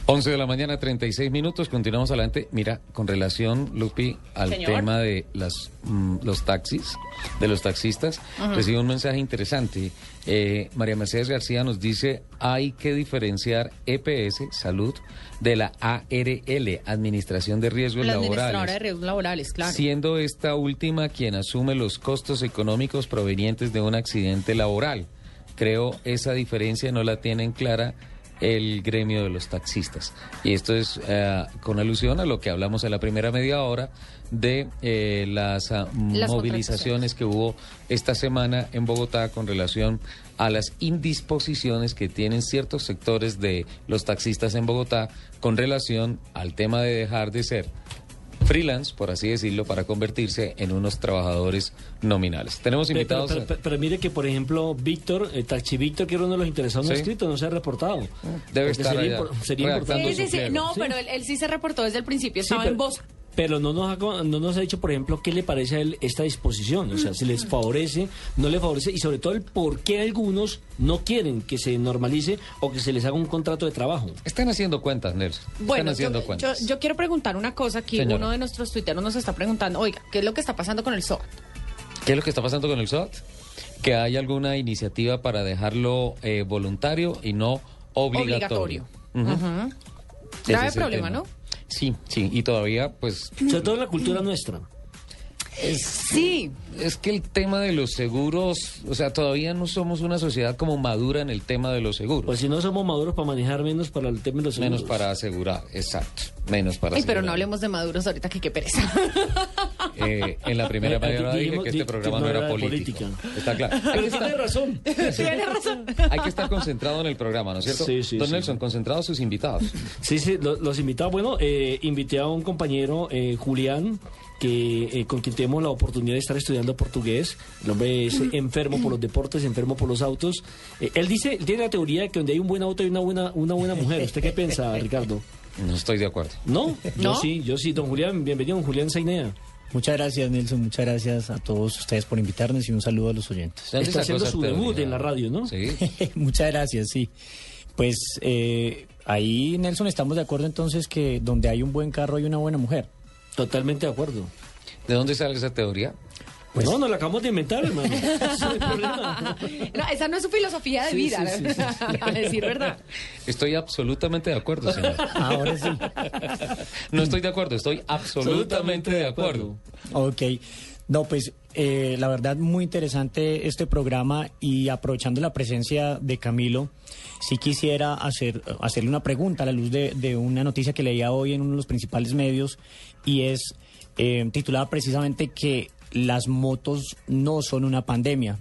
[SPEAKER 1] 11 de la mañana, 36 minutos. Continuamos adelante. Mira, con relación, Lupi, al
[SPEAKER 2] Señor.
[SPEAKER 1] tema de las, mm, los taxis, de los taxistas, recibo un mensaje interesante. Eh, María Mercedes García nos dice, hay que diferenciar EPS, salud, de la ARL, Administración de Riesgos
[SPEAKER 2] La
[SPEAKER 1] Laborales.
[SPEAKER 2] de riesgos laborales, claro.
[SPEAKER 1] Siendo esta última quien asume los costos económicos provenientes de un accidente laboral. Creo esa diferencia no la tienen clara el gremio de los taxistas. Y esto es eh, con alusión a lo que hablamos en la primera media hora de eh, las ah,
[SPEAKER 2] Las
[SPEAKER 1] movilizaciones que hubo esta semana en Bogotá con relación a las indisposiciones que tienen ciertos sectores de los taxistas en Bogotá con relación al tema de dejar de ser freelance, por así decirlo, para convertirse en unos trabajadores nominales. Tenemos
[SPEAKER 3] Pero,
[SPEAKER 1] invitados...
[SPEAKER 3] pero- pero- pero mire que, por ejemplo, Víctor, el Taxi Víctor, que era uno de los interesados, no
[SPEAKER 1] Sí.
[SPEAKER 3] escrito, no se ha reportado.
[SPEAKER 1] Debe
[SPEAKER 3] Porque
[SPEAKER 1] estar
[SPEAKER 3] sería,
[SPEAKER 1] allá,
[SPEAKER 3] impor- sería importante.
[SPEAKER 2] Sí, sí, sí. No, pero él, él sí se reportó desde el principio,
[SPEAKER 3] Sí,
[SPEAKER 2] estaba
[SPEAKER 3] pero-
[SPEAKER 2] en voz.
[SPEAKER 3] Pero no nos, ha, no nos ha dicho, por ejemplo, qué le parece a él esta disposición. O sea, si les favorece, no le favorece, y sobre todo el por qué algunos no quieren que se normalice o que se les haga un contrato de trabajo.
[SPEAKER 1] Están haciendo cuentas, Nelson.
[SPEAKER 2] Bueno,
[SPEAKER 1] Están haciendo
[SPEAKER 2] yo,
[SPEAKER 1] cuentas.
[SPEAKER 2] yo- yo quiero preguntar una cosa que
[SPEAKER 1] Señora.
[SPEAKER 2] uno de nuestros tuiteros nos está preguntando, oiga, ¿qué es lo que está pasando con el SOAT?
[SPEAKER 1] ¿Qué es lo que está pasando con el SOT? que hay alguna iniciativa para dejarlo eh, voluntario y no obligatorio. Ese
[SPEAKER 2] Grave problema,
[SPEAKER 1] tema.
[SPEAKER 2] ¿no?
[SPEAKER 1] Sí, sí, y todavía, pues...
[SPEAKER 3] Sobre todo en la cultura nuestra.
[SPEAKER 2] Sí.
[SPEAKER 1] Es que el tema de los seguros, o sea, todavía no somos una sociedad como madura en el tema de los seguros.
[SPEAKER 3] Pues si no somos maduros para manejar, menos para el tema de los seguros.
[SPEAKER 1] Menos para asegurar, exacto. Menos para
[SPEAKER 2] Ay, pero no
[SPEAKER 1] asegurar.
[SPEAKER 2] hablemos de maduros ahorita, que qué pereza. [laughs]
[SPEAKER 1] Eh, en la primera [laughs] hora dije
[SPEAKER 3] dijimos-
[SPEAKER 1] que este programa no era político.
[SPEAKER 3] política.
[SPEAKER 1] Está claro. Hay [laughs]
[SPEAKER 3] Pero
[SPEAKER 1] que,
[SPEAKER 3] tiene
[SPEAKER 1] estar,
[SPEAKER 3] razón.
[SPEAKER 2] Tienes razón.
[SPEAKER 1] hay que estar concentrado en el programa, ¿no es cierto?
[SPEAKER 3] Sí, sí,
[SPEAKER 1] Don
[SPEAKER 3] sí.
[SPEAKER 1] Nelson, concentrados sus invitados.
[SPEAKER 3] Sí, sí, lo- los invitados. Bueno, eh, invité a un compañero, eh, Julián, que eh, con quien tenemos la oportunidad de estar estudiando portugués. El hombre es enfermo por los deportes, enfermo por los autos. Eh, él dice, él tiene la teoría de que donde hay un buen auto hay una buena, una buena mujer. ¿Usted qué piensa, [laughs] Ricardo?
[SPEAKER 1] No estoy de acuerdo.
[SPEAKER 3] ¿No? Yo
[SPEAKER 35] ¿No?
[SPEAKER 3] sí, yo sí. Don Julián, bienvenido, don Julián Sainea.
[SPEAKER 35] Muchas gracias, Nelson. Muchas gracias a todos ustedes por invitarnos y un saludo a los oyentes.
[SPEAKER 3] ¿De dónde Está haciendo su debut teoría? en la radio, ¿no?
[SPEAKER 1] Sí. [laughs]
[SPEAKER 35] Muchas gracias, sí. Pues eh, ahí, Nelson, estamos de acuerdo entonces que donde hay un buen carro hay una buena mujer.
[SPEAKER 3] Totalmente de acuerdo.
[SPEAKER 1] ¿De dónde sale esa teoría?
[SPEAKER 3] Pues no, nos la acabamos de inventar, hermano. [laughs]
[SPEAKER 2] No, esa no es su filosofía de
[SPEAKER 3] Sí,
[SPEAKER 2] vida,
[SPEAKER 3] sí, sí, [laughs] sí. [laughs]
[SPEAKER 2] a decir verdad.
[SPEAKER 1] Estoy absolutamente de acuerdo, señor.
[SPEAKER 35] Ahora sí.
[SPEAKER 1] No estoy de acuerdo, estoy absolutamente de acuerdo.
[SPEAKER 35] Ok. No, pues eh, la verdad muy interesante este programa y aprovechando la presencia de Camilo, sí quisiera hacer, hacerle una pregunta a la luz de, una noticia que leía hoy en uno de los principales medios y es eh, titulada precisamente que las motos no son una pandemia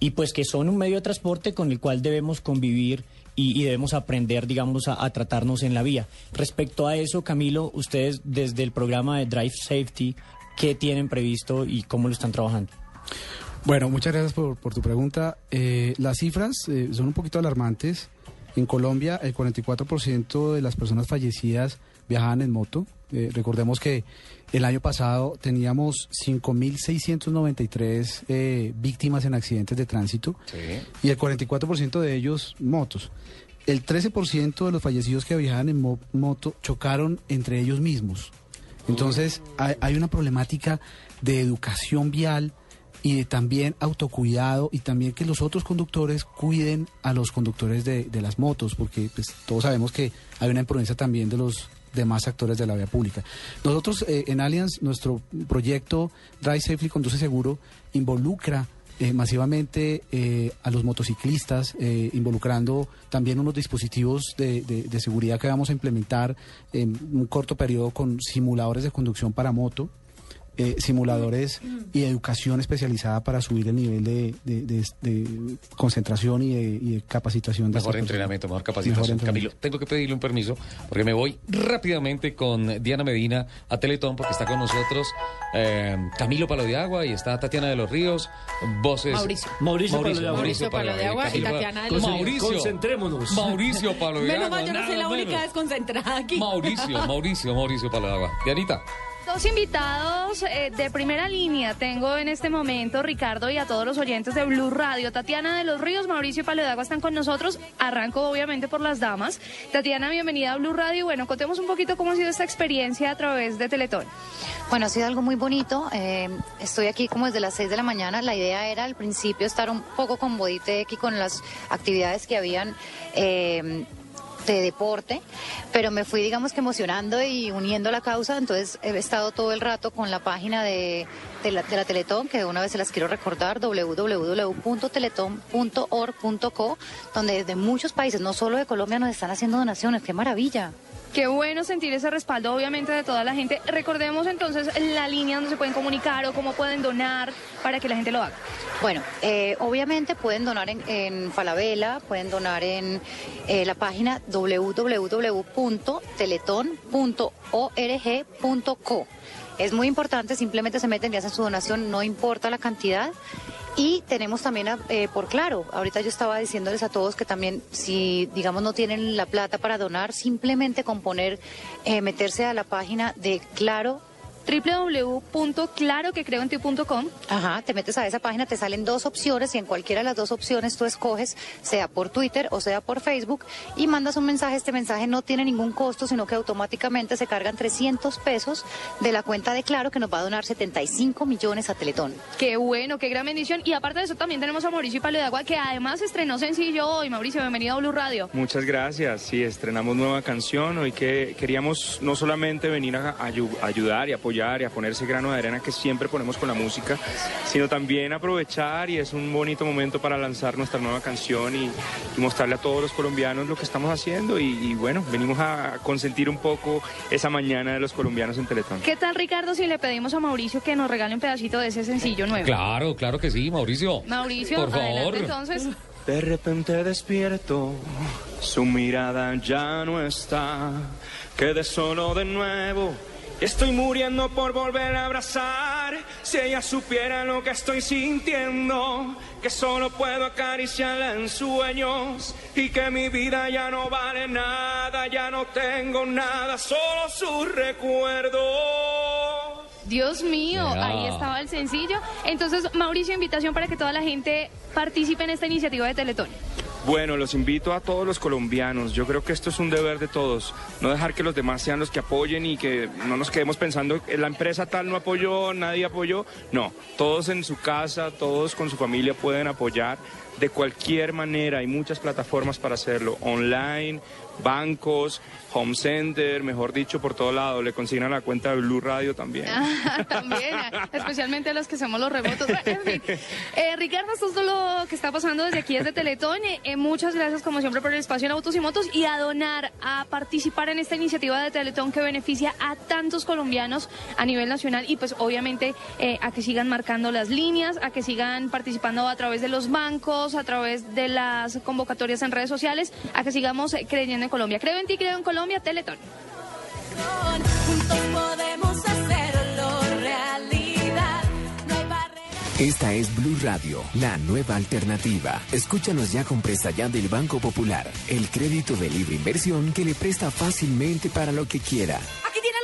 [SPEAKER 35] y pues que son un medio de transporte con el cual debemos convivir y, y debemos aprender, digamos, a, a tratarnos en la vía. Respecto a eso, Camilo, ustedes desde el programa de Drive Safety, ¿qué tienen previsto y cómo lo están trabajando?
[SPEAKER 33] Bueno, muchas gracias por, por tu pregunta. Eh, las cifras eh, son un poquito alarmantes. En Colombia, el 44% de las personas fallecidas viajaban en moto. Eh, recordemos que el año pasado teníamos 5.693 eh, víctimas en accidentes de tránsito y el 44% de ellos motos. El 13% de los fallecidos que viajaban en mo- moto chocaron entre ellos mismos. Entonces hay, hay una problemática de educación vial y también autocuidado y también que los otros conductores cuiden a los conductores de, las motos, porque pues, todos sabemos que hay una imprudencia también de los demás actores de la vía pública. Nosotros eh, en Allianz, nuestro proyecto Drive Safely Conduce Seguro involucra eh, masivamente eh, a los motociclistas, eh, involucrando también unos dispositivos de seguridad que vamos a implementar en un corto periodo con simuladores de conducción para moto, eh, simuladores y educación especializada para subir el nivel de, de- de- de concentración y de, y de capacitación. de
[SPEAKER 1] Mejor
[SPEAKER 33] personas.
[SPEAKER 1] entrenamiento, mejor capacitación.
[SPEAKER 33] Mejor entrenamiento.
[SPEAKER 1] Camilo, tengo que pedirle un permiso porque me voy rápidamente con Diana Medina a Teletón porque está con nosotros eh, Camilo Palo de Agua y está Tatiana de los Ríos, voces...
[SPEAKER 2] Mauricio.
[SPEAKER 3] Mauricio Palo de Agua.
[SPEAKER 2] Mauricio Palo de Agua y Tatiana de los Ríos.
[SPEAKER 1] Mauricio.
[SPEAKER 3] Concentrémonos.
[SPEAKER 1] Mauricio Palo de
[SPEAKER 2] Menos
[SPEAKER 1] Agua.
[SPEAKER 2] mal, yo no soy la única
[SPEAKER 1] menos.
[SPEAKER 2] desconcentrada aquí.
[SPEAKER 1] Mauricio, Mauricio, Mauricio Palo de Agua. Dianita.
[SPEAKER 4] Dos invitados eh, de primera línea tengo en este momento, Ricardo, y a todos los oyentes de Blue Radio. Tatiana de los Ríos, Mauricio Paledagua están con nosotros. Arranco obviamente por las damas. Tatiana, bienvenida a Blue Radio. Bueno, contemos un poquito cómo ha sido esta experiencia a través de Teletón.
[SPEAKER 31] Bueno, ha sido algo muy bonito. Eh, estoy aquí como desde las 6 de la mañana. La idea era al principio estar un poco con Boditec y con las actividades que habían. eh, de deporte, pero me fui, digamos que emocionando y uniendo la causa, entonces he estado todo el rato con la página de, de la, de la Teletón, que una vez se las quiero recordar, www.teletón.org.co, donde desde muchos países, no solo de Colombia, nos están haciendo donaciones, qué maravilla.
[SPEAKER 4] Qué bueno sentir ese respaldo, obviamente, de toda la gente. Recordemos entonces la línea donde se pueden comunicar o cómo pueden donar para que la gente lo haga.
[SPEAKER 31] Bueno, eh, obviamente pueden donar en, en Falabella, pueden donar en eh, la página www.teleton.org.co. Es muy importante, simplemente se meten y hacen su donación, no importa la cantidad. Y tenemos también, eh, por claro, ahorita yo estaba diciéndoles a todos que también si, digamos, no tienen la plata para donar, simplemente con poner, eh, meterse a la página de Claro
[SPEAKER 4] www.claroquecreoenti.com.
[SPEAKER 31] Ajá, te metes a esa página, te salen dos opciones y en cualquiera de las dos opciones tú escoges, sea por Twitter o sea por Facebook, y mandas un mensaje. Este mensaje no tiene ningún costo, sino que automáticamente se cargan 300 pesos de la cuenta de Claro que nos va a donar 75 millones a Teletón.
[SPEAKER 4] Qué bueno, qué gran bendición. Y aparte de eso también tenemos a Mauricio Palo de Agua, que además estrenó sencillo hoy. Mauricio, bienvenido a Blue Radio.
[SPEAKER 36] Muchas gracias. Sí, estrenamos nueva canción. Hoy que queríamos no solamente venir a, a ayu- a ayudar y apoyar y a poner ese grano de arena que siempre ponemos con la música, sino también aprovechar y es un bonito momento para lanzar nuestra nueva canción y, y mostrarle a todos los colombianos lo que estamos haciendo. Y, y bueno, venimos a consentir un poco esa mañana de los colombianos en Teletón.
[SPEAKER 4] ¿Qué tal, Ricardo, si le pedimos a Mauricio que nos regale un pedacito de ese sencillo nuevo?
[SPEAKER 1] Claro, claro que sí, Mauricio.
[SPEAKER 4] Mauricio,
[SPEAKER 1] Por favor.
[SPEAKER 4] adelante entonces.
[SPEAKER 36] De repente despierto, su mirada ya no está. Quedé solo de nuevo. Estoy muriendo por volver a abrazar. Si ella supiera lo que estoy sintiendo, que solo puedo acariciarla en sueños y que mi vida ya no vale nada, ya no tengo nada, solo sus recuerdos.
[SPEAKER 4] Dios mío, ahí estaba el sencillo. Entonces, Mauricio, invitación para que toda la gente participe en esta iniciativa de Teletón.
[SPEAKER 36] Bueno, los invito a todos los colombianos. Yo creo que esto es un deber de todos. No dejar que los demás sean los que apoyen y que no nos quedemos pensando que la empresa tal no apoyó, nadie apoyó. No, todos en su casa, todos con su familia pueden apoyar de cualquier manera. Hay muchas plataformas para hacerlo. Online, bancos, home center, mejor dicho, por todo lado. Le consignan la cuenta de Blue Radio también. [laughs]
[SPEAKER 4] También, especialmente los que somos los remotos. En fin. Eh, Ricardo, esto es lo que está pasando desde aquí, desde Teletón. Eh, eh, muchas gracias, como siempre, por el espacio en Autos y Motos y a donar, a participar en esta iniciativa de Teletón que beneficia a tantos colombianos a nivel nacional y, pues, obviamente, eh, a que sigan marcando las líneas, a que sigan participando a través de los bancos, a través de las convocatorias en redes sociales, a que sigamos eh, creyendo en Colombia. Creo en ti, creo en Colombia, Teletón.
[SPEAKER 37] Juntos podemos hacerlo realidad. No hay barreras.
[SPEAKER 10] Esta es Blue Radio, la nueva alternativa. Escúchanos ya con Presta Ya del Banco Popular, el crédito de libre inversión que le presta fácilmente para lo que quiera.
[SPEAKER 37] Aquí tienen los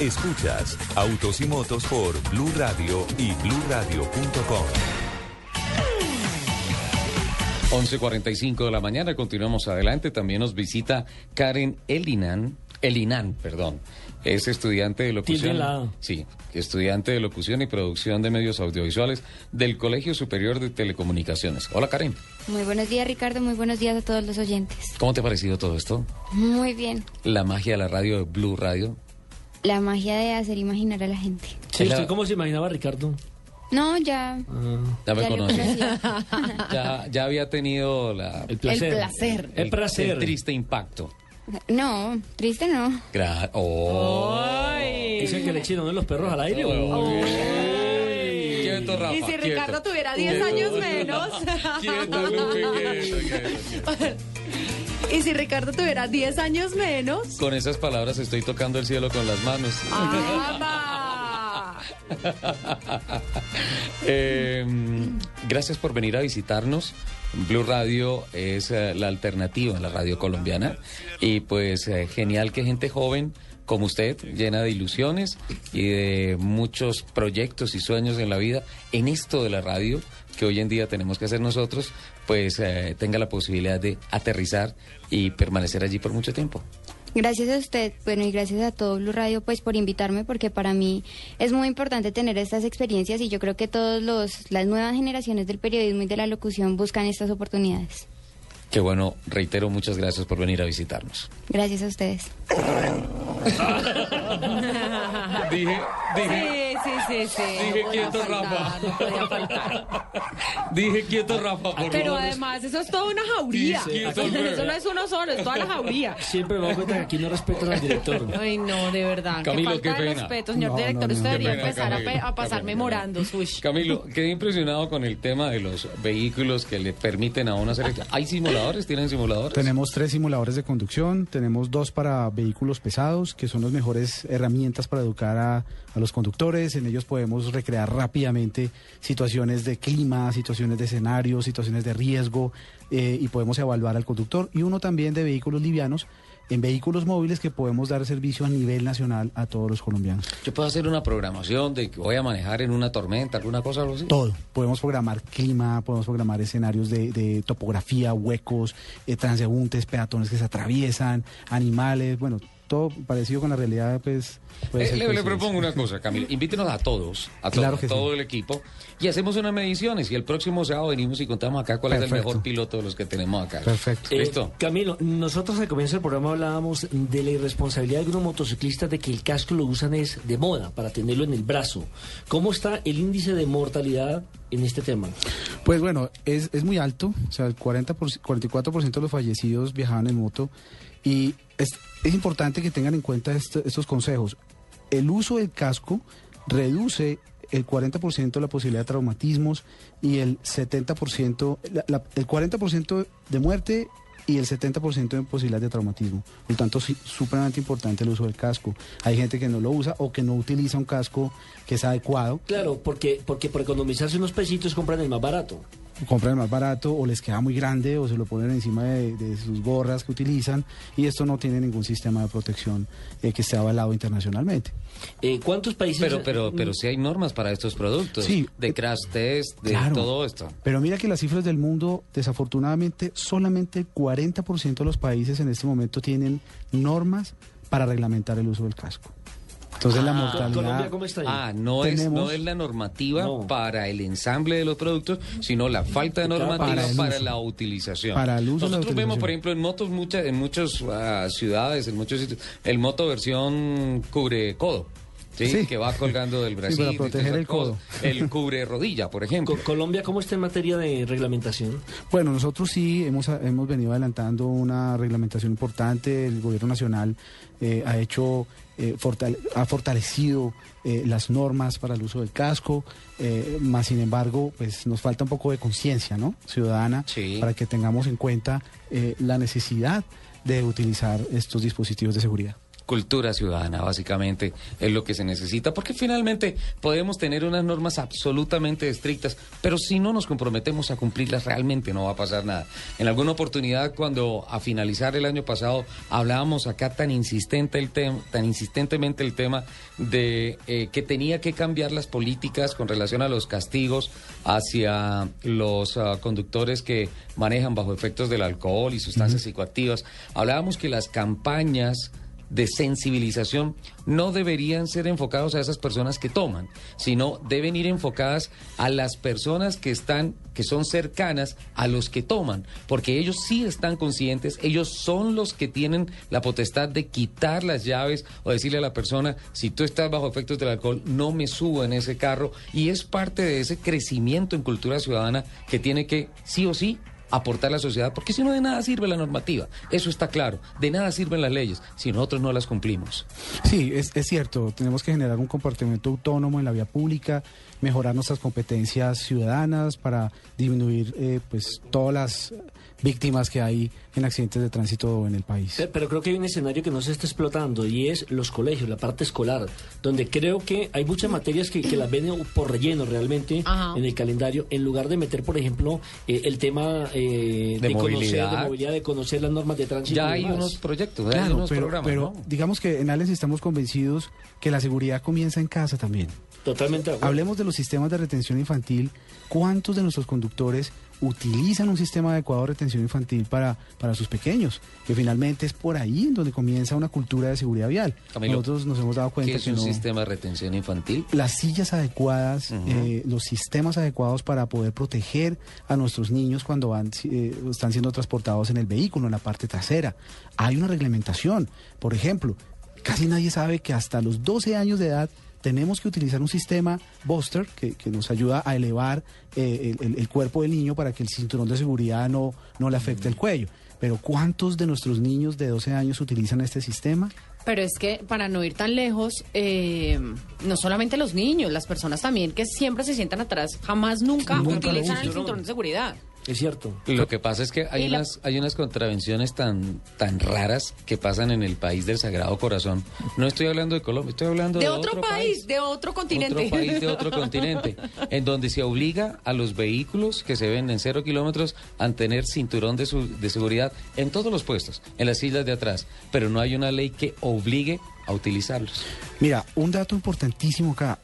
[SPEAKER 5] Escuchas Autos y Motos por Blue Radio y bluradio.com.
[SPEAKER 1] 11.45 de la mañana, continuamos adelante. También nos visita Karen Elinan, Elinan, perdón. Es estudiante de locución. Sí, estudiante de locución y producción de medios audiovisuales del Colegio Superior de Telecomunicaciones. Hola Karen,
[SPEAKER 38] Muy buenos días, Ricardo. Muy buenos días a todos los oyentes.
[SPEAKER 1] ¿cómo te ha parecido todo esto?
[SPEAKER 38] Muy bien.
[SPEAKER 1] La magia de la radio de Blue Radio.
[SPEAKER 38] La magia de hacer imaginar a la gente.
[SPEAKER 3] Sí, ¿usted cómo se imaginaba Ricardo?
[SPEAKER 38] No, ya.
[SPEAKER 1] Ya me
[SPEAKER 38] ya conocía. [laughs]
[SPEAKER 1] Ya, ya había tenido la, el
[SPEAKER 38] placer. El placer.
[SPEAKER 1] El,
[SPEAKER 3] El placer.
[SPEAKER 1] el triste impacto.
[SPEAKER 38] No, triste no.
[SPEAKER 1] Gra- oh.
[SPEAKER 3] ¿Dicen que le echaron de los perros al aire?
[SPEAKER 1] Oh. Quieto, Rafa,
[SPEAKER 2] Y si
[SPEAKER 1] quieto.
[SPEAKER 2] Ricardo tuviera 10 años menos. [laughs]
[SPEAKER 1] Quieto, Lupe, quieto, quieto, quieto. [laughs]
[SPEAKER 2] Y si Ricardo tuviera 10 años menos.
[SPEAKER 1] Con esas palabras estoy tocando el cielo con las manos. [laughs] Eh, gracias por venir a visitarnos. Blue Radio es eh, la alternativa en la radio colombiana y pues eh, genial que gente joven como usted, llena de ilusiones y de muchos proyectos y sueños en la vida, en esto de la radio que hoy en día tenemos que hacer nosotros, pues eh, tenga la posibilidad de aterrizar y permanecer allí por mucho tiempo.
[SPEAKER 38] Gracias a usted, bueno, y gracias a todo Blue Radio, pues, por invitarme, porque para mí es muy importante tener estas experiencias y yo creo que todos los, las nuevas generaciones del periodismo y de la locución buscan estas oportunidades.
[SPEAKER 1] Qué bueno, reitero, muchas gracias por venir a visitarnos.
[SPEAKER 38] Gracias a ustedes. [laughs]
[SPEAKER 1] Dije, dije.
[SPEAKER 2] Sí, sí, sí, sí.
[SPEAKER 1] Dije
[SPEAKER 2] no
[SPEAKER 1] quieto,
[SPEAKER 2] faltar,
[SPEAKER 1] Rafa.
[SPEAKER 2] no podía faltar.
[SPEAKER 1] Dije quieto, Rafa, por
[SPEAKER 2] Pero
[SPEAKER 1] favor.
[SPEAKER 2] además, eso es toda una jauría.
[SPEAKER 3] Sí, sí.
[SPEAKER 2] Eso no es uno solo, es toda la jauría.
[SPEAKER 3] Siempre me doy cuenta que aquí no respetan al director.
[SPEAKER 2] Ay, no, de verdad.
[SPEAKER 1] Camilo,
[SPEAKER 2] qué falta
[SPEAKER 1] qué
[SPEAKER 2] de
[SPEAKER 1] pena.
[SPEAKER 2] respeto, señor
[SPEAKER 1] No,
[SPEAKER 2] director.
[SPEAKER 1] no, no,
[SPEAKER 2] Usted debería
[SPEAKER 1] pena,
[SPEAKER 2] empezar a,
[SPEAKER 1] Camilo.
[SPEAKER 2] pe- a pasar. Ush.
[SPEAKER 1] Camilo, quedé impresionado con el tema de los vehículos que le permiten a uno hacer... esto. ¿Hay simuladores? ¿Tienen simuladores?
[SPEAKER 33] Tenemos tres simuladores de conducción, tenemos dos para vehículos pesados, que son las mejores herramientas para educar a, a los conductores. En ellos podemos recrear rápidamente situaciones de clima, situaciones de escenario, situaciones de riesgo, eh, y podemos evaluar al conductor. Y uno también de vehículos livianos, en vehículos móviles que podemos dar servicio a nivel nacional a todos los colombianos.
[SPEAKER 1] Yo puedo hacer una programación de que voy a manejar en una tormenta, alguna cosa así.
[SPEAKER 33] Todo. Podemos programar clima, podemos programar escenarios de, de topografía, huecos, eh, transeúntes, peatones que se atraviesan, animales, bueno, todo parecido con la realidad, pues... puede
[SPEAKER 1] Eh,
[SPEAKER 33] ser
[SPEAKER 1] le, propongo una cosa, Camilo. Invítenos a todos, a, todos,
[SPEAKER 33] Claro
[SPEAKER 1] a todo
[SPEAKER 33] sí.
[SPEAKER 1] el equipo, y hacemos unas mediciones. Y el próximo sábado venimos y contamos acá cuál es el mejor piloto de los que tenemos acá.
[SPEAKER 33] Perfecto.
[SPEAKER 3] Eh,
[SPEAKER 1] ¿Listo?
[SPEAKER 3] Camilo, nosotros al comienzo del programa hablábamos de la irresponsabilidad de algunos motociclistas de que el casco lo usan es de moda para tenerlo en el brazo. ¿Cómo está el índice de mortalidad en este tema?
[SPEAKER 33] Pues bueno, es, es muy alto, o sea, el 40 por- 44% de los fallecidos viajaban en moto y es, es importante que tengan en cuenta este- estos consejos. El uso del casco reduce el 40% la posibilidad de traumatismos y el 70%, la- la- el 40% de muerte y el 70% de posibilidad de traumatismo. Por lo tanto, sí, supremamente importante el uso del casco. Hay gente que no lo usa o que no utiliza un casco que es adecuado.
[SPEAKER 3] Claro, porque, porque por economizarse unos pesitos compran el más barato.
[SPEAKER 33] Compran el más barato o les queda muy grande o se lo ponen encima de, de sus gorras que utilizan y esto no tiene ningún sistema de protección eh, que esté avalado internacionalmente.
[SPEAKER 3] Eh, ¿Cuántos países?
[SPEAKER 1] Pero, pero, pero sí hay normas para estos productos.
[SPEAKER 33] Sí.
[SPEAKER 1] De crash test, de
[SPEAKER 33] Claro.
[SPEAKER 1] todo esto.
[SPEAKER 33] Pero mira que las cifras del mundo, desafortunadamente, solamente el 40% de los países en este momento tienen normas para reglamentar el uso del casco. Entonces la
[SPEAKER 1] Ah,
[SPEAKER 33] mortalidad...
[SPEAKER 1] Ah, no es, no es la normativa para el ensamble de los productos, sino la falta de normativa
[SPEAKER 33] Para
[SPEAKER 1] la utilización.
[SPEAKER 33] Para el uso la
[SPEAKER 1] Nosotros vemos, por ejemplo, en motos, muchas, en muchas ah, ciudades, en muchos sitios, el moto versión cubre codo. ¿sí?
[SPEAKER 33] Sí.
[SPEAKER 1] Que va colgando del
[SPEAKER 33] Sí,
[SPEAKER 1] brazo.
[SPEAKER 33] para proteger el codo.
[SPEAKER 1] El cubre rodilla, por ejemplo.
[SPEAKER 3] Colombia, ¿cómo está en materia de reglamentación?
[SPEAKER 33] Bueno, nosotros sí hemos, hemos venido adelantando una reglamentación importante. El gobierno nacional eh, ha hecho, eh, fortale- ha fortalecido eh, las normas para el uso del casco. eh, más sin embargo, pues nos falta un poco de conciencia, ¿no? Ciudadana, para que tengamos en cuenta la necesidad de utilizar estos dispositivos de seguridad.
[SPEAKER 1] Cultura ciudadana, básicamente, es lo que se necesita, porque finalmente podemos tener unas normas absolutamente estrictas, pero si no nos comprometemos a cumplirlas, realmente no va a pasar nada. En alguna oportunidad, cuando a finalizar el año pasado hablábamos acá tan insistente el tema, tan insistentemente el tema de eh, que tenía que cambiar las políticas con relación a los castigos hacia los ah, conductores que manejan bajo efectos del alcohol y sustancias psicoactivas, hablábamos que las campañas de sensibilización no deberían ser enfocados a esas personas que toman, sino deben ir enfocadas a las personas que están, que son cercanas a los que toman, porque ellos sí están conscientes, ellos son los que tienen la potestad de quitar las llaves o decirle a la persona, si tú estás bajo efectos del alcohol, no me subo en ese carro, y es parte de ese crecimiento en cultura ciudadana que tiene que, sí o sí, aportar a la sociedad, porque si no de nada sirve la normativa, eso está claro, de nada sirven las leyes si nosotros no las cumplimos.
[SPEAKER 33] Sí, es, es cierto, tenemos que generar un comportamiento autónomo en la vía pública, mejorar nuestras competencias ciudadanas para disminuir eh, pues todas las víctimas que hay en accidentes de tránsito en el país.
[SPEAKER 3] Pero, pero creo que hay un escenario que no se está explotando y es los colegios, la parte escolar, donde creo que hay muchas materias que, que las ven por relleno realmente
[SPEAKER 2] Ajá.
[SPEAKER 3] en el calendario, en lugar de meter, por ejemplo, eh, el tema eh,
[SPEAKER 1] De
[SPEAKER 3] de, conocer,
[SPEAKER 1] movilidad.
[SPEAKER 3] de movilidad, de conocer las normas de tránsito.
[SPEAKER 1] Ya
[SPEAKER 3] y
[SPEAKER 1] hay unos proyectos, hay
[SPEAKER 33] Claro,
[SPEAKER 1] unos
[SPEAKER 33] pero,
[SPEAKER 1] programas,
[SPEAKER 33] pero
[SPEAKER 1] ¿no?
[SPEAKER 33] digamos que en Alex estamos convencidos que la seguridad comienza en casa también.
[SPEAKER 3] Totalmente.
[SPEAKER 33] Hablemos de los sistemas de retención infantil. ¿Cuántos de nuestros conductores utilizan un sistema adecuado de retención infantil para, para sus pequeños? Que finalmente es por ahí en donde comienza una cultura de seguridad vial.
[SPEAKER 1] Camilo,
[SPEAKER 33] Nosotros nos hemos dado
[SPEAKER 1] ¿Qué
[SPEAKER 33] cuenta
[SPEAKER 1] es
[SPEAKER 33] que
[SPEAKER 1] un
[SPEAKER 33] no-
[SPEAKER 1] sistema de retención infantil?
[SPEAKER 33] las sillas adecuadas, eh, los sistemas adecuados para poder proteger a nuestros niños cuando van, eh, están siendo transportados en el vehículo, en la parte trasera. Hay una reglamentación. Por ejemplo, casi nadie sabe que hasta los 12 años de edad tenemos que utilizar un sistema Buster que, que nos ayuda a elevar eh, el, el- cuerpo del niño para que el cinturón de seguridad no, no le afecte el cuello. Pero ¿cuántos de nuestros niños de 12 años utilizan este sistema?
[SPEAKER 2] Pero es que para no ir tan lejos, eh, no solamente los niños, las personas también que siempre se sientan atrás, jamás nunca, utilizan el cinturón de seguridad.
[SPEAKER 3] Es cierto.
[SPEAKER 1] Lo que pasa es que hay
[SPEAKER 2] la-
[SPEAKER 1] unas, hay unas contravenciones tan, tan raras que pasan en el país del Sagrado Corazón. No estoy hablando de Colombia, estoy hablando de,
[SPEAKER 2] De otro, país, de otro continente.
[SPEAKER 1] Otro país de otro [laughs] continente, en donde se obliga a los vehículos que se ven en cero kilómetros a tener cinturón de, su- de seguridad en todos los puestos, en las sillas de atrás, pero no hay una ley que obligue a utilizarlos.
[SPEAKER 33] Mira, un dato importantísimo acá.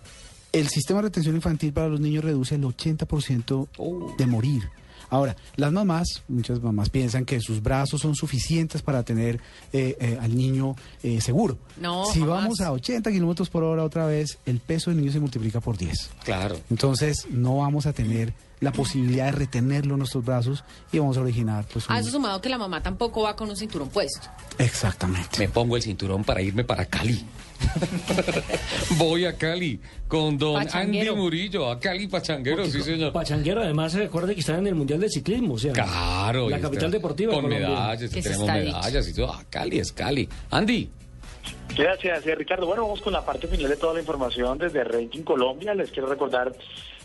[SPEAKER 33] El sistema de retención infantil para los niños reduce el 80% de morir. Ahora, las mamás, muchas mamás piensan que sus brazos son suficientes para tener eh, eh, al niño eh, seguro.
[SPEAKER 2] No,
[SPEAKER 33] si
[SPEAKER 2] jamás.
[SPEAKER 33] vamos a 80 kilómetros por hora otra vez, el peso del niño se multiplica por 10.
[SPEAKER 1] Claro.
[SPEAKER 33] Entonces, no vamos a tener la posibilidad de retenerlo en nuestros brazos y vamos a originar pues un-
[SPEAKER 2] A eso sumado que la mamá tampoco va con un cinturón puesto.
[SPEAKER 33] Exactamente.
[SPEAKER 1] Me pongo el cinturón para irme para Cali. [laughs] Voy a Cali con don. Andy Murillo, a Cali Pachanguero, sí señor.
[SPEAKER 3] Pachanguero, además, se recuerda que están en el Mundial de Ciclismo, o sea.
[SPEAKER 1] Claro.
[SPEAKER 3] La capital
[SPEAKER 1] está
[SPEAKER 3] deportiva. de
[SPEAKER 1] Con
[SPEAKER 3] Colombia.
[SPEAKER 1] medallas, tenemos medallas y todo. Ah, Cali es Cali. Andy.
[SPEAKER 13] Gracias, eh, Ricardo. Bueno, vamos con la parte final de toda la información desde Ranking Colombia. Les quiero recordar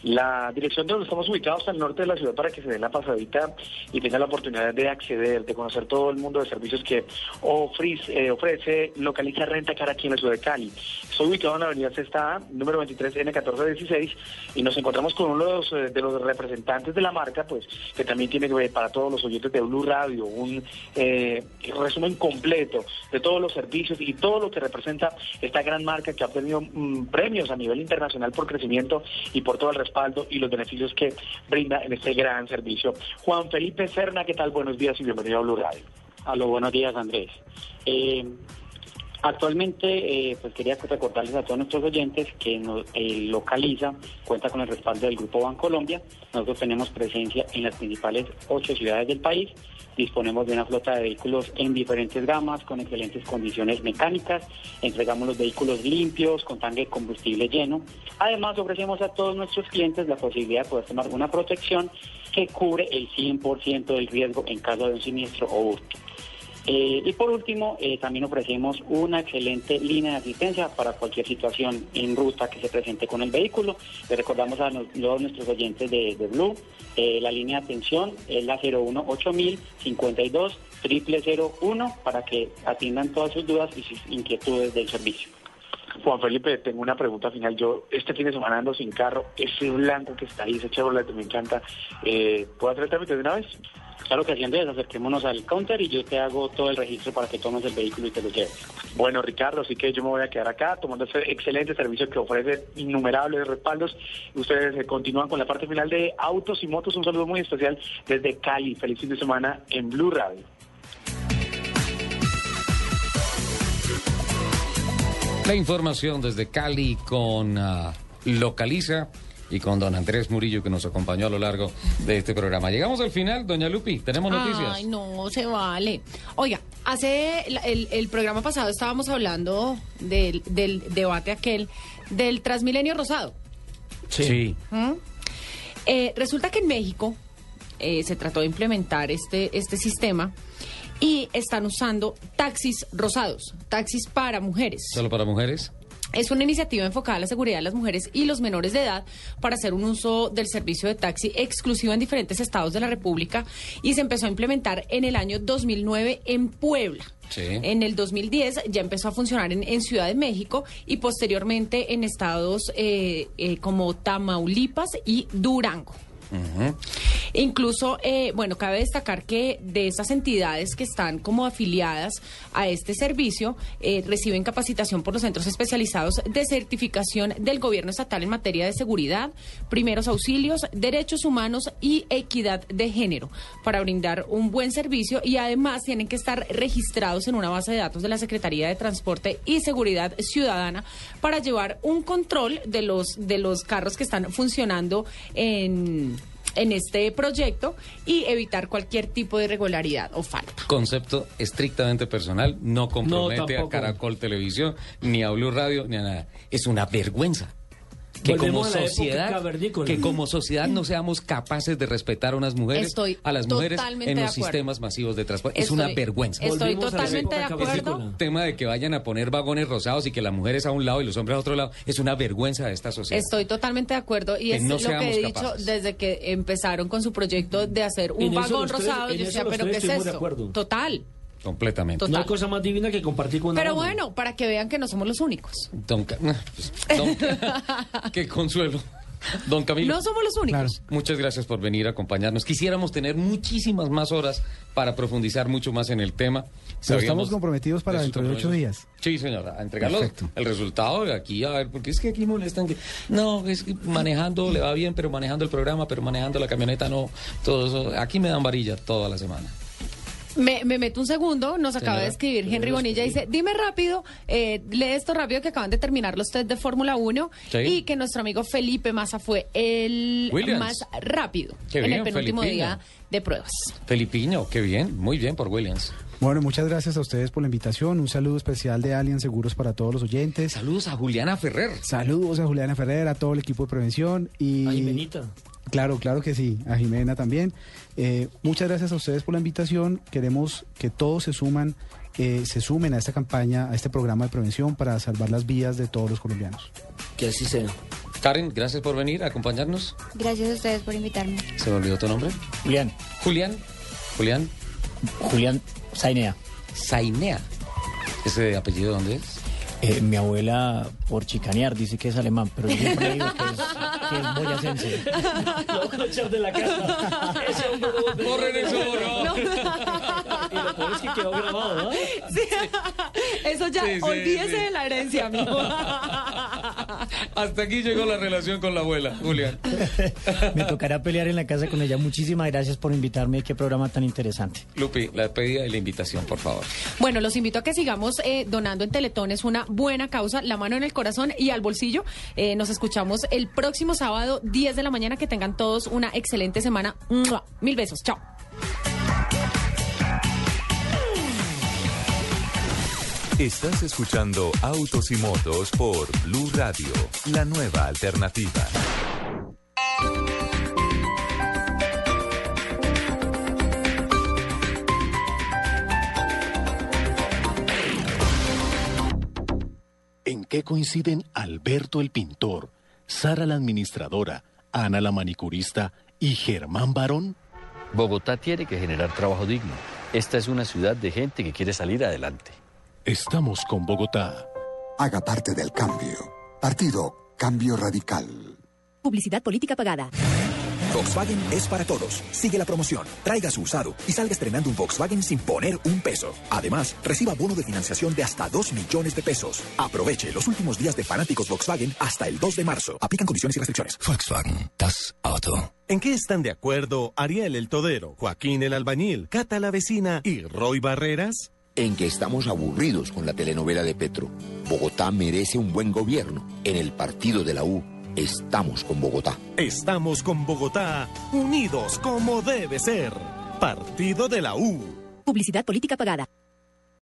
[SPEAKER 13] la dirección de donde estamos ubicados al norte de la ciudad para que se den la pasadita y tengan la oportunidad de acceder, de conocer todo el mundo de servicios que ofrece, eh, ofrece Localiza Renta Cara aquí en la ciudad de Cali. Estoy ubicado en la avenida Sexta A, número 23 N1416 y nos encontramos con uno de los, eh, de los representantes de la marca, pues que también tiene para todos los oyentes de Blue Radio un eh, resumen completo de todos los servicios y todo lo que representa esta gran marca que ha obtenido mm, premios a nivel internacional por crecimiento y por todo el respaldo y los beneficios que brinda en este gran servicio. Juan Felipe Serna, ¿qué tal? Buenos días y bienvenido a Blue Radio.
[SPEAKER 39] Aló, buenos días, Andrés. Eh, actualmente, eh, pues quería recordarles a todos nuestros oyentes que nos, eh, Localiza cuenta con el respaldo del Grupo Bancolombia. Nosotros tenemos presencia en las principales ocho ciudades del país. Disponemos de una flota de vehículos en diferentes gamas, con excelentes condiciones mecánicas. Entregamos los vehículos limpios, con tanque de combustible lleno. Además, ofrecemos a todos nuestros clientes la posibilidad de poder tomar una protección que cubre el 100% del riesgo en caso de un siniestro o hurto. Eh, y por último, eh, también ofrecemos una excelente línea de asistencia para cualquier situación en ruta que se presente con el vehículo. Le recordamos a todos nuestros oyentes de, Blue, eh, la línea de atención es la 018000 52 0001 para que atiendan todas sus dudas y sus inquietudes del servicio.
[SPEAKER 13] Juan Felipe, tengo una pregunta final. Yo este fin de semana ando sin carro. Ese blanco que está ahí, ese Chevrolet, me encanta. Eh, ¿Puedo hacer el trámite de una vez?
[SPEAKER 39] Claro que sí, Andrés, acerquémonos al counter y yo te hago todo el registro para que tomes el vehículo y te lo lleves.
[SPEAKER 13] Bueno, Ricardo, así que yo me voy a quedar acá tomando ese excelente servicio que ofrece innumerables respaldos. Ustedes eh, continúan con la parte final de Autos y Motos. Un saludo muy especial desde Cali. Feliz fin de semana en Blue Radio.
[SPEAKER 1] La información desde Cali con ah, Localiza y con don Andrés Murillo que nos acompañó a lo largo de este programa. Llegamos al final, doña Lupi, tenemos noticias.
[SPEAKER 2] Ay, no, se vale. Oiga, hace la- el, el programa pasado estábamos hablando del, del debate aquel del Transmilenio Rosado.
[SPEAKER 1] Sí.
[SPEAKER 2] ¿Mm? Eh, resulta que en México eh, se trató de implementar este, este sistema y están usando taxis rosados, taxis para mujeres.
[SPEAKER 1] ¿Solo para mujeres?
[SPEAKER 2] Es una iniciativa enfocada a la seguridad de las mujeres y los menores de edad para hacer un uso del servicio de taxi exclusivo en diferentes estados de la República y se empezó a implementar en el año 2009 en Puebla. En el 2010 ya empezó a funcionar en, en Ciudad de México y posteriormente en estados eh, eh, como Tamaulipas y Durango. Incluso, eh, bueno, cabe destacar que de esas entidades que están como afiliadas a este servicio, eh, reciben capacitación por los centros especializados de certificación del gobierno estatal en materia de seguridad, primeros auxilios, derechos humanos y equidad de género para brindar un buen servicio y además tienen que estar registrados en una base de datos de la Secretaría de Transporte y Seguridad Ciudadana para llevar un control de los de los carros que están funcionando en en este proyecto y evitar cualquier tipo de irregularidad o falta.
[SPEAKER 1] Concepto estrictamente personal, no compromete a. Caracol Televisión, ni a Blue Radio, ni a nada. Es una vergüenza. Que como,
[SPEAKER 3] Volvemos
[SPEAKER 1] sociedad, que como sociedad no seamos capaces de respetar a unas mujeres,
[SPEAKER 2] Estoy
[SPEAKER 1] a las mujeres en los sistemas masivos de transporte. es una vergüenza.
[SPEAKER 2] Estoy totalmente de acuerdo.
[SPEAKER 1] tema de que vayan a poner vagones rosados y que las mujeres a un lado y los hombres a otro lado es una vergüenza de esta sociedad.
[SPEAKER 2] Estoy totalmente de acuerdo y
[SPEAKER 1] Que
[SPEAKER 2] es
[SPEAKER 1] no
[SPEAKER 2] lo que he dicho
[SPEAKER 1] capaces.
[SPEAKER 2] desde que empezaron con su proyecto de hacer un
[SPEAKER 3] En
[SPEAKER 2] vagón rosado. Yo decía, pero ¿qué es esto? Total.
[SPEAKER 1] Completamente.
[SPEAKER 3] No hay cosa más divina que compartir con una
[SPEAKER 2] Pero bueno, para que vean que no somos los únicos.
[SPEAKER 1] Don, Ca- [laughs] Don- [laughs] qué consuelo. Don Camilo.
[SPEAKER 2] No somos los únicos.
[SPEAKER 1] Muchas gracias por venir a acompañarnos. Quisiéramos tener muchísimas más horas para profundizar mucho más en el tema.
[SPEAKER 33] Pero estamos comprometidos para dentro de ocho días.
[SPEAKER 1] Sí, señora, a entregarlos
[SPEAKER 33] Perfecto.
[SPEAKER 1] el resultado de aquí, a ver, porque es que aquí molestan que, no, es que manejando le va bien, pero manejando el programa, pero manejando la camioneta no, todo eso, aquí me dan varilla toda la semana.
[SPEAKER 2] Me, me meto un segundo, nos acaba de escribir Henry Bonilla, dice, dime rápido, eh, lee esto rápido que acaban de terminar los test de Fórmula 1
[SPEAKER 1] Sí.
[SPEAKER 2] y que nuestro amigo Felipe Massa fue el
[SPEAKER 1] Williams.
[SPEAKER 2] más rápido
[SPEAKER 1] Qué
[SPEAKER 2] en
[SPEAKER 1] bien,
[SPEAKER 2] el penúltimo
[SPEAKER 1] Felipino.
[SPEAKER 2] día de pruebas.
[SPEAKER 1] Felipiño, qué bien, muy bien por Williams.
[SPEAKER 33] Bueno, muchas gracias a ustedes por la invitación. Un saludo especial de Alien Seguros para todos los oyentes.
[SPEAKER 1] Saludos a Juliana Ferrer.
[SPEAKER 33] Saludos a Juliana Ferrer, a todo el equipo de prevención y
[SPEAKER 3] A Jimenita.
[SPEAKER 33] Claro, claro que sí, a Jimena también. Eh, muchas gracias a ustedes por la invitación. Queremos que todos se suman, eh, se sumen a esta campaña, a este programa de prevención para salvar las vías de todos los colombianos.
[SPEAKER 3] Que así sea.
[SPEAKER 1] Karen, gracias por venir a acompañarnos.
[SPEAKER 38] Gracias a ustedes por invitarme.
[SPEAKER 1] ¿Se me olvidó tu nombre?
[SPEAKER 35] Julián.
[SPEAKER 1] Julián. Julián.
[SPEAKER 35] Julián Zainea.
[SPEAKER 1] Zainea. ¿Ese apellido dónde es?
[SPEAKER 35] Eh, mi abuela, por chicanear, dice que es alemán, pero yo siempre digo que es, que es boyacense.
[SPEAKER 3] Lo voy a echar de la casa. Ese hombre.
[SPEAKER 1] Corren eso, no.
[SPEAKER 3] Y lo peor es que quedó grabado, ¿no?
[SPEAKER 2] Sí. Eso ya,
[SPEAKER 1] Sí, sí,
[SPEAKER 2] olvídese
[SPEAKER 1] sí.
[SPEAKER 2] de la herencia, amigo.
[SPEAKER 1] Hasta aquí llegó la relación con la abuela, Julián. [laughs]
[SPEAKER 35] Me tocará pelear en la casa con ella. Muchísimas gracias por invitarme. Qué programa tan interesante.
[SPEAKER 1] Lupi, la despedida y la invitación, por favor.
[SPEAKER 2] Bueno, los invito a que sigamos eh, donando en Teletón. Es una buena causa. La mano en el corazón y al bolsillo. Eh, nos escuchamos el próximo sábado, 10 de la mañana. Que tengan todos una excelente semana. Mil besos. Chao.
[SPEAKER 5] Estás escuchando Autos y Motos por Blue Radio, la nueva alternativa.
[SPEAKER 6] ¿En qué coinciden Alberto el pintor, Sara la administradora, Ana la manicurista y Germán Barón?
[SPEAKER 7] Bogotá tiene que generar trabajo digno. Esta es una ciudad de gente que quiere salir adelante.
[SPEAKER 6] Estamos con Bogotá.
[SPEAKER 8] Haga parte del cambio. Partido Cambio Radical.
[SPEAKER 37] Publicidad política pagada.
[SPEAKER 15] Volkswagen es para todos. Sigue la promoción, traiga su usado y salga estrenando un Volkswagen sin poner un peso. Además, reciba bono de financiación de hasta 2 millones de pesos. Aproveche los últimos días de fanáticos Volkswagen hasta el 2 de marzo. Aplican condiciones y restricciones.
[SPEAKER 40] Volkswagen, das Auto.
[SPEAKER 41] ¿En qué están de acuerdo Ariel el Todero, Joaquín el Albañil, Cata la Vecina y Roy Barreras?
[SPEAKER 42] En que estamos aburridos con la telenovela de Petro. Bogotá merece un buen gobierno. En el partido de la U, estamos con Bogotá.
[SPEAKER 41] Estamos con Bogotá, unidos como debe ser. Partido de la U.
[SPEAKER 37] Publicidad política pagada.